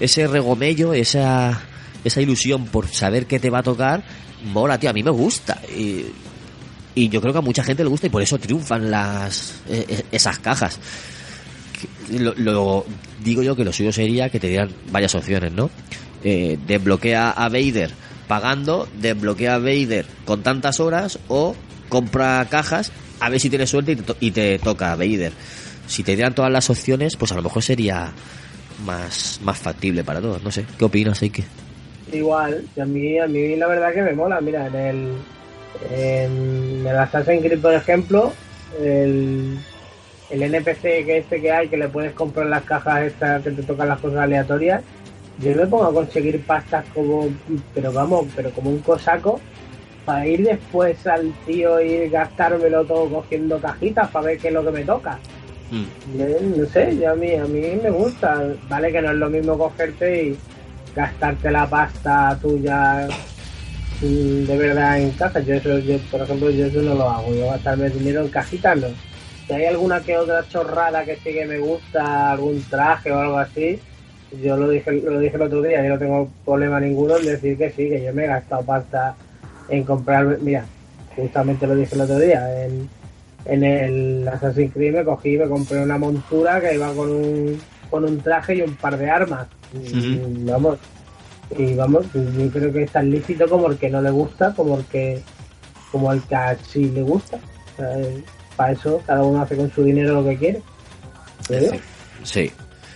ese regomello, esa, esa ilusión por saber qué te va a tocar, mola, tío. A mí me gusta. Y, yo creo que a mucha gente le gusta y por eso triunfan las eh, eh, esas cajas. Lo- digo yo que lo suyo sería que te dieran varias opciones, ¿no? Eh, desbloquea a Vader pagando, desbloquea a Vader con tantas horas o compra cajas a ver si tienes suerte y te, y te toca a Vader. Si te dieran todas las opciones, pues a lo mejor sería más, más factible para todos. No sé, ¿qué opinas, Eike? Igual, a mí, a mí la verdad que me mola. Mira, en el, en el Assassin's Creed, por ejemplo, el, el NPC que este que hay, que le puedes comprar las cajas estas que te tocan las cosas aleatorias, yo me pongo a conseguir pastas como, pero vamos, pero como un cosaco, para ir después al tío y gastármelo todo cogiendo cajitas para ver qué es lo que me toca. Eh, No sé, yo a mí, a mí me gusta. Vale que no es lo mismo cogerte y gastarte la pasta tuya mm, de verdad en cajas. Yo eso, yo, por ejemplo, yo eso no lo hago. Yo gastarme dinero en cajitas no. Si hay alguna que otra chorrada que sí que me gusta, algún traje o algo así, yo lo dije, lo dije el otro día, yo no tengo problema ninguno en decir que sí, que yo me he gastado pasta en comprar, mira, justamente lo dije el otro día, en, en el Assassin's Creed me cogí me compré una montura que iba con un, con un traje y un par de armas. Y, Vamos, y vamos, yo creo que es tan lícito como el que no le gusta, como el que, como el que sí le gusta. O sea, eh, para eso cada uno hace con su dinero lo que quiere. ¿Eh? Sí.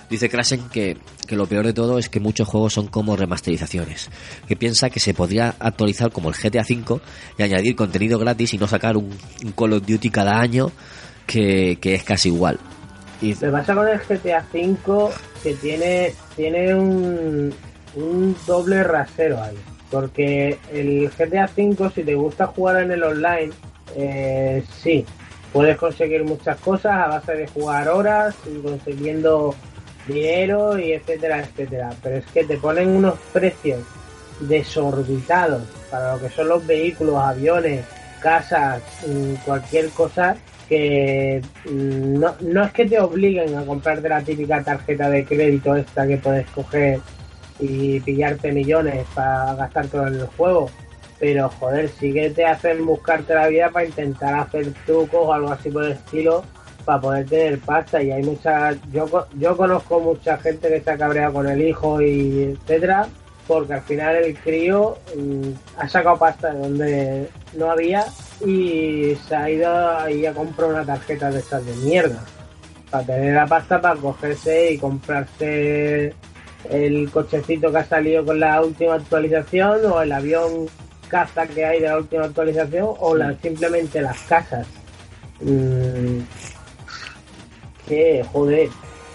Dice Krasen que, que lo peor de todo es que muchos juegos son como remasterizaciones. Que piensa que se podría actualizar como el GTA V y añadir contenido gratis y no sacar un, Call of Duty cada año que, que es casi igual. Y Me pasa con el GTA V que tiene, tiene un, un doble rasero ahí. Porque el GTA V, si te gusta jugar en el online, eh, sí, puedes conseguir muchas cosas a base de jugar horas y consiguiendo dinero y etcétera, etcétera. Pero es que te ponen unos precios desorbitados para lo que son los vehículos, aviones, casas, mm, cualquier cosa que mm, no, no es que te obliguen a comprarte la típica tarjeta de crédito esta que puedes coger y pillarte millones para gastar todo en el juego. Pero joder, sí que te hacen buscarte la vida para intentar hacer trucos o algo así por el estilo para poder tener pasta y hay mucha yo yo conozco mucha gente que está cabreada con el hijo y etcétera porque al final el crío mm, ha sacado pasta de donde no había y se ha ido ahí a comprar una tarjeta de esas de mierda. Para tener la pasta para cogerse y comprarse el cochecito que ha salido con la última actualización o el avión caza que hay de la última actualización o la- simplemente las casas. Mm, que joder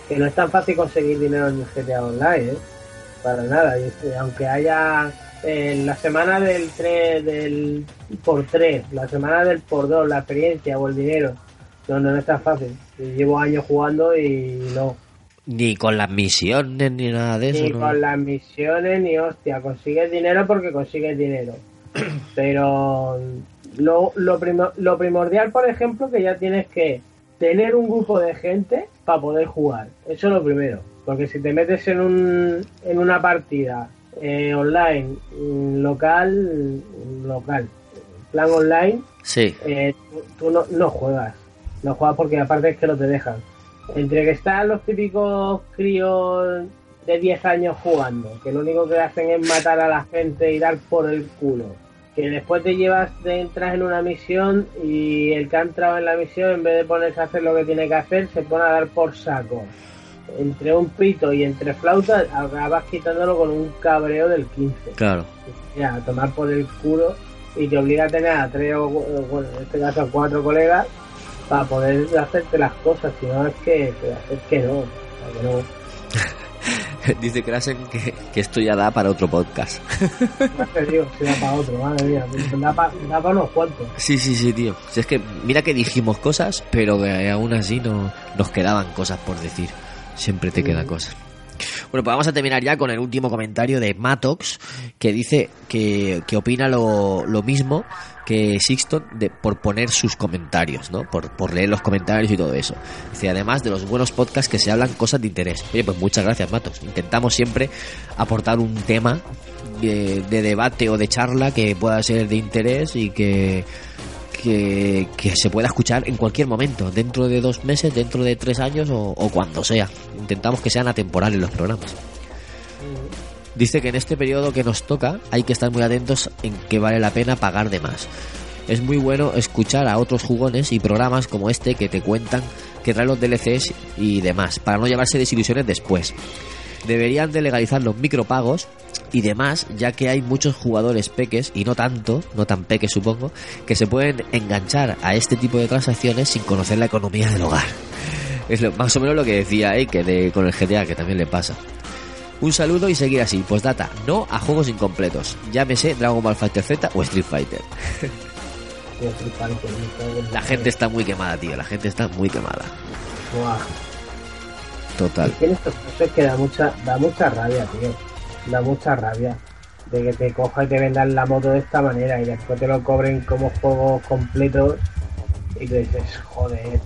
que no es tan fácil conseguir dinero en GTA Online ¿eh? para nada y este, aunque haya eh, la semana del 3 del por 3 la semana del por 2 la experiencia o el dinero no no, no es tan fácil llevo años jugando y no ni con las misiones ni nada de eso. ni ¿no? con las misiones ni hostia consigues dinero porque consigues dinero [CLEARS THROAT] pero lo, lo, primo- lo primordial por ejemplo que ya tienes que tener un grupo de gente para poder jugar eso es lo primero porque si te metes en un en una partida eh, online mm, local mm, local plan online Sí. eh, tú, tú no, no juegas. No juegas porque aparte es que no te dejan. Entre que están los típicos críos de 10 años jugando, que lo único que hacen es matar a la gente y dar por el culo. Que después te llevas, te entras en una misión y el que ha entrado en la misión, en vez de ponerse a hacer lo que tiene que hacer, se pone a dar por saco. Entre un pito y entre flautas, acabas quitándolo con un cabreo del 15 Claro. ya, a tomar por el culo y te obliga a tener a tres o, bueno, en este caso a cuatro colegas para poder hacerte las cosas, si no es que, es que no, sea, que no. [LAUGHS] [LAUGHS] Dice Krasen que, que esto ya da para otro podcast. [LAUGHS] Da para otro, madre mía, da para da unos cuantos. Sí, sí, sí, tío. Si es que mira que dijimos cosas, pero que aún así no nos quedaban cosas por decir. Siempre te quedan cosas. Bueno, pues vamos a terminar ya con el último comentario de Matox, que dice que, que opina lo, lo mismo que Sixton de, por poner sus comentarios, ¿no? Por, por leer los comentarios y todo eso. Dice, además de los buenos podcasts que se hablan cosas de interés. Oye, pues muchas gracias, Matox. Intentamos siempre aportar un tema de, de debate o de charla que pueda ser de interés y que, que, que se pueda escuchar en cualquier momento, dentro de dos meses, dentro de tres años o, o cuando sea. Intentamos que sean atemporales los programas. Dice que en este periodo que nos toca hay que estar muy atentos en que vale la pena pagar de más. Es muy bueno escuchar a otros jugones y programas como este que te cuentan que traen los DLCs y demás, para no llevarse desilusiones después. Deberían de legalizar los micropagos y demás, ya que hay muchos jugadores peques, y no tanto, no tan peques supongo, que se pueden enganchar a este tipo de transacciones sin conocer la economía del hogar. Es lo- más o menos lo que decía que de, con el GTA, que también le pasa. Un saludo y seguir así. Pues data, no a juegos incompletos. Llámese Dragon Ball Fighter Z o Street Fighter. La gente está muy quemada, tío. La gente está muy quemada. Total. Es que en estos casos es que da mucha, da mucha rabia, tío. Da mucha rabia. De que te coja y te vendan la moto de esta manera y después te lo cobren como juegos completos. Y tú dices, joder,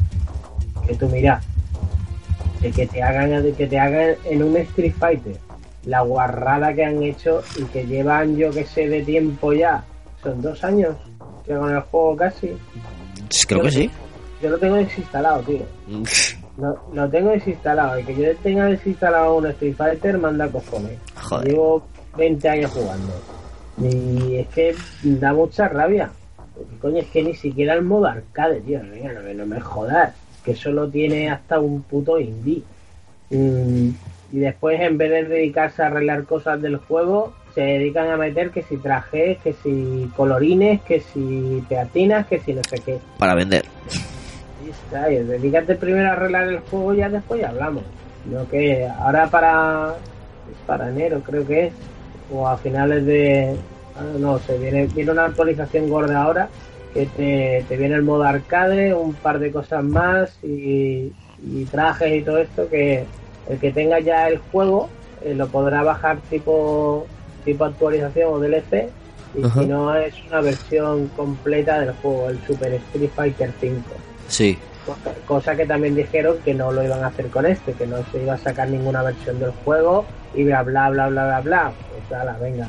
que tú mira, de que te hagan, de que te hagan en un Street Fighter la guarrada que han hecho y que llevan yo que sé de tiempo ya son dos años que con el juego casi. Creo que sí. Yo lo tengo desinstalado, tío. Lo, lo tengo desinstalado. Y que yo tenga desinstalado un Street Fighter, manda cojones. Joder. Llevo 20 años jugando. Y es que da mucha rabia. Porque, coño, es que ni siquiera el modo arcade, tío. Venga, no, me- no me jodas. Que solo tiene hasta un puto indie. Mm, y después, en vez de dedicarse a arreglar cosas del juego, se dedican a meter que si trajes, que si colorines, que si peatinas, que si no sé qué. Para vender. Y dedícate primero a arreglar el juego y ya después ya hablamos. Lo que ahora para es para enero creo que es o a finales de ah, no sé, viene viene una actualización gorda ahora que te, te viene el modo arcade, un par de cosas más y, y trajes y todo esto que el que tenga ya el juego eh, lo podrá bajar tipo tipo actualización o DLC y Ajá. si no es una versión completa del juego, el Super Street Fighter 5. Sí. Cosa, que también dijeron que no lo iban a hacer con este, que no se iba a sacar ninguna versión del juego y bla bla bla bla bla bla. Pues ala, venga.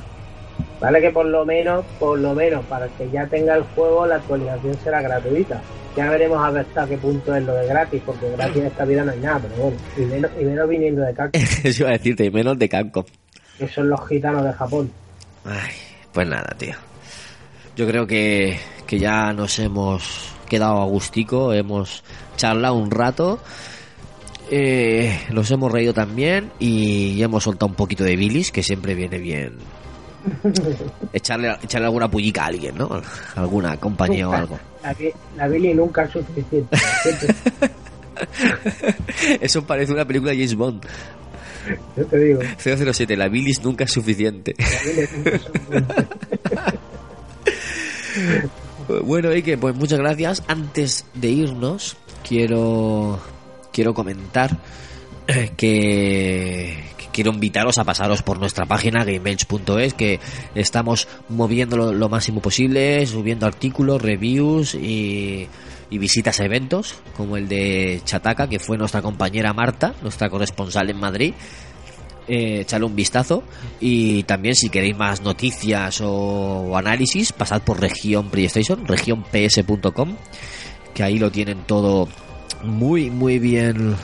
Vale que por lo menos, por lo menos, para el que ya tenga el juego, la actualización será gratuita. Ya veremos a ver hasta qué punto es lo de gratis, porque gratis en esta vida no hay nada, pero bueno, y menos, y menos viniendo de Capcom, [LAUGHS] Eso iba a decirte, y menos de Capcom. que son los gitanos de Japón. Ay, pues nada, tío. Yo creo que, que ya nos hemos quedado a gustico, hemos charlado un rato, eh, nos hemos reído también y hemos soltado un poquito de bilis, que siempre viene bien [LAUGHS] echarle, echarle alguna pullica a alguien, ¿no? Alguna compañía o algo. La, la Billy nunca es suficiente. [LAUGHS] Eso parece una película de James Bond. yo te digo. 007, la bilis nunca es suficiente. La Billy nunca es suficiente. [LAUGHS] Bueno, Ike, pues muchas gracias. Antes de irnos, quiero quiero comentar eh, que, que quiero invitaros a pasaros por nuestra página gamebench.es que estamos moviéndolo lo máximo posible, subiendo artículos, reviews y, y visitas a eventos como el de Chataca, que fue nuestra compañera Marta, nuestra corresponsal en Madrid eh, echarle un vistazo. Y también si queréis más noticias o, análisis pasad por región PlayStation regionps.com que ahí lo tienen todo muy muy bien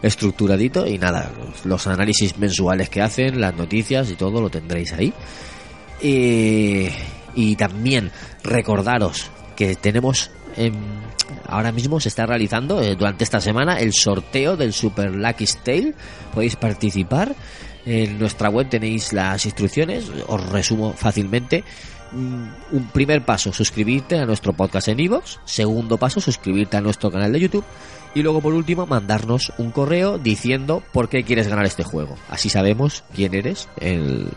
estructuradito. Y nada los, análisis mensuales que hacen las noticias y todo lo tendréis ahí. Y, y también recordaros que tenemos em, ahora mismo se está realizando eh, durante esta semana el sorteo del Super Lucky Tale. Podéis participar. En nuestra web tenéis las instrucciones. Os resumo fácilmente. Mm, Un primer paso, suscribirte a nuestro podcast en iVoox. Segundo paso, suscribirte a nuestro canal de YouTube. Y luego, por último, mandarnos un correo diciendo por qué quieres ganar este juego. Así sabemos quién eres. El...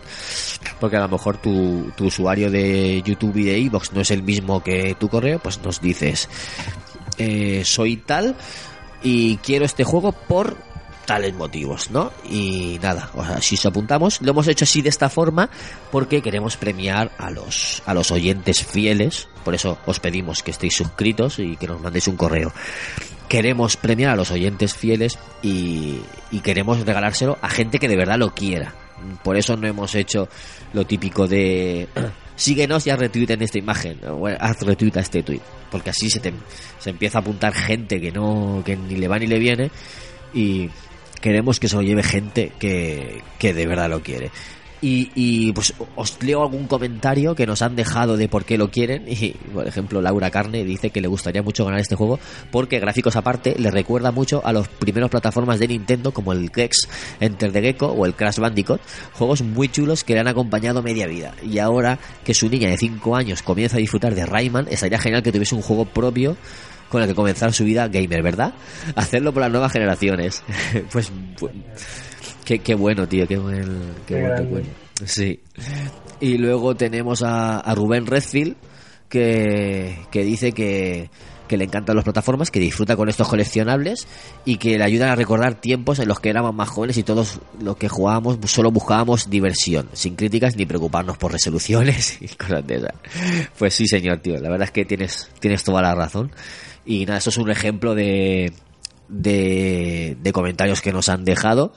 Porque a lo mejor tu, tu usuario de YouTube y de iVoox no es el mismo que tu correo. Pues nos dices, eh, soy tal y quiero este juego por tales motivos, ¿no? Y nada, o sea, si os apuntamos, lo hemos hecho así de esta forma porque queremos premiar a los a los oyentes fieles, por eso os pedimos que estéis suscritos y que nos mandéis un correo. Queremos premiar a los oyentes fieles y, queremos regalárselo a gente que de verdad lo quiera. Por eso no hemos hecho lo típico de [CLEARS THROAT] síguenos y haz retweet en esta imagen o haz retweet a este tweet porque así se te se empieza a apuntar gente que no que ni le va ni le viene y queremos que se lo lleve gente que, que de verdad lo quiere y, y pues os leo algún comentario que nos han dejado de por qué lo quieren y por ejemplo Laura Carne dice que le gustaría mucho ganar este juego porque gráficos aparte le recuerda mucho a los primeros plataformas de Nintendo como el Gex Enter the Gecko o el Crash Bandicoot juegos muy chulos que le han acompañado media vida y ahora que su niña de 5 años comienza a disfrutar de Rayman estaría genial que tuviese un juego propio con el que comenzar su vida gamer, ¿verdad? [LAUGHS] Hacerlo por las nuevas generaciones. [LAUGHS] pues, pues, qué, qué bueno, tío, qué buen, qué, Qué buen grande. recuerdo. Sí. Y luego tenemos a, a Rubén Redfield que, que dice que, que le encantan las plataformas, que disfruta con estos coleccionables y que le ayudan a recordar tiempos en los que éramos más jóvenes y todos los que jugábamos solo buscábamos diversión, sin críticas ni preocuparnos por resoluciones [LAUGHS] y cosas de esas. Pues sí, señor, tío, la verdad es que tienes, tienes toda la razón. Y nada, eso es un ejemplo de, de, de comentarios que nos han dejado.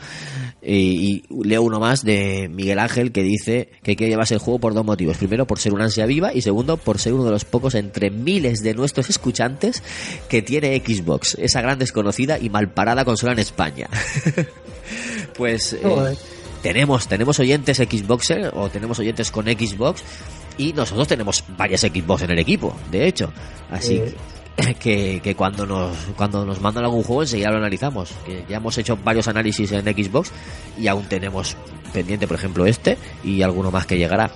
Y, y leo uno más de Miguel Ángel que dice que quiere llevarse el juego por dos motivos. Primero, por ser una ansia viva y segundo, por ser uno de los pocos entre miles de nuestros escuchantes que tiene Xbox, esa gran desconocida y malparada consola en España. [LAUGHS] pues eh, tenemos, tenemos oyentes Xboxer o tenemos oyentes con Xbox y nosotros tenemos varias Xbox en el equipo, de hecho. Así Sí. que, [LAUGHS] que cuando nos cuando nos mandan algún juego enseguida lo analizamos. Que ya hemos hecho varios análisis en Xbox y aún tenemos pendiente, por ejemplo, este y alguno más que llegará.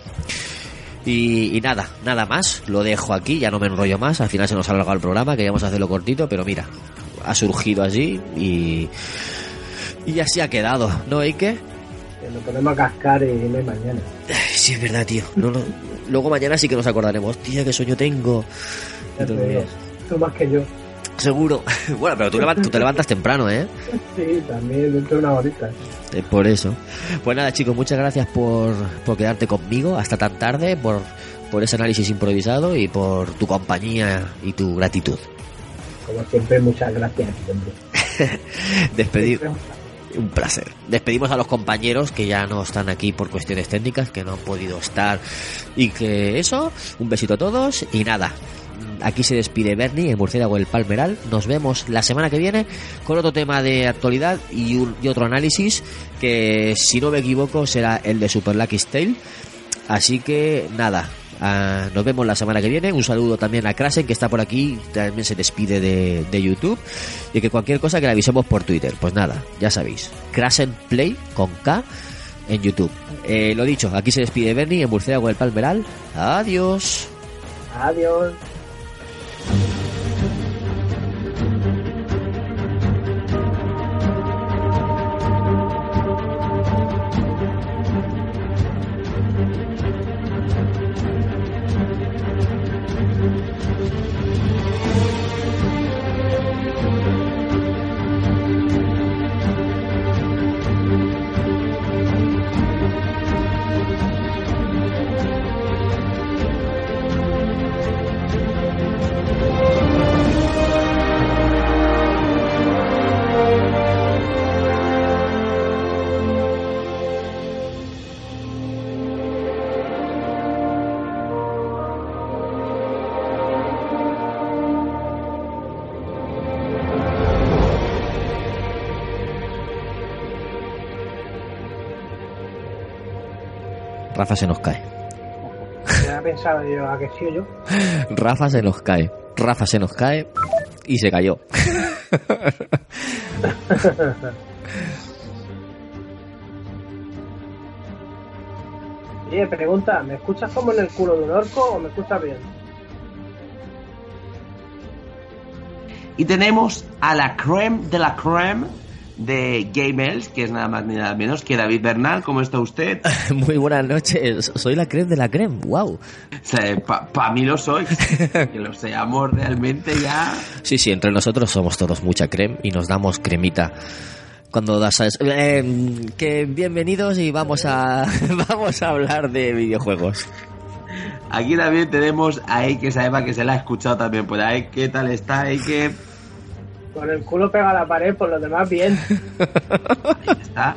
Y, y nada, nada más, lo dejo aquí, ya no me enrollo más, al final se nos ha alargado el programa, queríamos hacerlo cortito, pero mira, ha surgido así y, y así ha quedado, ¿no, Ike? Ponemos a cascar y no hay mañana. Sí, es verdad, tío. No, no. Luego mañana sí que nos acordaremos. Tía, qué sueño tengo. Más que yo. Seguro. [LAUGHS] Bueno, pero tú, te levantas temprano, ¿eh? Sí, también dentro de una horita. Eh, Por eso. Pues nada, chicos, muchas gracias por, por quedarte conmigo hasta tan tarde, por, por ese análisis improvisado y por tu compañía y tu gratitud. Como siempre, muchas gracias. [LAUGHS] Despedir. Un placer. Despedimos a los compañeros que ya no están aquí por cuestiones técnicas, que no han podido estar. Y que eso, un besito a todos y nada. Aquí se despide Bernie, el murciélago del Palmeral. Nos vemos la semana que viene con otro tema de actualidad y, otro análisis que, si no me equivoco, será el de Super Lucky Tale. Así que nada, ah, nos vemos la semana que viene. Un saludo también a Krasen que está por aquí, también se despide de, de YouTube. Y que cualquier cosa que le avisemos por Twitter. Pues nada, ya sabéis. Krasen Play con K en YouTube. Eh, lo dicho, aquí se despide Bernie en Murciélago del Palmeral. Adiós. Adiós. Thank you. Rafa se nos cae. Me había pensado yo, ¿a que sí yo? [LAUGHS] Rafa se nos cae. Rafa se nos cae y se cayó. [LAUGHS] Oye, pregunta, ¿me escuchas como en el culo de un orco o me escuchas bien? Y tenemos a la creme de la creme de Gamers, que es nada más ni nada menos que David Bernal. ¿Cómo está usted? [LAUGHS] Muy buenas noches. Soy la creme de la creme. Wow. Para mí lo sois. [LAUGHS] que lo seamos realmente ya. Sí, sí, entre nosotros somos todos mucha creme y nos damos cremita. Cuando das a- eh, que bienvenidos y vamos a [LAUGHS] vamos a hablar de videojuegos. Aquí también tenemos a Eike Saeva, que se la ha escuchado también por ahí. ¿Qué tal está Eike? Con el culo pega a la pared, por lo demás bien. [LAUGHS] Está